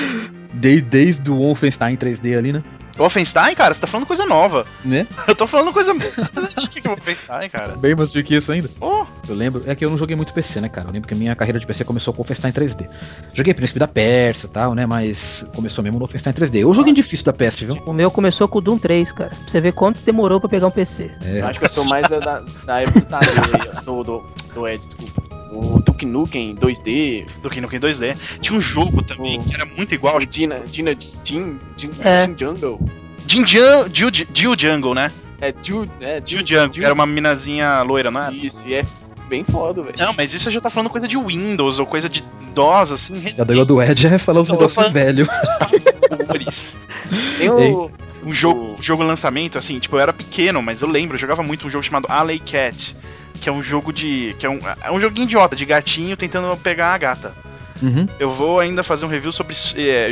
Desde, desde o Wolfenstein 3D ali, né? Wolfenstein, cara, você tá falando coisa nova. Né? Eu tô falando coisa antiga que Wolfenstein, cara. Bem mais do que isso ainda. Oh, Eu lembro, é que eu não joguei muito PC, né, cara? Eu lembro que a minha carreira de PC começou com o Wolfenstein 3D. Joguei Príncipe da Pérsia e tal, né? Mas começou mesmo no Wolfenstein 3D. Eu joguei difícil da PS, viu? O meu começou com o Doom 3, cara. Pra você ver quanto demorou pra pegar um PC. É, Eu acho que eu sou mais da, da, época do Tadeu aí, do, do, do Ed, desculpa. O Duke Nukem 2D, do Kino Ken 2D. Tinha um jogo também que era muito igual. Dina, Dina, Jin, Jin, É. Jin Jungle. Jin Jill Jill Jungle, né? É, Jill, é, Jill Jungle, que era uma minazinha loira, não é? Isso, e é bem foda, velho. Não, mas isso você já tá falando coisa de Windows ou coisa de DOS, assim. a doido do Ed é falar os velhos. recentes. Tem o... Um jogo, jogo lançamento, assim, tipo, eu era pequeno, mas eu lembro, eu jogava muito um jogo chamado Alley Cat, que é um jogo de. que é um, é um joguinho idiota, de gatinho tentando pegar a gata. Uhum. Eu vou ainda fazer um review sobre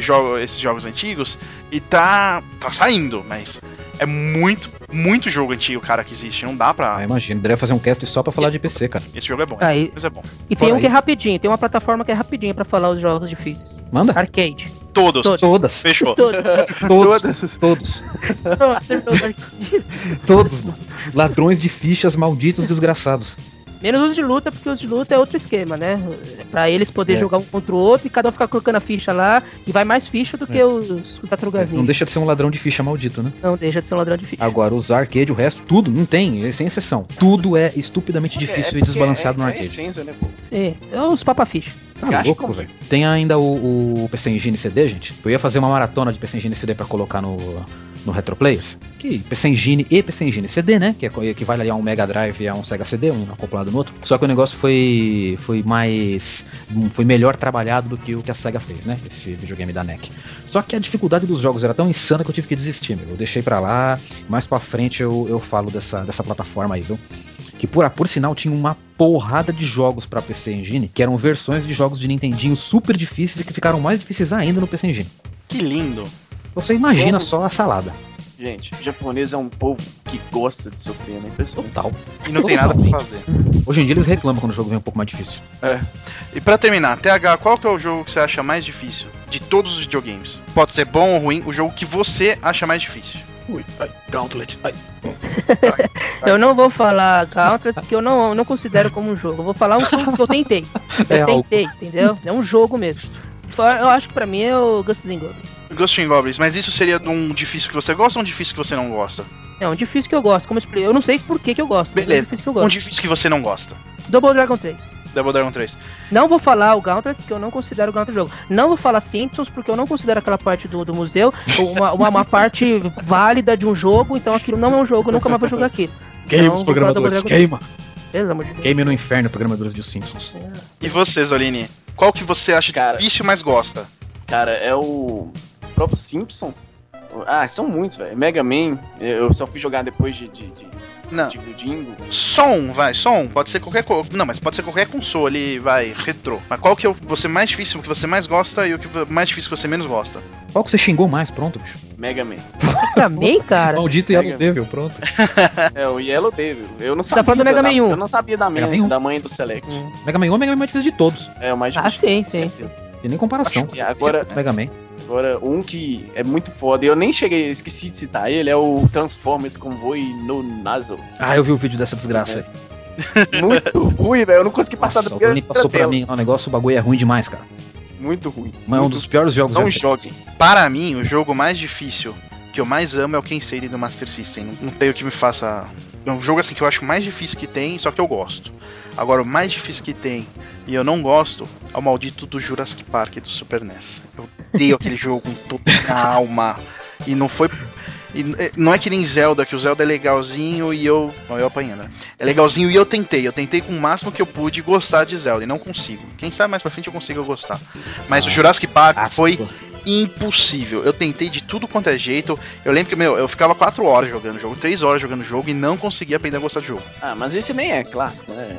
jogo- esses jogos antigos e tá. tá saindo, mas é muito, muito jogo antigo, cara, que existe. Não dá pra. Ah, imagina, deveria fazer um cast só pra falar de PC, cara. Esse jogo é bom. Aí, Mas é bom. e tem Fora um que é aí. rapidinho, tem uma plataforma que é rapidinha pra falar os jogos difíceis. Manda? Arcade. Todos. Todos. Todas. Fechou. Todos. Todos. Todos. Todos, mano. Ladrões de fichas malditos desgraçados. Menos os de luta, porque os de luta é outro esquema, né? Pra eles poderem É. jogar um contra o outro e cada um ficar colocando a ficha lá e vai mais ficha do que É. os, os tartarugazinhos. Não deixa de ser um ladrão de ficha maldito, né? Não deixa de ser um ladrão de ficha. Agora, os arcade, o resto, tudo, não tem, é sem exceção. Tudo é estupidamente difícil e porque desbalanceado no é, É arcade. essência, né, pô? Sim, é os papa-ficha. Tá louco, que- velho. Tem ainda o, o PC Engine CD, gente. Eu ia fazer uma maratona de PC Engine CD pra colocar no, no Retro Players. Que PC Engine e PC Engine CD, né? Que é, equivale ali a um Mega Drive e a um Sega CD, um acoplado no outro. Só que o negócio foi, foi mais. hum, Foi melhor trabalhado do que o que a Sega fez, né? Esse videogame da NEC. Só que a dificuldade dos jogos era tão insana que eu tive que desistir, meu. Eu deixei pra lá. Mais pra frente eu, eu falo dessa, dessa plataforma aí, viu? Que por, por sinal tinha uma porrada de jogos pra PC Engine, que eram versões de jogos de Nintendinho super difíceis e que ficaram mais difíceis ainda no PC Engine. Que lindo. Você imagina Como? só a salada. Gente, o japonês é um povo que gosta de sofrer, né? Total. E não tem nada pra fazer. Hoje em dia eles reclamam quando o jogo vem um pouco mais difícil. E pra terminar, TH, qual que é o jogo que você acha mais difícil de todos os videogames? Pode ser bom ou ruim, o jogo que você acha mais difícil. Ui, ai, Gauntlet, ai. Eu não vou falar Gauntlet porque eu não, eu não considero como um jogo. Eu vou falar um jogo que eu tentei. Eu É algo. tentei, entendeu? É um jogo mesmo. Eu acho que pra mim é o Ghosts and Goblins. Ghost in Goblins, mas isso seria de um difícil que você gosta ou um difícil que você não gosta? É um difícil que eu gosto. Como eu expliquei, eu não sei por que, que eu gosto. mas é um Beleza, difícil que eu um gosto. difícil que você não gosta. Double Dragon 3. Double Dragon 3. Não vou falar o Gauntlet porque eu não considero o Gauntlet jogo. Não vou falar Simpsons porque eu não considero aquela parte do, do museu uma, uma, uma parte válida de um jogo. Então aquilo não é um jogo, nunca mais vou jogar aquilo. Queima Não, os programadores, queima. Pelo amor de Deus. Queime no inferno, programadores de Os Simpsons. E você, Zolini? Qual que você acha Cara. difícil, mas gosta? Cara, é o próprio Simpsons. Ah, são muitos, velho. Mega Man, eu só fui jogar depois de, de, de, Não. de Dingo. Som, vai, som. Pode ser qualquer coisa. Não, mas pode ser qualquer console, vai, retrô. Mas qual que é o você mais difícil, o que você mais gosta e o que mais difícil que você menos gosta? Qual que você xingou mais? Pronto, bicho. Mega Man. Também, cara. Maldito Mega- Yellow Devil, pronto. É, o Yellow Devil. Eu não Você sabia. tá falando do Mega da- Man 1. Eu não sabia da, Mega mãe, Man 1. da mãe do Select. Hum. Mega Man 1 é o Mega Man mais difícil de todos. É o mais Ah, difícil. sim, com sim, certeza. E nem comparação. E agora, Mega Man. Agora, um que é muito foda, eu nem cheguei, esqueci de citar ele, é o Transformers Convoy no Nazo. Ah, eu vi o vídeo dessa desgraça aí. Muito ruim, velho. Eu não consegui passar Nossa, do o primeiro passou pra mim. O negócio, o bagulho é ruim demais, cara. Muito ruim. Mas é um dos piores jogos Não joguem. Para mim, o jogo mais difícil que eu mais amo é o Kensei do Master System. Não, tem o que me faça. É um jogo assim que eu acho mais difícil que tem, só que eu gosto. Agora, o mais difícil que tem e eu não gosto é o maldito do Jurassic Park do Super NES. Eu odeio aquele jogo com toda a alma. E não foi. e n- não é que nem Zelda, que o Zelda é legalzinho e eu. Não, eu apanhando, né? É legalzinho e eu tentei. Eu tentei com o máximo que eu pude gostar de Zelda e não consigo. Quem sabe mais pra frente eu consigo gostar. Mas o Jurassic Park Ah, foi. Impossível. Eu tentei de tudo quanto é jeito. Eu lembro que, meu, eu ficava 4 horas jogando o jogo, 3 horas jogando o jogo e não conseguia aprender a gostar do jogo. Ah, mas esse nem é clássico, né?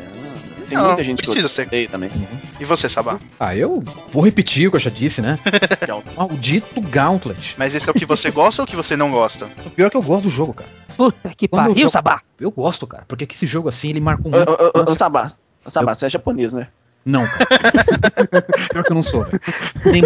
Tem Não, muita gente precisa que ser. também. E você, Sabá? Ah, eu vou repetir o que eu já disse, né? Maldito Gauntlet. Mas esse é o que você gosta ou o que você não gosta? O pior é que eu gosto do jogo, cara. Puta que Quando eu pariu, jogo- Sabá. Eu gosto, cara. Porque que esse jogo assim, ele marca um. Ô, ô, ô, ô, Sabá, Sabá, você é japonês, né? Não, cara. Pior que eu não sou, velho. Nem-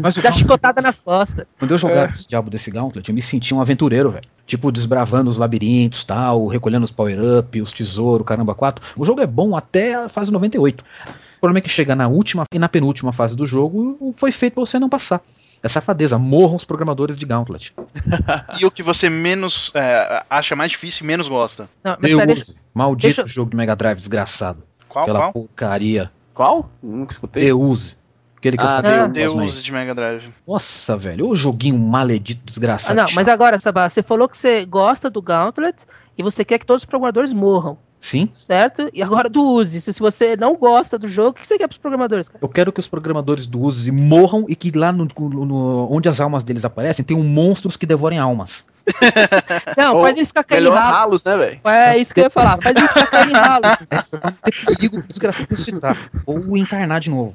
Mas Dá chicotada nas costas. quando eu jogava esse diabo desse Gauntlet, eu me sentia um aventureiro, velho. Tipo, desbravando os labirintos, tal, recolhendo os power-up, os tesouros, caramba, quatro. O jogo é bom até a fase 98. O problema é que chega na última e na penúltima fase do jogo, foi feito pra você não passar. É safadeza. Morram os programadores de Gauntlet. E o que você menos é, acha mais difícil e menos gosta? Não, mas pera, deixa, Deus, maldito deixa- jogo de Mega Drive desgraçado. Qual, Aquela qual? porcaria. Qual? Nunca escutei. Deus. Aquele que Ah, eu. Deus. Deus de Mega Drive. Nossa, velho. O joguinho maledito, Ah, desgraçado. não, mas agora, Sabá, você falou que você gosta do Gauntlet e você quer que todos os programadores morram, Sim, certo? E agora do Uzi. Se você não gosta do jogo, o que você quer pros programadores, cara? eu quero que os programadores do Uzi morram e que lá no, no- onde as almas deles aparecem tenham monstros que devorem almas. Não, Ou faz ele ficar caindo em Melhor ralo. ralos, né, velho? É isso que eu ia falar. Faz ele ficar caindo em ralo. Tem perigo do desgraçado ressuscitar. Ou encarnar de novo.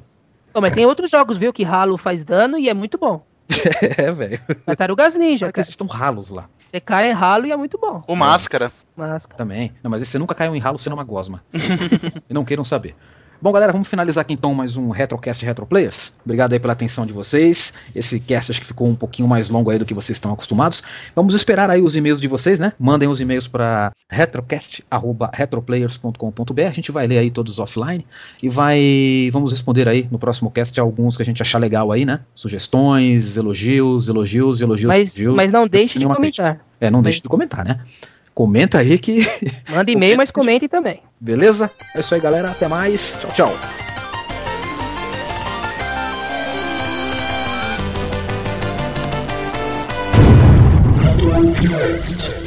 Pô, mas tem outros jogos, viu, que ralo faz dano e é muito bom. É, velho. Tartarugas Ninja, Porque cara. eles estão ralos lá Você cai em ralo e é muito bom. O Máscara. Mas, também. Não, mas esse você nunca caiu em ralo sendo uma gosma. e não queiram saber. Bom, galera, vamos finalizar aqui então mais um Retrocast Retro Players. Obrigado aí pela atenção de vocês. Esse cast acho que ficou um pouquinho mais longo aí do que vocês estão acostumados. Vamos esperar aí os e-mails de vocês, né? Mandem os e-mails para retrocast@retroplayers.com.br. A gente vai ler aí todos offline e vai vamos responder aí no próximo cast alguns que a gente achar legal aí, né? Sugestões, elogios, elogios, elogios, mas, elogios. mas não deixe de comentar. É, não deixe de comentar, né? Comenta aí que Manda e-mail, mas comentem também. Beleza? É isso aí, galera. Até mais. Tchau, tchau. Podcast.